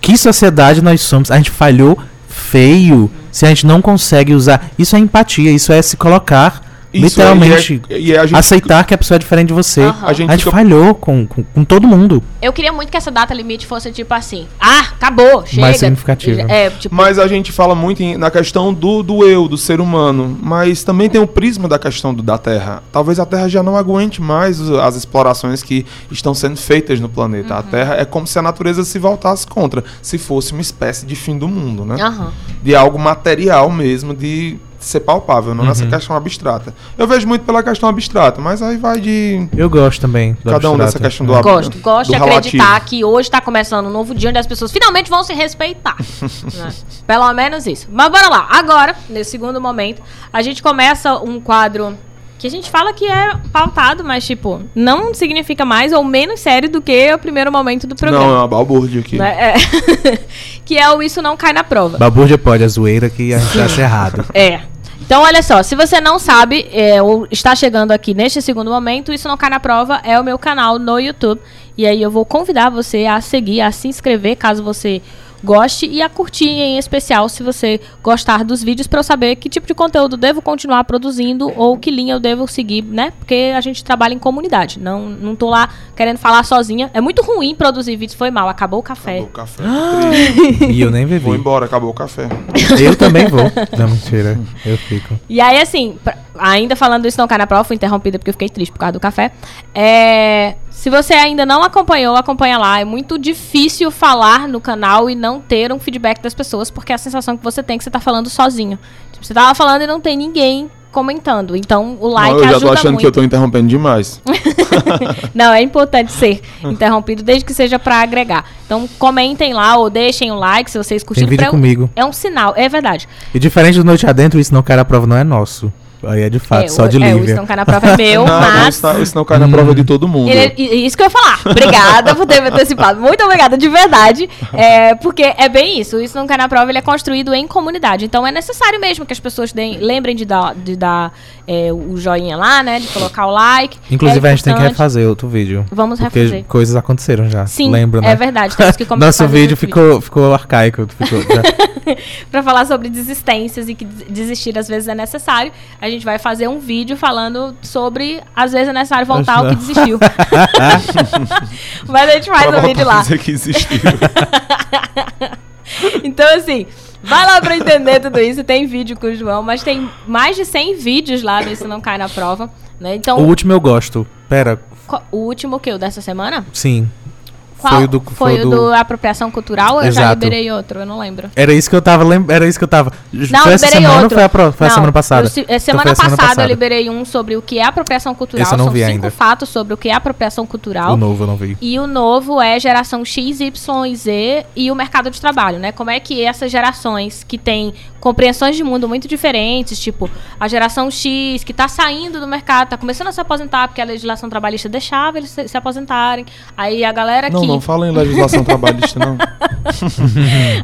Que sociedade nós somos? A gente falhou feio. Se a gente não consegue usar. Isso é empatia, isso é se colocar Isso literalmente. é- e a gente aceitar que a pessoa é diferente de você. Aham. A gente A gente fica- falhou com, com, com todo mundo. Eu queria muito que essa data limite fosse tipo assim: ah, acabou, chega. Mais significativa. É, tipo, Mas a gente fala muito em- na questão do, do eu, do ser humano, mas também tem o prisma da questão do- da Terra. Talvez a Terra já não aguente mais as explorações que estão sendo feitas no planeta. A Uhum. Terra é como se a natureza se voltasse contra, se fosse uma espécie de fim do mundo, né? aham. De algo material mesmo, de ser palpável, não Uhum. nessa questão abstrata. Eu vejo muito pela questão abstrata, mas aí vai de Eu gosto também. do cada um dessa abstrato. questão do É. ab- Gosto, gosto do de acreditar relativo. que hoje tá começando um novo dia onde as pessoas finalmente vão se respeitar. né? Pelo menos isso. Mas bora lá. Agora, nesse segundo momento, a gente começa um quadro que a gente fala que é pautado, mas, tipo, não significa mais ou menos sério do que o primeiro momento do programa. Não, é uma balbúrdia aqui. Né? É. que é o Isso Não Cai na Prova. Babúrdia pode, a zoeira que a gente acha errado. É. Então, olha só, se você não sabe, é, ou está chegando aqui neste segundo momento, Isso Não Cai na Prova é o meu canal no YouTube. E aí eu vou convidar você a seguir, a se inscrever, caso você goste e a curtir em especial se você gostar dos vídeos para eu saber que tipo de conteúdo devo continuar produzindo ou que linha eu devo seguir, né? Porque a gente trabalha em comunidade. Não não tô lá querendo falar sozinha. É muito ruim produzir vídeos, foi mal, acabou o café. Acabou o café. triste. E eu nem bebi. Vou embora, acabou o café. Eu também vou. Não, mentira. Eu fico. E aí, assim, pra- ainda falando isso não cai na prova, fui interrompida porque eu fiquei triste por causa do café. É, se você ainda não acompanhou, acompanha lá. É muito difícil falar no canal e não ter um feedback das pessoas, porque é a sensação que você tem é que você tá falando sozinho. Tipo, você tava falando e não tem ninguém comentando. Então, o like Não, eu já tô ajuda achando muito. que eu tô interrompendo demais. Não, é importante ser interrompido, desde que seja pra agregar. Então, comentem lá ou deixem o like se vocês Tem curtiram. vídeo pra- comigo. É um sinal, é verdade. E diferente do Noite Adentro, isso não cai a prova não é nosso. Aí é de fato, é, só de é, o Isso Lívia. Não Cai na Prova é meu, não, mas... isso, não, isso não cai na prova de todo mundo. Ele- e- isso que eu ia falar. Obrigada por ter me antecipado. Muito obrigada, de verdade. É, porque é bem isso. Isso não cai na prova, ele é construído em comunidade. Então é necessário mesmo que as pessoas deem- lembrem de dar, de dar é, o joinha lá, né? De colocar o like. Inclusive, É a gente tem que refazer outro vídeo. Vamos porque refazer. coisas aconteceram já. Sim, Lembra, né? é verdade. Temos que começar Nosso a fazer vídeo ficou, ficou arcaico. Ficou, já- Pra falar sobre desistências e que des- desistir às vezes é necessário. A gente vai fazer um vídeo falando sobre às vezes é necessário voltar ao que desistiu. Mas a gente faz Pra um vídeo lá. dizer que existiu. Então, assim, vai lá pra entender tudo isso. Tem vídeo com o João, mas tem mais de 100 vídeos lá no Isso Não Cai na Prova. Né? Então, o último eu gosto. Pera, o último que? O dessa semana? sim. Qual? Foi o do. Foi o do apropriação cultural ou eu já liberei outro? Eu não lembro. Era isso que eu tava lem... Era isso que eu tava. Não, foi essa liberei semana outro. ou foi a, pro- foi a Não, semana passada? eu se- é, Então semana, foi a semana passada, passada. eu liberei um sobre o que é apropriação cultural. Esse eu não São vi cinco ainda. fatos sobre o que é apropriação cultural. O novo eu não vi. E o novo é geração X, Y e Z e o mercado de trabalho, né? Como é que essas gerações que têm compreensões de mundo muito diferentes, tipo a geração X que tá saindo do mercado, tá começando a se aposentar porque a legislação trabalhista deixava eles se, se aposentarem. Aí a galera Não, que não fala em legislação trabalhista, não.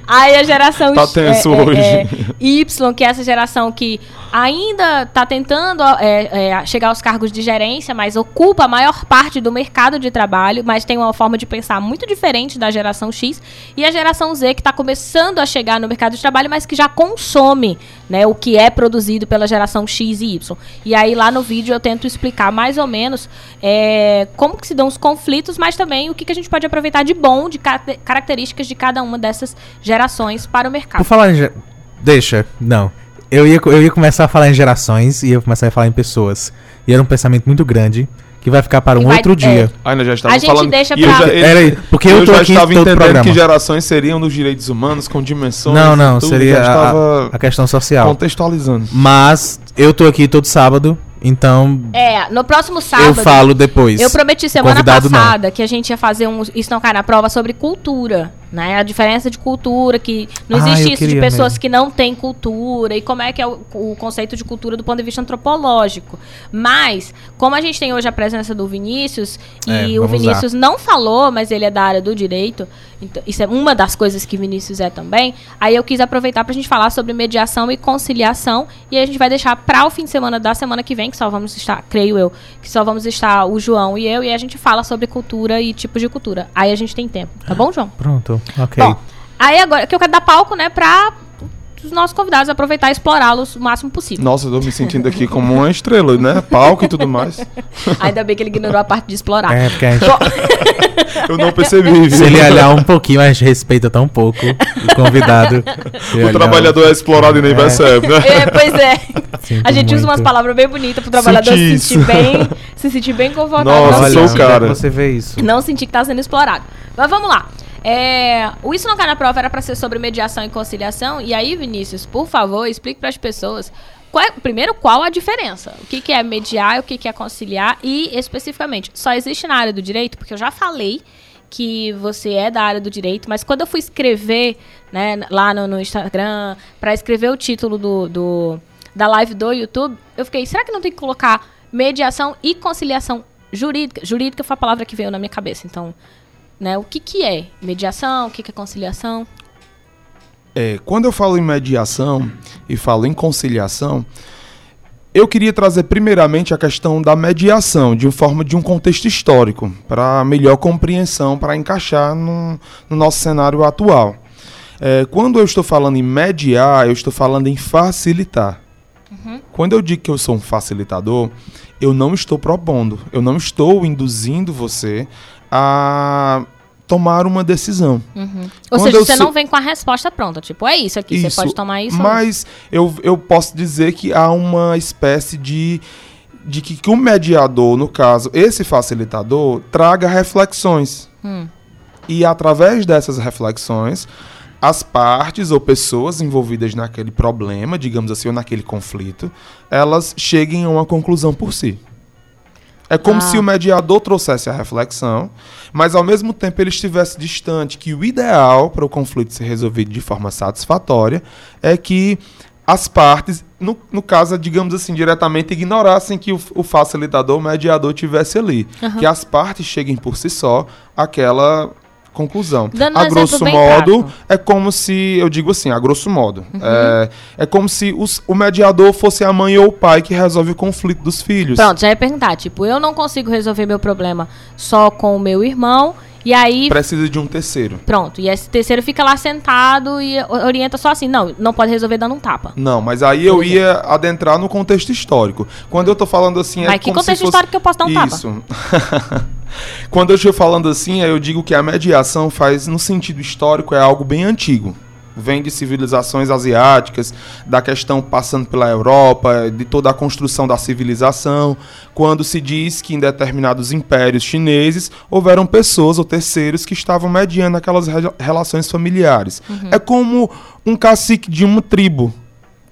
Aí a geração Tá tenso é, é, hoje. é, Y, que é essa geração que ainda está tentando é, é, chegar aos cargos de gerência, mas ocupa a maior parte do mercado de trabalho, mas tem uma forma de pensar muito diferente da geração X. E a geração Z, que está começando a chegar no mercado de trabalho, mas que já consome né, o que é produzido pela geração X e Y. E aí lá no vídeo eu tento explicar mais ou menos como que se dão os conflitos, mas também o que, que a gente pode aproveitar de bom, de ca- características de cada uma dessas gerações para o mercado. Por falar em. Deixa, não. Eu ia, eu ia começar a falar em gerações e ia começar a falar em pessoas. E era um pensamento muito grande que vai ficar para um vai- outro dia. Ainda já estava A gente falando. deixa eu pra- já, Era aí, porque eu tô já aqui estava todo entendendo programa. que gerações seriam dos direitos humanos com dimensões. Não, e não, tudo, seria a, a questão social. contextualizando. Mas eu tô aqui todo sábado, então É, no próximo sábado. eu falo depois. Eu prometi semana Convidado não. passada que a gente ia fazer um Isso Não Cai na Prova sobre cultura. Né? A diferença de cultura, que não Ah, existe isso de pessoas mesmo. que não têm cultura e como é que é o, o conceito de cultura do ponto de vista antropológico. Mas, como a gente tem hoje a presença do Vinícius, É, e o vamos Vinícius não falou, mas ele é da área do direito, então, isso é uma das coisas que Vinícius é também, aí eu quis aproveitar pra gente falar sobre mediação e conciliação, e aí a gente vai deixar para o fim de semana da semana que vem, que só vamos estar, creio eu, que só vamos estar o João e eu, e a gente fala sobre cultura e tipos de cultura. Aí a gente tem tempo, tá bom, João? Pronto, ok. Bom, aí agora que eu quero dar palco, né, pra os nossos convidados aproveitar e explorá-los o máximo possível. Nossa, eu tô me sentindo aqui como uma estrela, né? Palco e tudo mais. Ainda bem que ele ignorou a parte de explorar. É, porque a gente, Eu não percebi, viu? se ele olhar um pouquinho, a gente respeita tão pouco o convidado. O trabalhador é explorado e nem É. percebe, né? É, pois é. Sinto A gente usa muito. umas palavras bem bonitas pro trabalhador se sentir bem, se sentir bem confortável. Nossa, não, sou o cara. você vê isso. não sentir que tá sendo explorado. Mas vamos lá. É, o Isso Não Cai na Prova era para ser sobre mediação e conciliação. E aí, Vinícius, por favor, explique para as pessoas. Qual é- primeiro, qual a diferença? O que, que é mediar e o que, que é conciliar? E, especificamente, só existe na área do direito? Porque eu já falei que você é da área do direito, mas quando eu fui escrever né, lá no, no Instagram, para escrever o título do, do- da live do YouTube, eu fiquei, será que não tem que colocar mediação e conciliação jurídica. Jurídica foi a palavra que veio na minha cabeça. Então, né, o que, que é mediação, o que, que é conciliação? É, quando eu falo em mediação e falo em conciliação, eu queria trazer primeiramente a questão da mediação, de forma de um contexto histórico, para melhor compreensão, para encaixar no, no, nosso cenário atual. É, quando eu estou falando em mediar, eu estou falando em facilitar. Uhum. Quando eu digo que eu sou um facilitador, eu não estou propondo, eu não estou induzindo você a tomar uma decisão. Uhum. Ou Quando seja, você não vem com a resposta pronta, tipo, é isso aqui, isso, você pode tomar isso. Mas eu, eu posso dizer que há uma espécie de de que, que o mediador, no caso, esse facilitador, traga reflexões. Hum. E através dessas reflexões, as partes ou pessoas envolvidas naquele problema, digamos assim, ou naquele conflito, elas cheguem a uma conclusão por si. É como ah. se o mediador trouxesse a reflexão, mas ao mesmo tempo ele estivesse distante, que o ideal para o conflito ser resolvido de forma satisfatória é que as partes, no, no caso, digamos assim, diretamente ignorassem que o, o facilitador, o mediador, tivesse ali. Uhum. Que as partes cheguem por si só àquela conclusão. Dando a um grosso modo, é como se, eu digo assim, a grosso modo, uhum. é, é como se os, o mediador fosse a mãe ou o pai que resolve o conflito dos filhos. Pronto, já ia perguntar, tipo, eu não consigo resolver meu problema só com o meu irmão, e aí. Precisa de um terceiro. Pronto. E esse terceiro fica lá sentado e orienta só assim. Não, não pode resolver dando um tapa. Não, mas aí eu ia adentrar no contexto histórico. Quando eu tô falando assim. Mas é que contexto fosse... histórico que eu posso dar um Isso. tapa? Isso. Quando eu estou falando assim, eu digo que a mediação faz, no sentido histórico, é algo bem antigo. Vem de civilizações asiáticas, da questão passando pela Europa, de toda a construção da civilização, quando se diz que em determinados impérios chineses houveram pessoas ou terceiros que estavam mediando aquelas re relações familiares. Uhum. É como um cacique de uma tribo,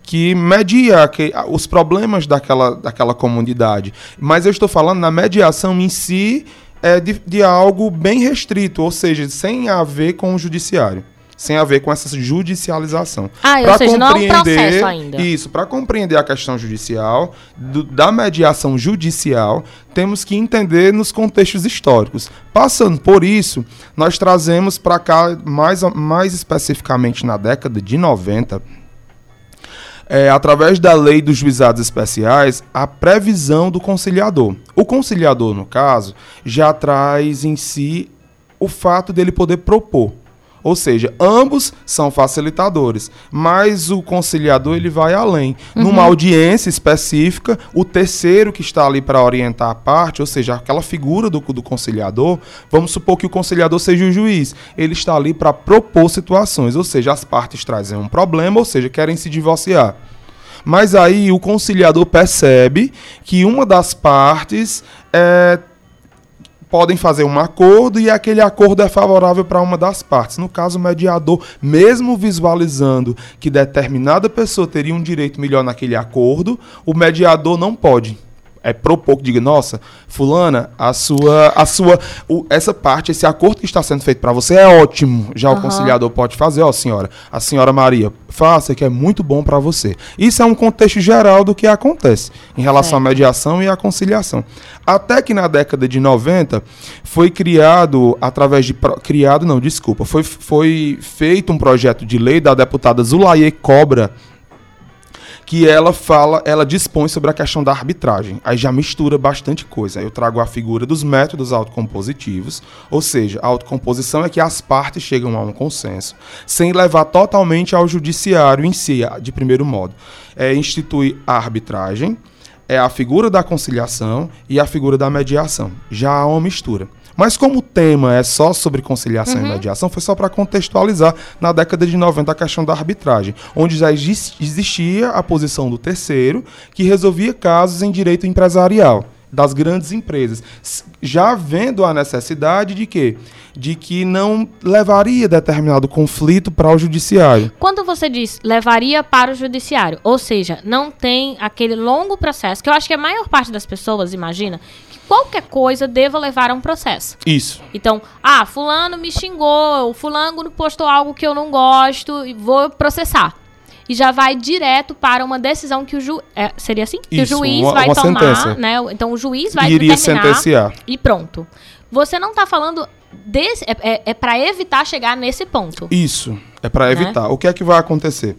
que media que, os problemas daquela, daquela comunidade. Mas eu estou falando na mediação em si é de, de algo bem restrito, ou seja, sem a ver com o judiciário sem a ver com essa judicialização. Ah, pra ou seja, não é um processo ainda. Isso, para compreender a questão judicial, do, da mediação judicial, temos que entender nos contextos históricos. Passando por isso, nós trazemos para cá, mais, mais especificamente na década de 90, é, através da lei dos juizados especiais, a previsão do conciliador. O conciliador, no caso, já traz em si o fato dele poder propor. Ou seja, ambos são facilitadores, mas o conciliador ele vai além. Uhum. Numa audiência específica, o terceiro que está ali para orientar a parte, ou seja, aquela figura do, do conciliador, vamos supor que o conciliador seja o juiz, ele está ali para propor situações, ou seja, as partes trazem um problema, ou seja, querem se divorciar. Mas aí o conciliador percebe que uma das partes é, podem fazer um acordo e aquele acordo é favorável para uma das partes. No caso, o mediador, mesmo visualizando que determinada pessoa teria um direito melhor naquele acordo, o mediador não pode é propor que diga, nossa, fulana, a sua, a sua, o, essa parte, esse acordo que está sendo feito para você é ótimo. Já uhum. o conciliador pode fazer, ó, senhora, a senhora Maria, faça que é muito bom para você. Isso é um contexto geral do que acontece em relação à mediação e à conciliação. Até que na década de 90 foi criado através de criado, não, desculpa, foi, foi feito um projeto de lei da deputada Zulaye Cobra que ela fala, ela dispõe sobre a questão da arbitragem. Aí já mistura bastante coisa. Eu trago a figura dos métodos autocompositivos, ou seja, a autocomposição é que as partes chegam a um consenso, sem levar totalmente ao judiciário em si, de primeiro modo. É, institui a arbitragem, é a figura da conciliação e a figura da mediação. Já há uma mistura. Mas como o tema é só sobre conciliação uhum. e mediação, foi só para contextualizar na década de 90 a questão da arbitragem, onde já existia a posição do terceiro que resolvia casos em direito empresarial das grandes empresas, já vendo a necessidade de quê? De que não levaria determinado conflito para o judiciário. Quando você diz levaria para o judiciário, ou seja, não tem aquele longo processo, que eu acho que a maior parte das pessoas imagina qualquer coisa deva levar a um processo. Isso. Então, ah, fulano me xingou, fulano postou algo que eu não gosto e vou processar. e já vai direto para uma decisão que o juiz. É, seria assim? que o Isso, juiz uma- vai uma tomar, sentença. né? Então o juiz vai Iria determinar sentenciar. e pronto. Você não tá falando desse. É, é, é para evitar chegar nesse ponto. Isso, é para Né? evitar. O que é que vai acontecer?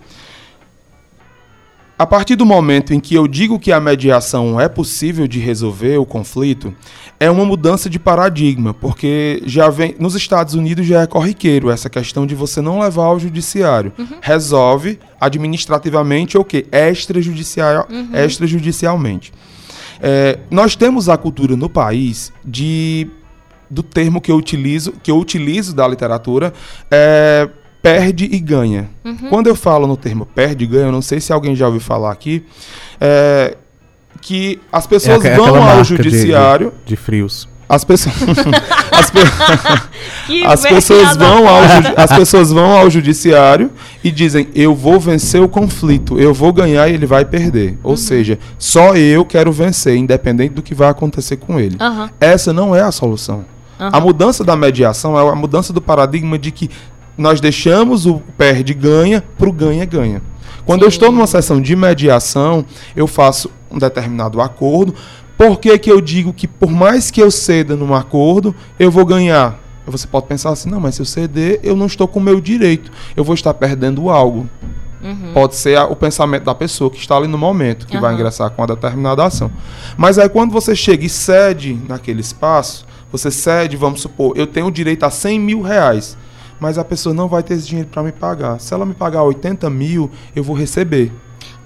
A partir do momento em que eu digo que a mediação é possível de resolver o conflito, é uma mudança de paradigma, porque já vem nos Estados Unidos já é corriqueiro essa questão de você não levar ao judiciário. Resolve administrativamente ou que extrajudicial, extrajudicialmente. É, nós temos a cultura no país de do termo que eu utilizo, que eu utilizo da literatura, é perde e ganha. Quando eu falo no termo perde e ganha, eu não sei se alguém já ouviu falar aqui, é, que as pessoas É vão ao marca de- judiciário, De, frios. as pessoas, as, pe- as pessoas vão ao as pessoas vão ao judiciário e dizem eu vou vencer o conflito, eu vou ganhar e ele vai perder. Ou seja, só eu quero vencer, independente do que vai acontecer com ele. Aham. Essa não é a solução. Aham. A mudança da mediação é a mudança do paradigma de que nós deixamos o perde-ganha para o ganha-ganha. Quando eu Sim. estou numa sessão de mediação, eu faço um determinado acordo. Por que, que eu digo que por mais que eu ceda num acordo, eu vou ganhar? Você pode pensar assim, não, mas se eu ceder, eu não estou com o meu direito. Eu vou estar perdendo algo. Pode ser a- o pensamento da pessoa que está ali no momento, que vai Aham. ingressar com a determinada ação. Mas aí quando você chega e cede naquele espaço, você cede, vamos supor, eu tenho direito a 100 mil reais, mas a pessoa não vai ter esse dinheiro para me pagar. Se ela me pagar 80 mil, eu vou receber.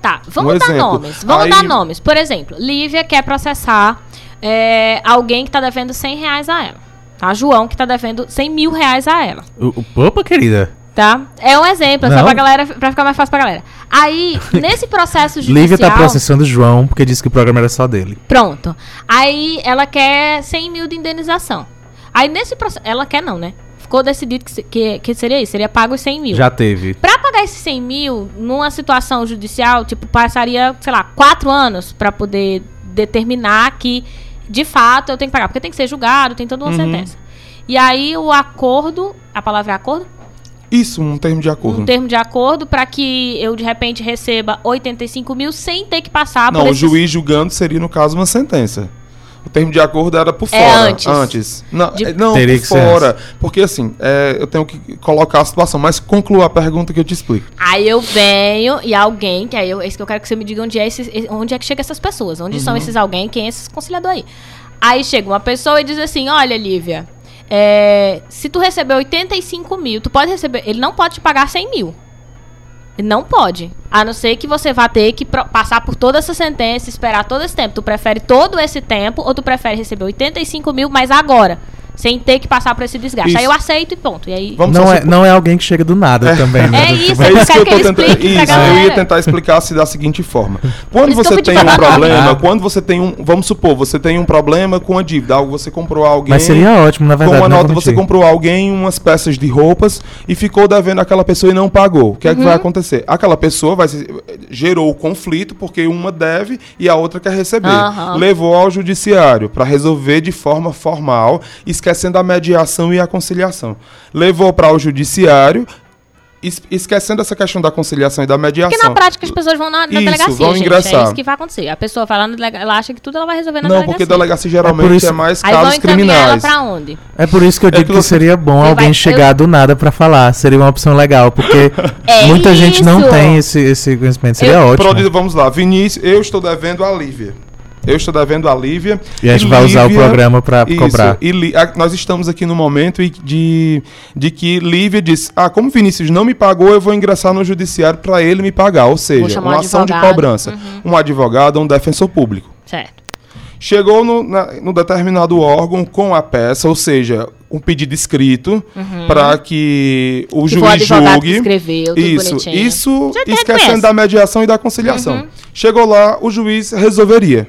Tá, vamos Um dar exemplo. nomes. Vamos Aí- dar nomes. Por exemplo, Lívia quer processar é, alguém que tá devendo 100 reais a ela. Tá? João que tá devendo 100 mil reais a ela. O- o- Opa, querida. Tá? É um exemplo, só Não. pra galera, pra ficar mais fácil pra galera. Aí, nesse processo judicial... Lívia tá processando o João porque disse que o programa era só dele. Pronto. Aí ela quer 100 mil de indenização. Aí nesse processo. Ela quer não, né? Ficou decidido que, que, que seria isso. Seria pago os 100 mil. Já teve. Pra pagar esses 100 mil, numa situação judicial, tipo, passaria, sei lá, quatro anos pra poder determinar que, de fato, eu tenho que pagar. Porque tem que ser julgado, tem toda uma Uhum. sentença. E aí o acordo. A palavra é acordo? Isso, um termo de acordo. Um termo de acordo pra que eu, de repente, receba 85 mil sem ter que passar Não, por o esses... juiz julgando seria, no caso, uma sentença. O termo de acordo era por É fora. antes. Não, De- é, não Teria por que ser fora. Porque assim, é, eu tenho que colocar a situação, mas conclua a pergunta que eu te explico. Aí eu venho e alguém, que aí eu, é isso que eu quero que você me diga onde é, esses, onde é que chega essas pessoas, onde Uhum. são esses alguém, quem é esses conciliadores aí. Aí chega uma pessoa e diz assim, olha, Lívia, é, se tu receber 85 mil, tu pode receber, ele não pode te pagar 100 mil. Ele não pode. A não ser que você vá ter que passar por toda essa sentença, esperar todo esse tempo. Tu prefere todo esse tempo ou tu prefere receber 85 mil, mas agora? Sem ter que passar por esse desgaste. Isso. Aí eu aceito e ponto. E aí. Vamos Não é, supor- não é alguém que chega do nada também, né? É Do isso, tipo, é É isso que eu que tentando. explique Isso, eu ia tentar explicar se da seguinte forma. Quando você tem um problema, Ah. quando você tem um. Vamos supor, você tem um problema com a dívida, algo você comprou alguém. Mas seria ótimo, na verdade. com uma não nota, você comprou a alguém umas peças de roupas e ficou devendo aquela pessoa e não pagou. O que é que Uhum. vai acontecer? Aquela pessoa vai se- gerou o conflito porque uma deve e a outra quer receber. Aham. Levou ao judiciário para resolver de forma formal, esquecendo a mediação e a conciliação. Levou para o judiciário, es- esquecendo essa questão da conciliação e da mediação. Porque na prática as pessoas vão na, na Isso, delegacia, vão gente. ingressar. É isso que vai acontecer. A pessoa vai lá na delegacia, ela acha que tudo ela vai resolver na Não, delegacia. porque delegacia É geralmente é, isso- mais Aí vão casos encaminhar ela criminais. pra onde? É por isso que eu digo que que, você- seria bom alguém vai- chegar do nada pra falar. Seria uma opção legal, porque É muita gente não isso. tem esse, esse conhecimento. Seria Eu- ótimo. Pronto, vamos lá. Vinícius, eu estou devendo a Lívia. Eu estou devendo a Lívia. E a gente vai usar o programa Isso, cobrar. E Li- a- nós estamos aqui no momento e- de, de que Lívia disse: Ah, como Vinícius não me pagou, eu vou ingressar no judiciário para ele me pagar. Ou seja, uma um ação de cobrança. Um advogado ou um defensor público. Certo. Chegou no, na- no determinado órgão com a peça, ou seja, um pedido escrito para que o Uhum. O juiz que julgue. escreveu, tudo Isso, bonitinho. isso esquecendo da mediação e da conciliação. Uhum. Chegou lá, o juiz resolveria.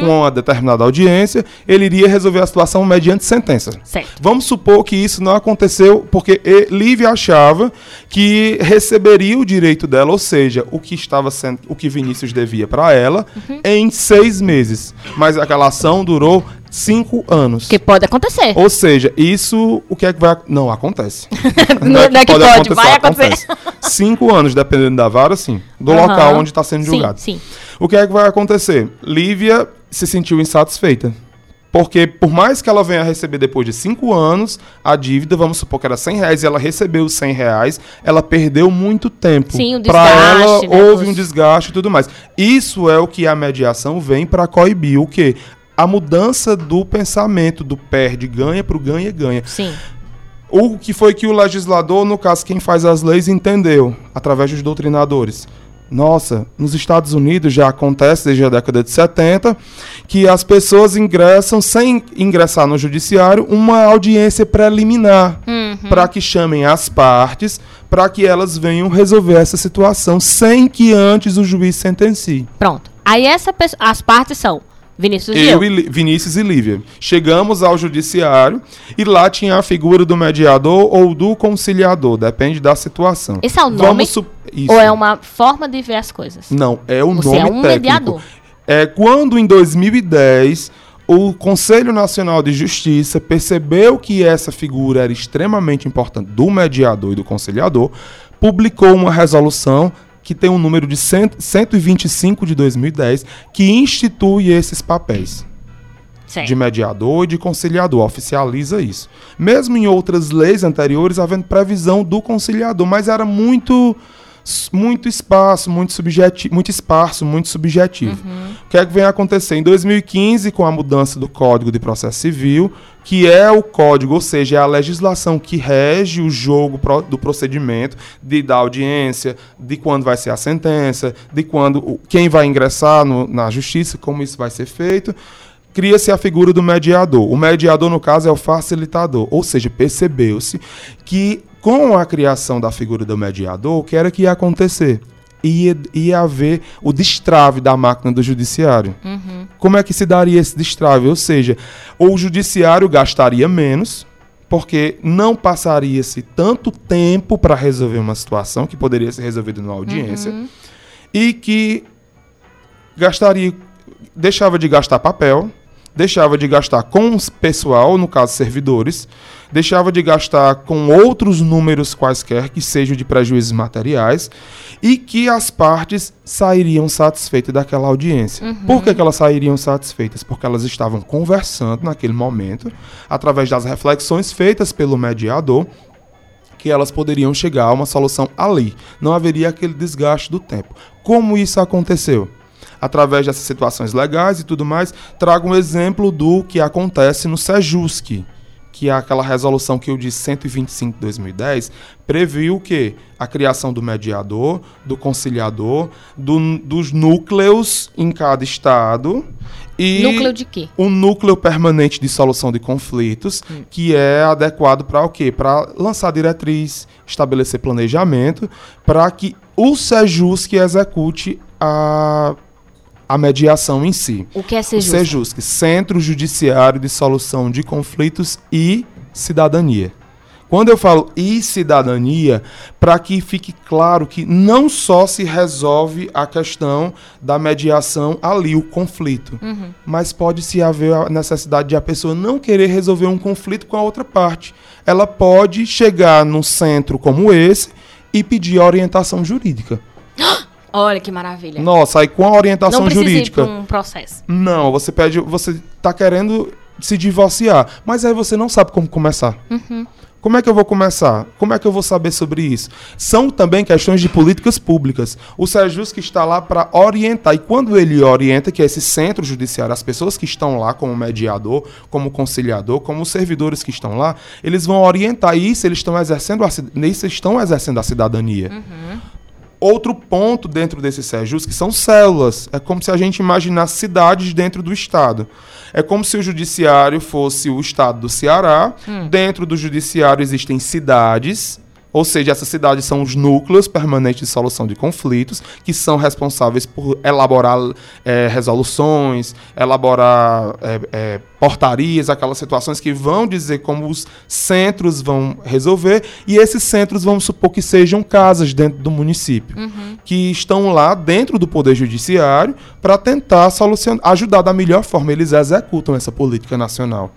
Com uma determinada audiência, ele iria resolver a situação mediante sentença. Certo. Vamos supor que isso não aconteceu porque Lívia achava que receberia o direito dela, ou seja, o que estava sendo, o que Vinícius devia para ela, Uhum. em seis meses. Mas aquela ação durou Cinco anos. Que pode acontecer. Ou seja, isso o que é que vai. Não, acontece. Não é que pode, vai acontecer. Cinco anos, dependendo da vara, sim. Do Aham. local onde está sendo Sim, julgado. sim. O que é que vai acontecer? Lívia se sentiu insatisfeita. Porque por mais que ela venha a receber depois de cinco anos, a dívida, vamos supor que era 100 reais, e ela recebeu os 100 reais, ela perdeu muito tempo. Sim, o Pra desgaste, ela, né, houve um desgaste e tudo mais. Isso é o que a mediação vem para coibir. O quê? A mudança do pensamento do perde-ganha para o ganha-ganha. Sim. O que foi que o legislador, no caso quem faz as leis, entendeu através dos doutrinadores? Nossa, nos Estados Unidos já acontece desde a década de 70 que as pessoas ingressam, sem ingressar no judiciário, uma audiência preliminar Uhum. para que chamem as partes, para que elas venham resolver essa situação sem que antes o juiz sentencie. Pronto. Aí essa as partes são Vinícius e eu. Eu e Vinícius e Lívia. Chegamos ao judiciário e lá tinha a figura do mediador ou do conciliador, depende da situação. Esse é o nome? Ou é uma forma de ver as coisas? Não, é o Você nome é um técnico. mediador. É quando em 2010 o Conselho Nacional de Justiça percebeu que essa figura era extremamente importante do mediador e do conciliador, publicou uma resolução que tem um número de 100 125 de 2010 que institui esses papéis Certo. de mediador e de conciliador, oficializa isso. Mesmo em outras leis anteriores, havendo previsão do conciliador, mas era muito muito espaço, muito subjetivo, muito esparso, muito subjetivo. O que é que vem a acontecer? Em 2015, com a mudança do Código de Processo Civil, que é o código, ou seja, é a legislação que rege o jogo do procedimento, de da audiência, de quando vai ser a sentença, de quando quem vai ingressar no- na justiça, como isso vai ser feito cria-se a figura do mediador. O mediador, no caso, é o facilitador. Ou seja, percebeu-se que com a criação da figura do mediador, o que era que ia acontecer? Ia, ia haver o destrave da máquina do judiciário. Como é que se daria esse destrave? Ou seja, o judiciário gastaria menos, porque não passaria-se tanto tempo para resolver uma situação que poderia ser resolvida numa audiência, e que gastaria, deixava de gastar papel, deixava de gastar com pessoal, no caso servidores, deixava de gastar com outros números quaisquer que sejam de prejuízos materiais e que as partes sairiam satisfeitas daquela audiência. Por que, que elas sairiam satisfeitas? Porque elas estavam conversando naquele momento, através das reflexões feitas pelo mediador, que elas poderiam chegar a uma solução ali. Não haveria aquele desgaste do tempo. Como isso aconteceu? Através dessas situações legais e tudo mais, trago um exemplo do que acontece no Sejusc, que é aquela resolução que eu disse 125 de 2010, previu que a criação do mediador, do conciliador, do- dos núcleos em cada estado e Núcleo de quê? um núcleo permanente de solução de conflitos, que é adequado para o quê? Para lançar diretriz, estabelecer planejamento, para que o Sejusc execute a, a mediação em si. O que é ser O justo? Sejusc, Centro Judiciário de Solução de Conflitos e Cidadania. Quando eu falo e cidadania, para que fique claro que não só se resolve a questão da mediação ali, o conflito, mas pode-se haver a necessidade de a pessoa não querer resolver um conflito com a outra parte. Ela pode chegar num centro como esse e pedir orientação jurídica. Olha que maravilha. Nossa, aí com a orientação Não jurídica. pra um processo. Não, você pede, você tá querendo se divorciar, mas aí você não sabe como começar. Como é que eu vou começar? Como é que eu vou saber sobre isso? São também questões de políticas públicas. O Sérgio que está lá para orientar. E quando ele orienta, que é esse centro judiciário, as pessoas que estão lá como mediador, como conciliador, como servidores que estão lá, eles vão orientar isso, eles estão exercendo a, nisso estão exercendo a cidadania. Outro ponto dentro desses Sejus que são células. É como se a gente imaginasse cidades dentro do Estado. É como se o judiciário fosse o Estado do Ceará. Dentro do judiciário existem cidades Ou seja, essas cidades são os núcleos permanentes de solução de conflitos, que são responsáveis por elaborar é, resoluções, elaborar é, é, portarias, aquelas situações que vão dizer como os centros vão resolver, e esses centros vamos supor que sejam casas dentro do município, uhum. que estão lá dentro do Poder Judiciário para tentar solucionar, ajudar da melhor forma. Eles executam essa política nacional.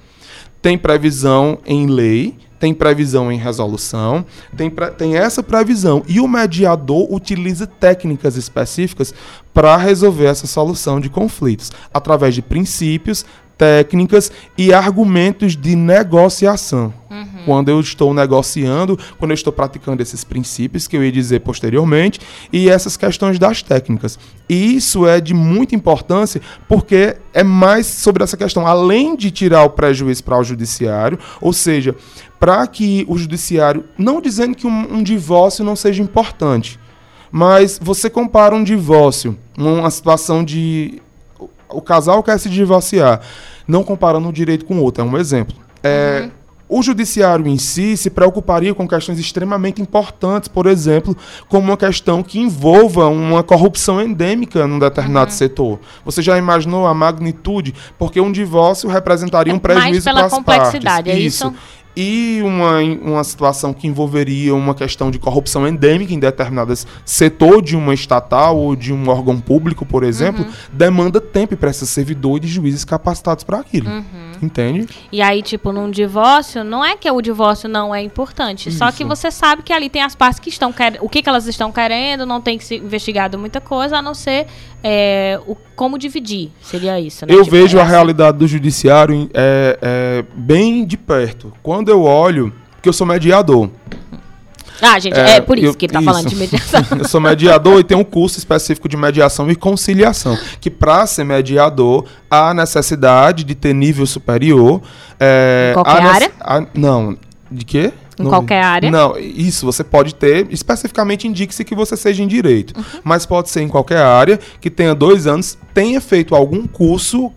Tem previsão em lei tem previsão em resolução, tem, tem essa previsão. E o mediador utiliza técnicas específicas para resolver essa solução de conflitos, através de princípios, técnicas e argumentos de negociação. Uhum. Quando eu estou negociando, quando eu estou praticando esses princípios que eu ia dizer posteriormente e essas questões das técnicas. E isso é de muita importância porque é mais sobre essa questão, além de tirar o prejuízo para o judiciário, ou seja, para que o judiciário, não dizendo que um, um divórcio não seja importante, mas você compara um divórcio, uma situação de o casal quer se divorciar, não comparando um direito com o outro, é um exemplo. É, uhum. O judiciário em si se preocuparia com questões extremamente importantes, por exemplo, como uma questão que envolva uma corrupção endêmica num determinado uhum. setor. Você já imaginou a magnitude? Porque um divórcio representaria um prejuízo para as partes. Complexidade, é isso? e uma, uma situação que envolveria uma questão de corrupção endêmica em determinados setor de uma estatal ou de um órgão público, por exemplo, uhum. demanda tempo para esses servidores e juízes capacitados para aquilo. Uhum. Entende? E aí, tipo, num divórcio, não é que o divórcio não é importante, Isso. só que você sabe que ali tem as partes que estão querendo, o que, que elas estão querendo, não tem que ser investigado muita coisa, a não ser é, o, como dividir. Seria isso, né? Eu tipo, vejo é a assim. realidade do judiciário é, é, bem de perto. Quando eu olho, porque eu sou mediador. Ah, gente, é, é por isso eu, que ele tá isso. falando de mediação. eu sou mediador e tenho um curso específico de mediação e conciliação. Que para ser mediador, há necessidade de ter nível superior. É, em qualquer área? A, não. De quê? Em não, qualquer área? Não, isso você pode ter, especificamente indique-se que você seja em direito. Uhum. Mas pode ser em qualquer área, que tenha dois anos, tenha feito algum curso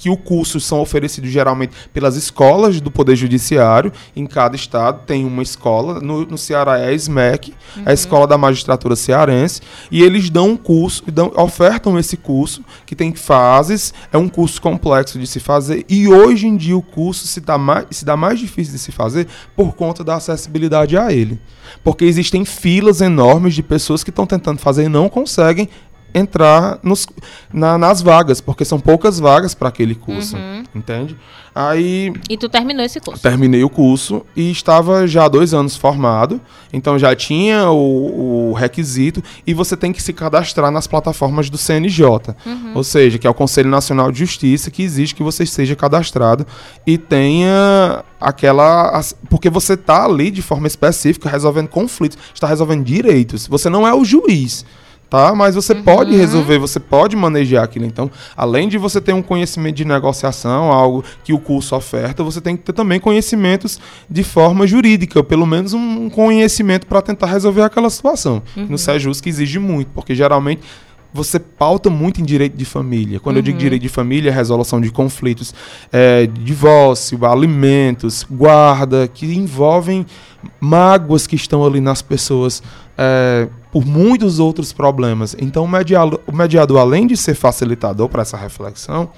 que o curso são oferecidos geralmente pelas escolas do Poder Judiciário. Em cada estado tem uma escola. No, no Ceará é a SMEC, uhum. a Escola da Magistratura Cearense. E eles dão um curso, dão, ofertam esse curso, que tem fases, é um curso complexo de se fazer. E hoje em dia o curso se dá mais, se dá mais difícil de se fazer por conta da acessibilidade a ele. Porque existem filas enormes de pessoas que estão tentando fazer e não conseguem entrar nos, na, nas vagas, porque são poucas vagas para aquele curso, uhum. entende? Aí. E tu terminou esse curso? Terminei o curso e estava já há dois anos formado, então já tinha o, o requisito e você tem que se cadastrar nas plataformas do CNJ, uhum. ou seja, que é o Conselho Nacional de Justiça, que exige que você seja cadastrado e tenha aquela. Porque você está ali de forma específica resolvendo conflitos, está resolvendo direitos. Você não é o juiz tá? Mas você uhum. pode resolver, você pode manejar aquilo. Então, além de você ter um conhecimento de negociação, algo que o curso oferta, você tem que ter também conhecimentos de forma jurídica, pelo menos um conhecimento para tentar resolver aquela situação. Uhum. No SEJUS que exige muito, porque geralmente você pauta muito em direito de família. Quando uhum. eu digo uhum. direito de família, é resolução de conflitos, é, divórcio, alimentos, guarda, que envolvem mágoas que estão ali nas pessoas. É, por muitos outros problemas. Então, o mediador, o mediador além de ser facilitador para essa reflexão,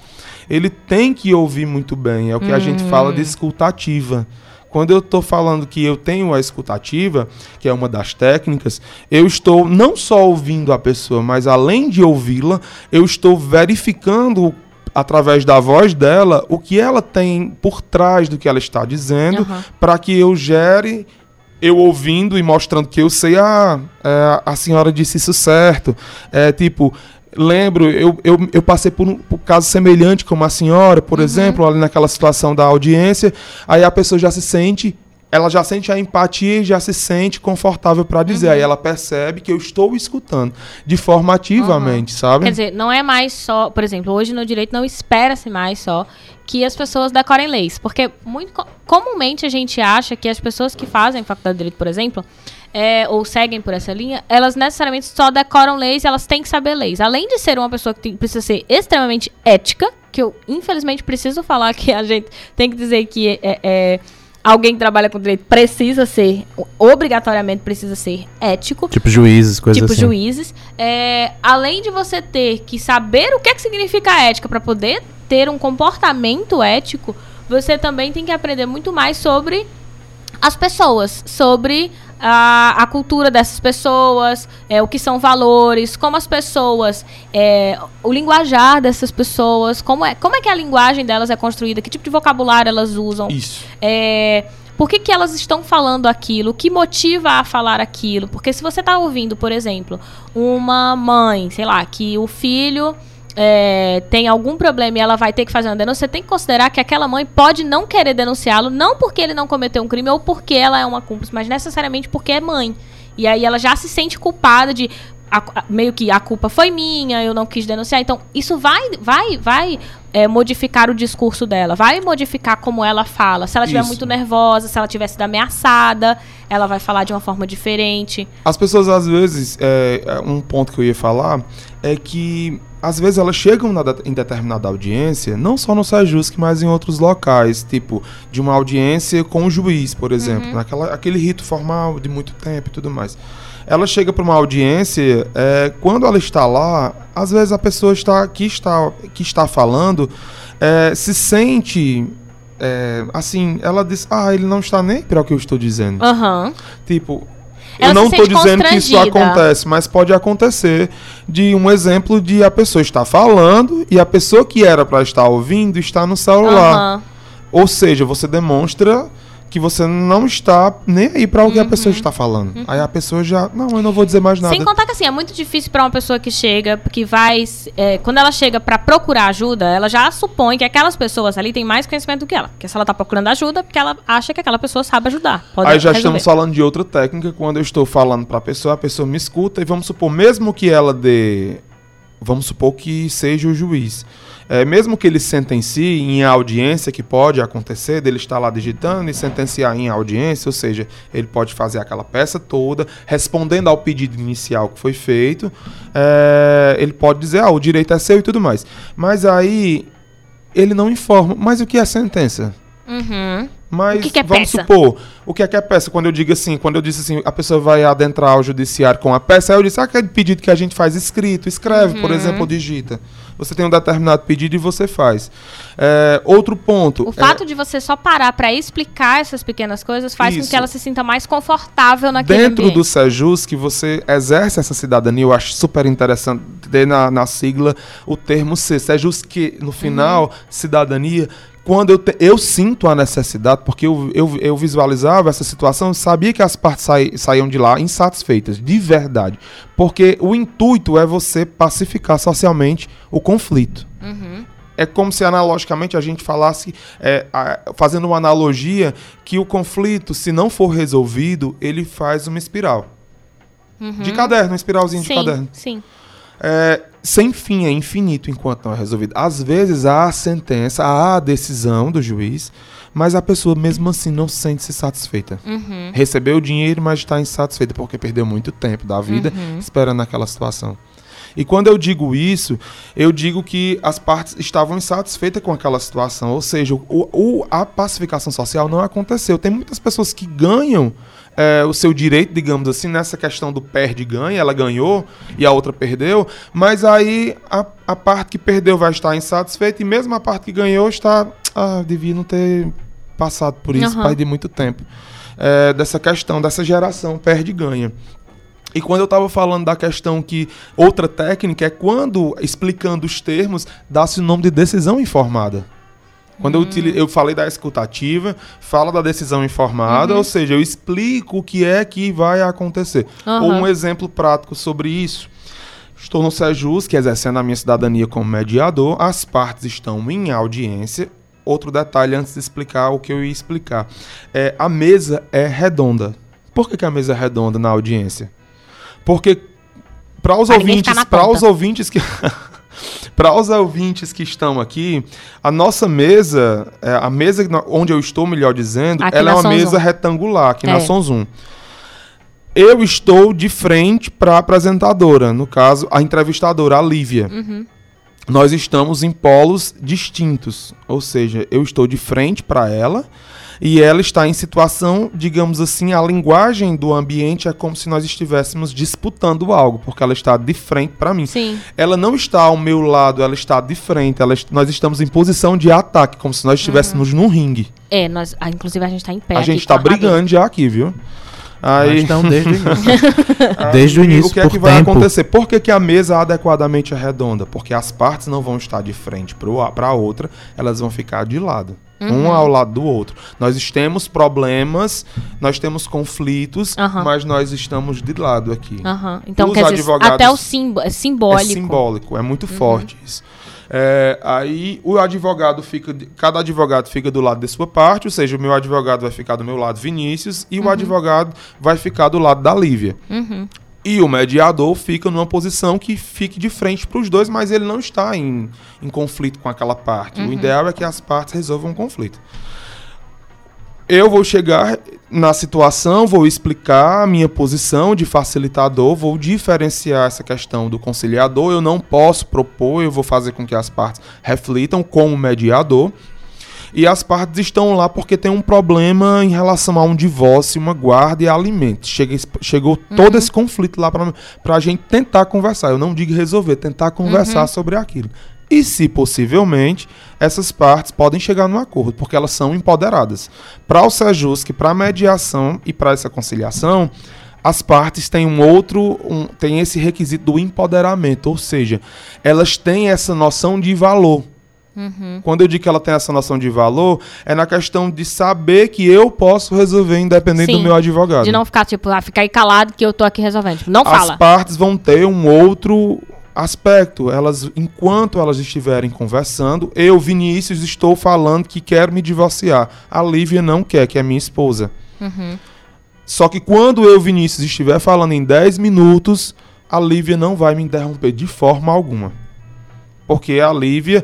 ele tem que ouvir muito bem. É o que a gente fala de hum. escutativa. Quando eu estou falando que eu tenho a escutativa, que é uma das técnicas, eu estou não só ouvindo a pessoa, mas além de ouvi-la, eu estou verificando através da voz dela o que ela tem por trás do que ela está dizendo, uhum. para que eu gere eu ouvindo e mostrando que eu sei, ah, é, a senhora disse isso certo. É tipo, lembro, eu, eu, eu passei por um, por um caso semelhante com uma senhora, por uhum. exemplo, ali naquela situação da audiência, aí a pessoa já se sente ela já sente a empatia e já se sente confortável para dizer. Uhum. Aí ela percebe que eu estou escutando de forma ativamente, uhum. sabe? Quer dizer, não é mais só, por exemplo, hoje no direito não espera-se mais só que as pessoas decorem leis, porque muito comumente a gente acha que as pessoas que fazem faculdade de direito, por exemplo, é, ou seguem por essa linha, elas necessariamente só decoram leis, elas têm que saber leis. Além de ser uma pessoa que tem, precisa ser extremamente ética, que eu infelizmente preciso falar que a gente tem que dizer que é, é alguém que trabalha com direito precisa ser, obrigatoriamente precisa ser ético. Tipo juízes, coisas tipo assim. juízes. É, além de você ter que saber o que, é que significa ética para poder ter um comportamento ético, você também tem que aprender muito mais sobre as pessoas, sobre a, a cultura dessas pessoas, é, o que são valores, como as pessoas, é, o linguajar dessas pessoas, como é, como é que a linguagem delas é construída, que tipo de vocabulário elas usam. Isso. É, por que, que elas estão falando aquilo? O que motiva a falar aquilo? Porque se você está ouvindo, por exemplo, uma mãe, sei lá, que o filho é, tem algum problema e ela vai ter que fazer uma denúncia, você tem que considerar que aquela mãe pode não querer denunciá-lo, não porque ele não cometeu um crime ou porque ela é uma cúmplice, mas necessariamente porque é mãe. E aí ela já se sente culpada de a, meio que a culpa foi minha, eu não quis denunciar. Então, isso vai, vai, vai é, modificar o discurso dela, vai modificar como ela fala. Se ela estiver muito nervosa, se ela tiver sido ameaçada, ela vai falar de uma forma diferente. As pessoas, às vezes, é, um ponto que eu ia falar é que às vezes elas chegam na, em determinada audiência, não só no Sejusc, mas em outros locais, tipo de uma audiência com o juiz, por exemplo, uhum. naquela, aquele rito formal de muito tempo e tudo mais. Ela chega para uma audiência, é, quando ela está lá, às vezes a pessoa está, que, está, que está falando é, se sente é, assim, ela diz, ah, ele não está nem para o que eu estou dizendo. Uhum. Tipo, ela eu não estou dizendo que isso acontece, mas pode acontecer de um exemplo de a pessoa estar falando e a pessoa que era para estar ouvindo está no celular. Uhum. Ou seja, você demonstra que você não está nem aí para o que uhum. a pessoa está falando. Uhum. Aí a pessoa já, não, eu não vou dizer mais nada. Sem contar que assim, é muito difícil para uma pessoa que chega, que vai, é, quando ela chega para procurar ajuda, ela já supõe que aquelas pessoas ali têm mais conhecimento do que ela. Porque se ela está procurando ajuda, porque ela acha que aquela pessoa sabe ajudar. aí já resolver. estamos falando de outra técnica, quando eu estou falando para a pessoa, a pessoa me escuta e vamos supor, mesmo que ela dê, vamos supor que seja o juiz é, mesmo que ele sentencie em audiência, que pode acontecer, dele estar lá digitando e sentenciar em audiência, ou seja, ele pode fazer aquela peça toda, respondendo ao pedido inicial que foi feito, é, ele pode dizer, ah, o direito é seu e tudo mais. Mas aí ele não informa. Mas o que é sentença? Uhum. Mas o que que é vamos peça? supor, o que é que é peça? Quando eu digo assim, quando eu disse assim, a pessoa vai adentrar ao judiciário com a peça, aí eu disse, ah, aquele pedido que a gente faz escrito, escreve, uhum. por exemplo, digita. Você tem um determinado pedido e você faz. É, outro ponto. O fato é, de você só parar para explicar essas pequenas coisas faz isso. com que ela se sinta mais confortável naquele Dentro ambiente. do Sejus, que você exerce essa cidadania, eu acho super interessante ter na, na sigla o termo C. Sejus, que no final, uhum. cidadania quando eu, te, eu sinto a necessidade, porque eu, eu, eu visualizava essa situação, sabia que as partes saí, saíam de lá insatisfeitas, de verdade. Porque o intuito é você pacificar socialmente o conflito. Uhum. É como se analogicamente a gente falasse, é, a, fazendo uma analogia, que o conflito, se não for resolvido, ele faz uma espiral. Uhum. De caderno, uma espiralzinha sim, de caderno. Sim. É, sem fim, é infinito enquanto não é resolvido. Às vezes há a sentença, há a decisão do juiz, mas a pessoa mesmo assim não se sente -se satisfeita. Uhum. Recebeu o dinheiro, mas está insatisfeita porque perdeu muito tempo da vida uhum. esperando aquela situação. E quando eu digo isso, eu digo que as partes estavam insatisfeitas com aquela situação, ou seja, o, o, a pacificação social não aconteceu. Tem muitas pessoas que ganham é, o seu direito, digamos assim, nessa questão do perde-ganha, ela ganhou e a outra perdeu, mas aí a, a parte que perdeu vai estar insatisfeita e mesmo a parte que ganhou está. Ah, devia não ter passado por isso, uhum. perdi muito tempo. É, dessa questão, dessa geração perde-ganha. E quando eu estava falando da questão que outra técnica é quando, explicando os termos, dá-se o nome de decisão informada. Quando hum. eu, eu falei da escutativa, fala da decisão informada, uhum. ou seja, eu explico o que é que vai acontecer. Uhum. Ou um exemplo prático sobre isso. Estou no Sejus, que exercendo a minha cidadania como mediador, as partes estão em audiência. Outro detalhe antes de explicar o que eu ia explicar. É, a mesa é redonda. Por que, que a mesa é redonda na audiência? Porque para os ouvintes, para os ouvintes que Para os ouvintes que estão aqui, a nossa mesa, é, a mesa onde eu estou, melhor dizendo, aqui ela é uma mesa retangular aqui é. na Sonzum. Eu estou de frente para a apresentadora, no caso, a entrevistadora, a Lívia. Uhum. Nós estamos em polos distintos, ou seja, eu estou de frente para ela e ela está em situação, digamos assim, a linguagem do ambiente é como se nós estivéssemos disputando algo, porque ela está de frente para mim. Sim. Ela não está ao meu lado, ela está de frente, ela est- nós estamos em posição de ataque, como se nós estivéssemos num ringue. É, nós, inclusive a gente tá em pé. a gente está brigando já aqui, viu? Aí, Então, desde o início. Aí, Desde o início, O que é que vai tempo. acontecer? Por que, que a mesa adequadamente é redonda? Porque as partes não vão estar de frente para a outra, elas vão ficar de lado. Um Uhum. ao lado do outro. Nós temos problemas, nós temos conflitos, Aham. mas nós estamos de lado aqui. Aham. Então, Os quer dizer, até o símbolo, é simbólico. É simbólico, é muito Uhum. forte isso. É, aí o advogado fica, cada advogado fica do lado de sua parte, ou seja, o meu advogado vai ficar do meu lado, Vinícius, e o advogado vai ficar do lado da Lívia. E o mediador fica numa posição que fique de frente para os dois, mas ele não está em, em conflito com aquela parte. Uhum. O ideal é que as partes resolvam o conflito. Eu vou chegar na situação, vou explicar a minha posição de facilitador, vou diferenciar essa questão do conciliador. Eu não posso propor, eu vou fazer com que as partes reflitam como mediador. E as partes estão lá porque tem um problema em relação a um divórcio, uma guarda e alimentos. Chega, chegou todo esse conflito lá para a gente tentar conversar. Eu não digo resolver, tentar conversar sobre aquilo. E se possivelmente, essas partes podem chegar num acordo, porque elas são empoderadas. Para o Sejusc, para a mediação e para essa conciliação, as partes têm um outro, um, têm esse requisito do empoderamento, ou seja, elas têm essa noção de valor. Quando eu digo que ela tem essa noção de valor, é na questão de saber que eu posso resolver independente Sim. do meu advogado. De não ficar, tipo, ah, ficar aí calado que eu tô aqui resolvendo. Tipo, não As fala. partes vão ter um outro aspecto. Elas, enquanto elas estiverem conversando, eu, Vinícius, estou falando que quero me divorciar. A Lívia não quer, que é minha esposa. Uhum. Só que quando eu, Vinícius, estiver falando em 10 minutos, a Lívia não vai me interromper de forma alguma. Porque a Lívia,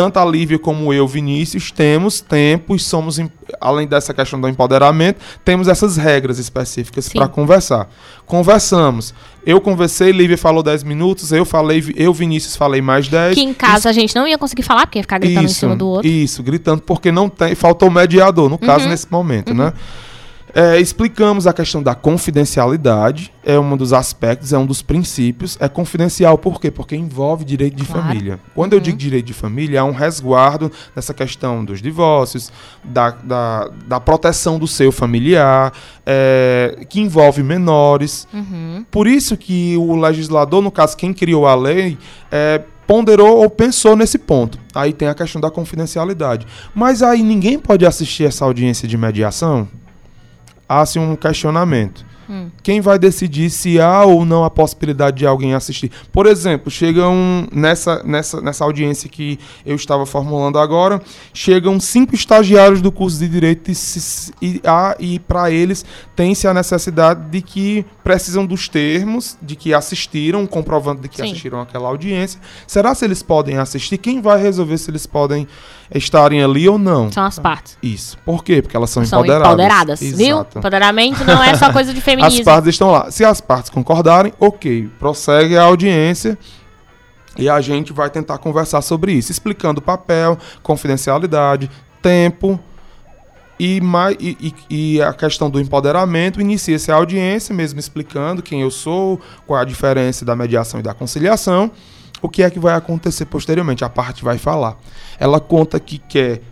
tanto a Lívia como eu, Vinícius, temos tempo e somos, além dessa questão do empoderamento, temos essas regras específicas para conversar. Conversamos. Eu conversei, Lívia falou 10 minutos, eu falei, eu, Vinícius, falei mais 10. Que em casa a gente não ia conseguir falar, porque ia ficar gritando em cima do outro. Isso, gritando, porque não tem, faltou mediador, no caso, Uhum. nesse momento, né? É, explicamos a questão da confidencialidade, é um dos aspectos, é um dos princípios. É confidencial por quê? Porque envolve direito de Claro. família. Quando eu digo direito de família, há um resguardo nessa questão dos divórcios, da, da, da proteção do seu familiar, é, que envolve menores. Uhum. Por isso que o legislador, no caso, quem criou a lei, é, ponderou ou pensou nesse ponto. Aí tem a questão da confidencialidade. Mas aí ninguém pode assistir essa audiência de mediação? Há-se um questionamento. Hum. Quem vai decidir se há ou não a possibilidade de alguém assistir? Por exemplo, chega um, nessa, nessa, nessa audiência que eu estava formulando agora, chegam cinco estagiários do curso de Direito e, e, há- e para eles tem-se a necessidade de que precisam dos termos, de que assistiram, comprovando de que Sim. assistiram aquela audiência. Será se eles podem assistir? Quem vai resolver se eles podem estarem ali ou não? São as partes. Isso. Por quê? Porque elas são, São empoderadas. empoderadas, viu? Empoderamento não é só coisa de As feminismo. partes estão lá. Se as partes concordarem, ok. Prossegue a audiência e a gente vai tentar conversar sobre isso, explicando o papel, confidencialidade, tempo e, mai- e- e- e a questão do empoderamento. Inicia-se a audiência, mesmo explicando quem eu sou, qual é a diferença da mediação e da conciliação. O que é que vai acontecer posteriormente? A parte vai falar. Ela conta que quer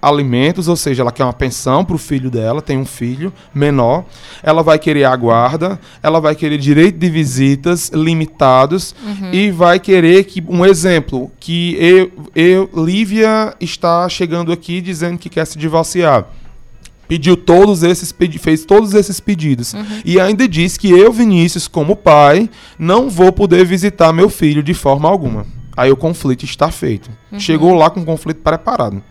alimentos, ou seja, ela quer uma pensão para o filho dela, tem um filho menor, ela vai querer a guarda, ela vai querer direito de visitas limitados e vai querer que um exemplo que eu, eu Lívia está chegando aqui dizendo que quer se divorciar. Pediu todos esses fez todos esses pedidos e ainda diz que eu, Vinícius, como pai, não vou poder visitar meu filho de forma alguma. Aí o conflito está feito. Chegou lá com o conflito preparado.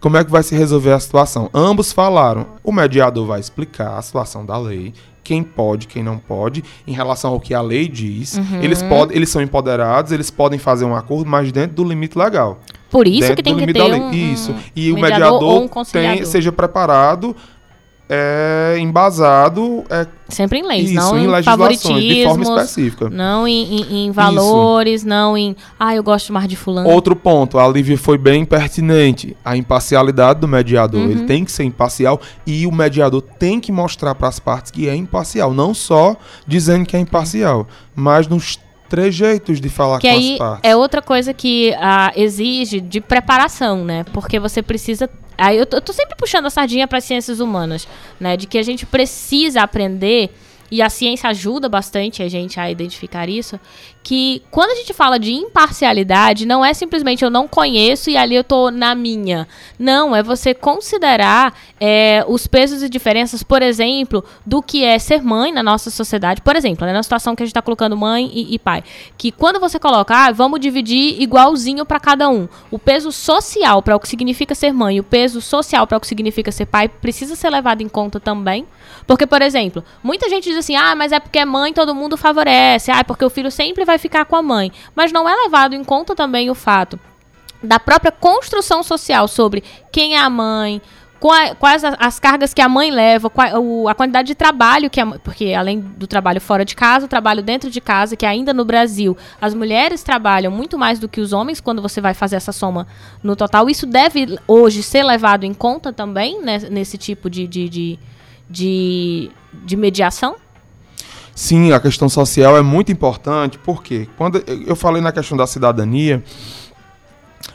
Como é que vai se resolver a situação? Ambos falaram. O mediador vai explicar a situação da lei, quem pode, quem não pode, em relação ao que a lei diz. Eles, podem, eles são empoderados, eles podem fazer um acordo, mas dentro do limite legal. Por isso dentro que tem que ter um. Isso. um E o mediador mediador um tem, seja preparado é embasado é, Sempre em leis, isso, não em em, legislações, de forma específica. não em, em- em valores, não em... Ah, eu gosto mais de fulano. Outro ponto, a Lívia foi bem pertinente. A imparcialidade do mediador. Uhum. Ele tem que ser imparcial e o mediador tem que mostrar para as partes que é imparcial. Não só dizendo que é imparcial, mas nos trejeitos de falar Que com aí as partes. é outra coisa que ah, exige de preparação, né? Porque você precisa. Aí eu tô, eu tô sempre puxando a sardinha para ciências humanas, né? De que a gente precisa aprender e a ciência ajuda bastante a gente a identificar isso, que quando a gente fala de imparcialidade, não é simplesmente eu não conheço e ali eu tô na minha. Não, é você considerar é, os pesos e diferenças, por exemplo, do que é ser mãe na nossa sociedade. Por exemplo, né, na situação que a gente tá colocando mãe e, e pai. Que quando você coloca, ah, vamos dividir igualzinho para cada um. O peso social para o que significa ser mãe e o peso social para o que significa ser pai precisa ser levado em conta também. Porque, por exemplo, muita gente diz assim: ah, mas é porque é mãe, todo mundo favorece. Ah, é porque o filho sempre vai ficar com a mãe. Mas não é levado em conta também o fato da própria construção social sobre quem é a mãe, qua- quais as cargas que a mãe leva, a quantidade de trabalho que a mãe. Porque além do trabalho fora de casa, o trabalho dentro de casa, que ainda no Brasil as mulheres trabalham muito mais do que os homens quando você vai fazer essa soma no total. Isso deve hoje ser levado em conta também né, nesse tipo de, de, de, de, de mediação? Sim, a questão social é muito importante, porque quando eu falei na questão da cidadania,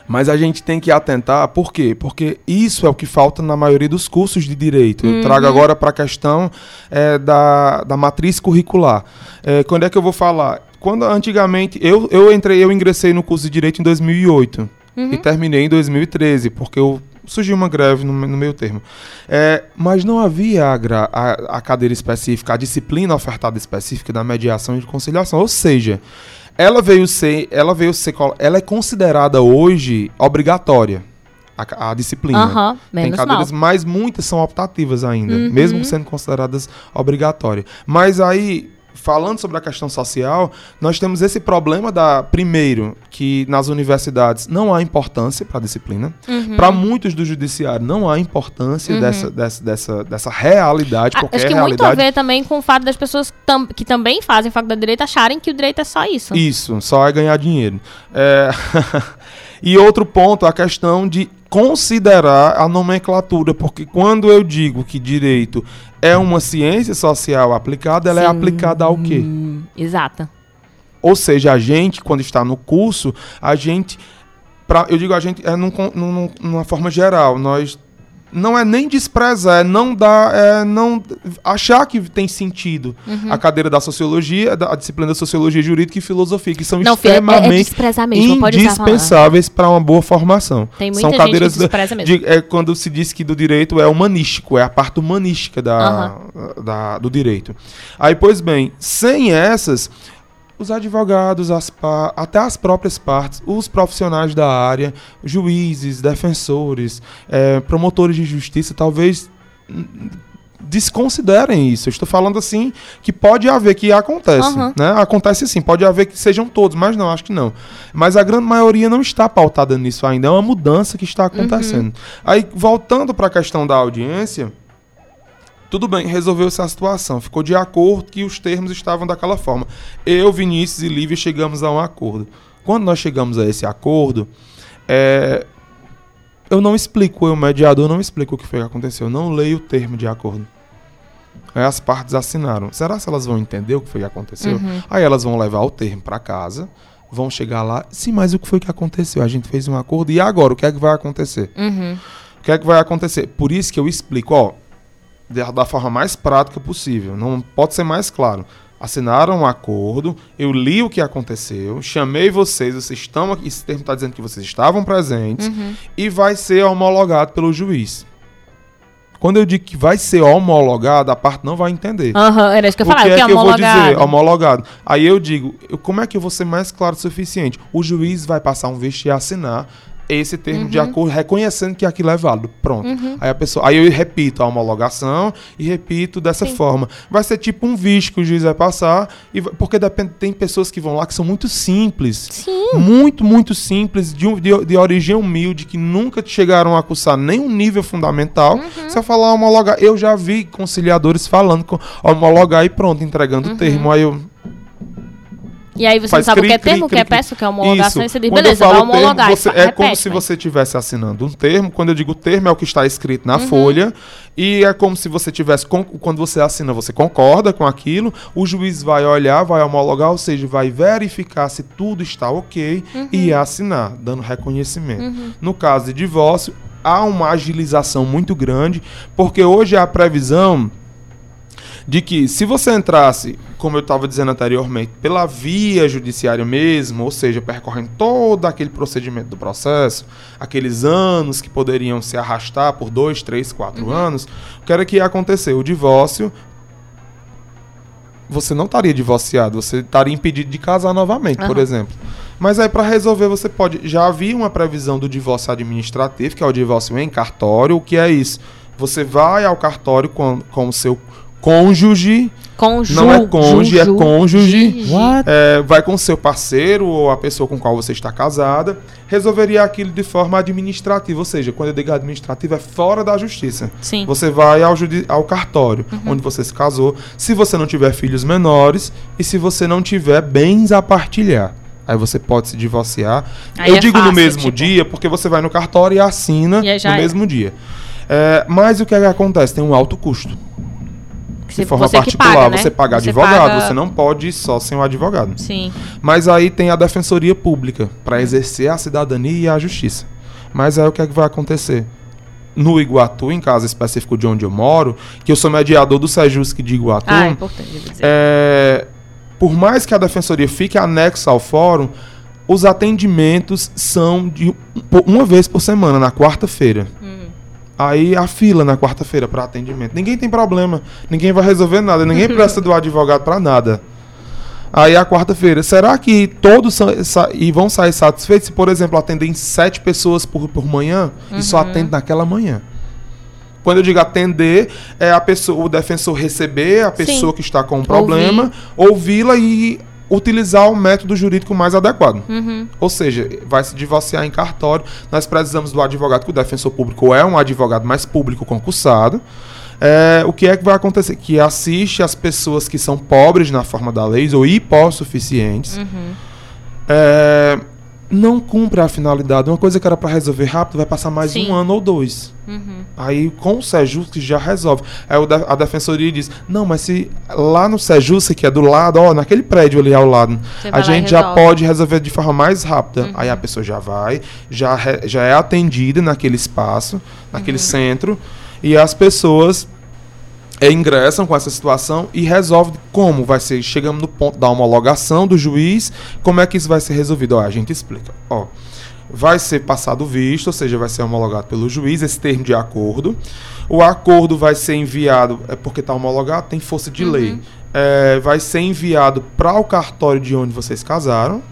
mas a gente tem que atentar, por quê? Porque isso é o que falta na maioria dos cursos de direito. Eu trago agora para a questão é, da, da matriz curricular. É, quando é que eu vou falar? Quando antigamente eu, eu entrei, eu ingressei no curso de direito em 2008 e terminei em 2013, porque eu surgiu uma greve no, no meio termo. É, mas não havia a, a- a cadeira específica, a disciplina ofertada específica da mediação e de conciliação. Ou seja, ela veio ser, ela veio ser, ela é considerada hoje obrigatória. A, a disciplina. Aham, Tem cadeiras, mal. mas muitas são optativas ainda, Uhum. mesmo sendo consideradas obrigatórias. Mas aí, falando sobre a questão social, nós temos esse problema da, primeiro, que nas universidades não há importância para a disciplina. Uhum. Para muitos do judiciário não há importância dessa, dessa, dessa, dessa realidade, Ah, qualquer Acho que muito a realidade. ver também com o fato das pessoas tam- que também fazem faculdade de direito acharem que o direito é só isso. Isso, só é ganhar dinheiro. É, e outro ponto, a questão de considerar a nomenclatura, porque quando eu digo que direito é uma ciência social aplicada, ela é Sim. aplicada ao quê? Exato. Ou seja, a gente, quando está no curso, a gente. Pra, eu digo a gente é num, num- numa forma geral. Nós. Não é nem desprezar, é não dar. É não achar que tem sentido Uhum. a cadeira da sociologia, da, a disciplina da sociologia jurídica e filosofia, que são Não, é, é extremamente desprezar mesmo, indispensáveis para uma boa formação. Tem muita São gente cadeiras que despreza mesmo. de- é quando se diz que do direito é humanístico, é a parte humanística da, da- do direito. Aí, pois bem, sem essas, os advogados, as até as próprias partes, os profissionais da área, juízes, defensores, eh, promotores de justiça, talvez hum, desconsiderem isso. Eu estou falando assim que pode haver, que acontece. Aham. Né? Acontece sim, pode haver que sejam todos, mas não, acho que não. Mas a grande maioria não está pautada nisso ainda, é uma mudança que está acontecendo. Aí, voltando para a questão da audiência, tudo bem, resolveu-se a situação, ficou de acordo que os termos estavam daquela forma. Eu, Vinícius e Lívia chegamos a um acordo. Quando nós chegamos a esse acordo, é, eu não explico, eu, o mediador, não explico o que foi que aconteceu. Eu não leio o termo de acordo. Aí as partes assinaram. Será que elas vão entender o que foi que aconteceu? Uhum. Aí elas vão levar o termo para casa, vão chegar lá. Sim, mas o que foi que aconteceu? A gente fez um acordo e agora o que é que vai acontecer? Uhum. O que é que vai acontecer? Por isso que eu explico, ó, da, da forma mais prática possível. Não pode ser mais claro. Assinaram um acordo, eu li o que aconteceu, chamei vocês, vocês estão aqui, esse termo está dizendo que vocês estavam presentes Uhum. e vai ser homologado pelo juiz. Quando eu digo que vai ser homologado, a parte não vai entender. Aham, era isso que eu o falava, que que é é que eu vou homologado. dizer? Homologado. Aí eu digo, eu- como é que eu vou ser mais claro o suficiente? O juiz vai passar um visto e assinar esse termo Uhum. de acordo, reconhecendo que aquilo é válido. Pronto. Aí a pessoa, aí eu repito a homologação e repito dessa Sim. forma. Vai ser tipo um visto que o juiz vai passar, e porque depende, tem pessoas que vão lá que são muito simples. Sim. Muito, muito simples, de, de, de origem humilde, que nunca chegaram a cursar nenhum nível fundamental. Uhum. Se eu falar homologar, eu já vi conciliadores falando com homologar e pronto, entregando Uhum. o termo. Aí eu, E aí você Faz não sabe o que é cri, cri, termo, o que é cri, cri. peça, o que é homologação, e Isso. você diz, Quando beleza, vai termo, homologar. e você- é como repete, se mas- você estivesse assinando um termo. Quando eu digo termo, é o que está escrito Uhum. na folha. E é como se você tivesse. Quando você assina, você concorda com aquilo. O juiz vai olhar, vai homologar, ou seja, vai verificar se tudo está ok Uhum. e assinar, dando reconhecimento. No caso de divórcio, há uma agilização muito grande, porque hoje a previsão de que se você entrasse, como eu estava dizendo anteriormente, pela via judiciária mesmo, ou seja, percorrendo todo aquele procedimento do processo, aqueles anos que poderiam se arrastar por dois, três, quatro anos, o que era que ia acontecer? O divórcio, você não estaria divorciado, você estaria impedido de casar novamente, por Aham. exemplo. Mas aí para resolver você pode, já havia uma previsão do divórcio administrativo, que é o divórcio em cartório, o que é isso? Você vai ao cartório com, com o seu cônjuge, Conju, não é cônjuge, é ju, cônjuge. é, vai com o seu parceiro ou a pessoa com qual você está casada, resolveria aquilo de forma administrativa, ou seja, quando eu digo administrativa é fora da justiça. Sim. Você vai ao, ao cartório, Uhum. onde você se casou, se você não tiver filhos menores e se você não tiver bens a partilhar. Aí você pode se divorciar. Aí Eu é digo no fácil, mesmo tipo- dia, porque você vai no cartório e assina E no é. mesmo dia. É, mas o que, é que acontece? Tem um alto custo. Se de forma você que particular, paga, né? você paga Você advogado, paga- você não pode ir só sem o advogado. Sim. Mas aí tem a defensoria pública para exercer a cidadania e a justiça. Mas aí o que é que vai acontecer? No Iguatu, em caso específico de onde eu moro, que eu sou mediador do Sejusc de Iguatu, Ah, é importante dizer. é, por mais que a defensoria fique anexa ao fórum, os atendimentos são de um- uma vez por semana, na quarta-feira. Aí a fila na quarta-feira para atendimento. Ninguém tem problema, ninguém vai resolver nada, ninguém precisa do advogado para nada. Aí a quarta-feira, será que todos e vão sair satisfeitos se, por exemplo, atendem sete pessoas por, por manhã e só atende naquela manhã? Quando eu digo atender, é a pessoa, o defensor receber a pessoa que está com um problema, ouvi-la e utilizar o método jurídico mais adequado. Uhum. Ou seja, vai se divorciar em cartório. Nós precisamos do advogado, que o defensor público é um advogado mais público concursado. É, o que é que vai acontecer? Que assiste as pessoas que são pobres na forma da lei ou hipossuficientes. É, não cumpre a finalidade. Uma coisa que era para resolver rápido vai passar mais Sim. um ano ou dois. Uhum. Aí com o Sejusc já resolve. Aí a defensoria diz: Não, mas se lá no Sejusc, que é do lado, ó, naquele prédio ali ao lado, Você a gente já pode resolver de forma mais rápida. Aí a pessoa já vai, já, já é atendida naquele espaço, naquele centro, e as pessoas é, ingressam com essa situação e resolve como vai ser. Chegamos no ponto da homologação do juiz, como é que isso vai ser resolvido? Ó, a gente explica. Ó, vai ser passado o visto, ou seja, vai ser homologado pelo juiz esse termo de acordo. O acordo vai ser enviado, é porque está homologado, tem força de lei. É, vai ser enviado para o cartório de onde vocês casaram.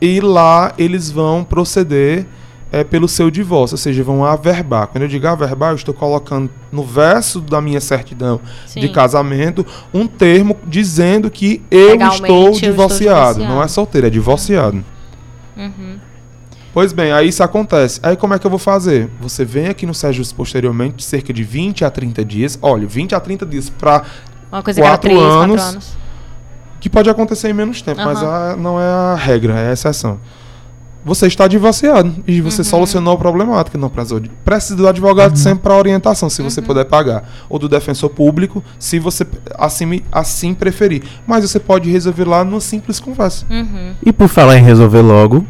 E lá eles vão proceder é, pelo seu divórcio, ou seja, vão averbar. Quando eu digo averbar, eu estou colocando no verso da minha certidão Sim. de casamento um termo dizendo que eu Legalmente, estou eu estou divorciado. divorciado. Não é solteiro, é divorciado. Uhum. Pois bem, aí isso acontece. Aí como é que eu vou fazer? Você vem aqui no Sejus posteriormente, cerca de 20 a 30 dias. Olha, 20 a 30 dias para Uma coisa que era Quatro 3, anos. 4 anos. que pode acontecer em menos tempo, mas Aham. a- não é a regra, é a exceção. Você está divorciado e você Uhum. solucionou a problemática. Não precisou de, precisa do advogado sempre para orientação, se você puder pagar. Ou do defensor público, se você assim, assim preferir. Mas você pode resolver lá numa simples conversa. Uhum. E por falar em resolver logo,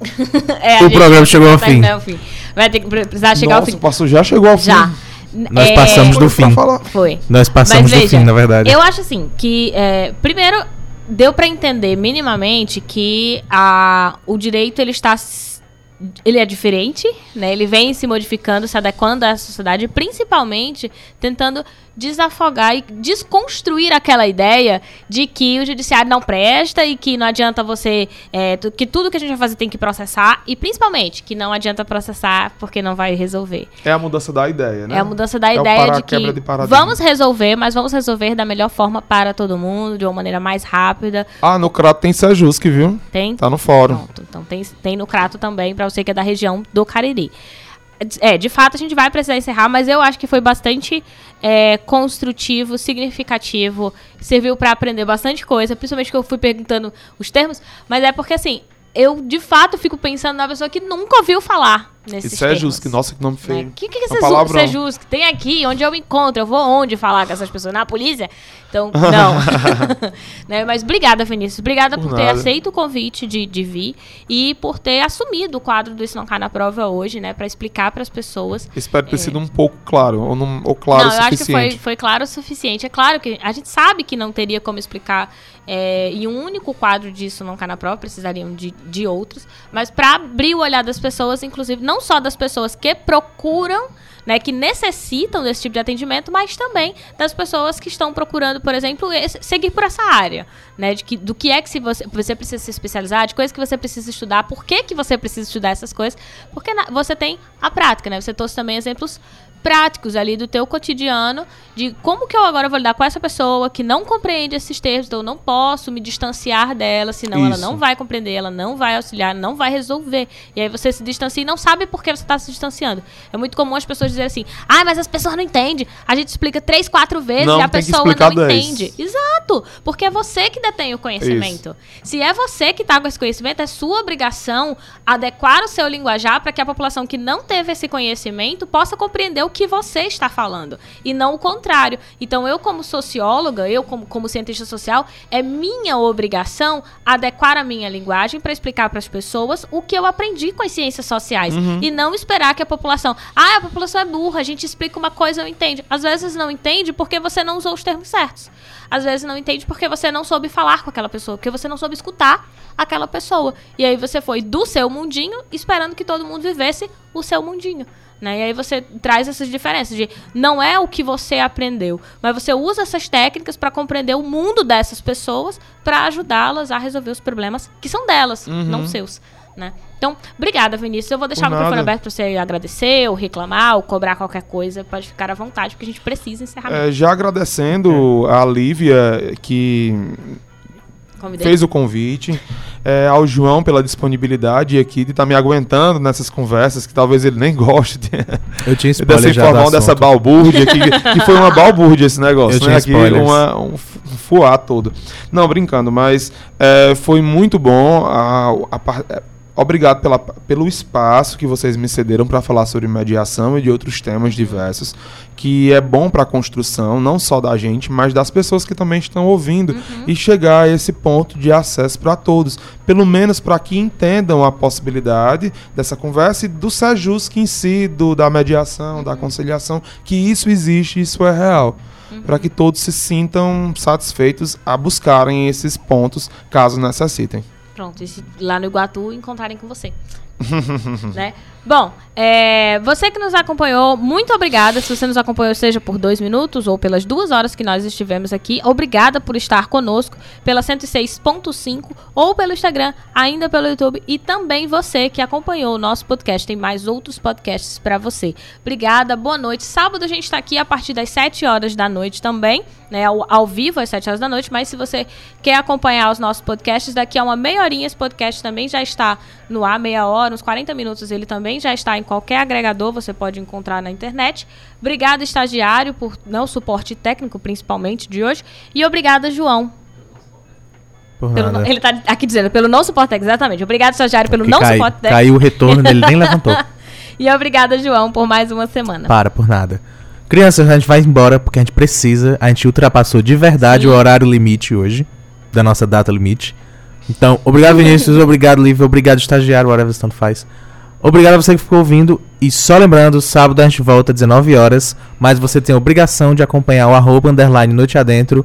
É, O programa chegou ao fim. fim. Vai ter que pre- precisar chegar Nossa, ao fim. passo já chegou ao Já. fim. Nós É, passamos do fim. Foi. Nós passamos Mas do veja, fim, na verdade. Eu acho assim que é, primeiro deu pra entender minimamente que a, o direito ele está ele é diferente, né? Ele vem se modificando, se adequando à sociedade, principalmente tentando desafogar e desconstruir aquela ideia de que o judiciário não presta e que não adianta você. É, que tudo que a gente vai fazer tem que processar e principalmente que não adianta processar porque não vai resolver. É a mudança da ideia, né? É a mudança da é ideia de que de vamos resolver, mas vamos resolver da melhor forma para todo mundo, de uma maneira mais rápida. Ah, no Crato tem Sejusc, viu? Tem? Tá no fórum. Pronto, então tem, tem no Crato também, para você que é da região do Cariri. É, de fato a gente vai precisar encerrar, mas eu acho que foi bastante é, construtivo, significativo, serviu para aprender bastante coisa, principalmente que eu fui perguntando os termos, mas é porque assim, eu de fato fico pensando na pessoa que nunca ouviu falar nesses é justo, nossa, que nome feio. O né? que, que é esse é? Tem aqui, onde eu me encontro, eu vou onde falar com essas pessoas? Na polícia? Então, não. né? Mas obrigada, Vinícius. Obrigada por, por ter aceito o convite de, de vir e por ter assumido o quadro do Isso Não Cai na Prova hoje, né? Para explicar para as pessoas. Espero ter é... sido um pouco claro, ou, não, ou claro não, o suficiente. eu acho que foi, foi claro o suficiente. É claro que a gente sabe que não teria como explicar é, e um único quadro disso não cai na prova, precisariam de, de outros. Mas para abrir o olhar das pessoas, inclusive, não só das pessoas que procuram né, que necessitam desse tipo de atendimento, mas também das pessoas que estão procurando, por exemplo, esse, seguir por essa área, né, de que, do que é que se você, você precisa se especializar, de coisas que você precisa estudar, por que, que você precisa estudar essas coisas, porque na, você tem a prática, né, você trouxe também exemplos práticos ali do teu cotidiano, de como que eu agora vou lidar com essa pessoa que não compreende esses termos, então eu não posso me distanciar dela, senão Isso. ela não vai compreender, ela não vai auxiliar, não vai resolver. E aí você se distancia e não sabe por que você está se distanciando. É muito comum as pessoas dizerem assim, ah, mas as pessoas não entendem. A gente explica três, quatro vezes não, e a pessoa não entende. Exato, porque é você que detém o conhecimento. Isso. Se é você que está com esse conhecimento, é sua obrigação adequar o seu linguajar para que a população que não teve esse conhecimento possa compreender o que você está falando e não o contrário. Então, eu, como socióloga, eu, como, como cientista social, é minha obrigação adequar a minha linguagem para explicar para as pessoas o que eu aprendi com as ciências sociais uhum. e não esperar que a população, ah, a população é burra, a gente explica uma coisa e não entende. Às vezes não entende porque você não usou os termos certos. Às vezes não entende porque você não soube falar com aquela pessoa, porque você não soube escutar aquela pessoa. E aí você foi do seu mundinho esperando que todo mundo vivesse o seu mundinho. Né? E aí você traz essas diferenças de não é o que você aprendeu, mas você usa essas técnicas para compreender o mundo dessas pessoas para ajudá-las a resolver os problemas que são delas, uhum. não seus. Né? Então, obrigada, Vinícius. Eu vou deixar o microfone aberto para você agradecer, ou reclamar, ou cobrar qualquer coisa. Pode ficar à vontade, porque a gente precisa encerrar. É, já agradecendo é. a Lívia, que Convidei. fez o convite. É, ao João pela disponibilidade aqui de estar tá me aguentando nessas conversas, que talvez ele nem goste de, Eu tinha dessa informação, dessa balbúrdia, que, que foi uma balbúrdia esse negócio, Eu né? Aqui, uma, um, fuá todo. Não, brincando, mas é, foi muito bom a, a, Obrigado pela, pelo espaço que vocês me cederam para falar sobre mediação e de outros temas diversos, que é bom para a construção, não só da gente, mas das pessoas que também estão ouvindo, uhum. e chegar a esse ponto de acesso para todos. Pelo menos para que entendam a possibilidade dessa conversa e do SEJUSC em si, do, da mediação, uhum. da conciliação, que isso existe, isso é real. Uhum. Para que todos se sintam satisfeitos a buscarem esses pontos, caso necessitem. Pronto, e se lá no Iguatu encontrarem com você. né? Bom, é, você que nos acompanhou, muito obrigada. Se você nos acompanhou, seja por dois minutos ou pelas duas horas que nós estivemos aqui, obrigada por estar conosco pela 106.5 ou pelo Instagram, ainda pelo YouTube e também você que acompanhou o nosso podcast. Tem mais outros podcasts para você. Obrigada, boa noite. Sábado a gente está aqui a partir das 7 horas da noite também, né? Ao, ao vivo às 7 horas da noite. Mas se você quer acompanhar os nossos podcasts, daqui a uma meia horinha esse podcast também já está no ar, meia hora, uns 40 minutos ele também também já está em qualquer agregador, você pode encontrar na internet. Obrigada, estagiário, por não suporte técnico, principalmente de hoje. E obrigada, João. Pelo, ele está aqui dizendo, pelo não suporte técnico, exatamente. Obrigado, estagiário, pelo não cai, suporte técnico. Caiu o retorno dele, nem levantou. E obrigada, João, por mais uma semana. Para, por nada. Crianças, a gente vai embora porque a gente precisa. A gente ultrapassou de verdade Sim. o horário limite hoje, da nossa data limite. Então, obrigado, Vinícius, obrigado, Lívia, obrigado, estagiário, whatever tanto faz. Obrigado a você que ficou ouvindo. E só lembrando, sábado a gente volta às 19 horas. Mas você tem a obrigação de acompanhar o arroba underline noite adentro.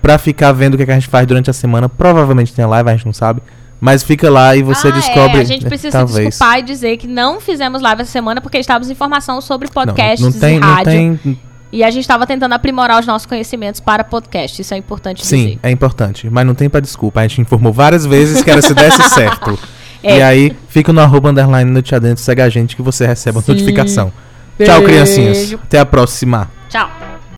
Pra ficar vendo o que, é que a gente faz durante a semana. Provavelmente tem live, a gente não sabe. Mas fica lá e você Ah, descobre. é, a gente precisa se talvez. desculpar e dizer que não fizemos live essa semana porque estávamos em formação sobre Não, podcasts não tem, e não rádio. tem. E a gente estava tentando aprimorar os nossos conhecimentos para podcast. Isso é importante Sim, dizer. é importante. Mas não tem pra desculpa. A gente informou várias vezes que era se desse certo. É. E aí, fica no arroba underline noite adentro, segue a gente que você recebe a notificação. Tchau, Beijo. criancinhas. Até a próxima. Tchau.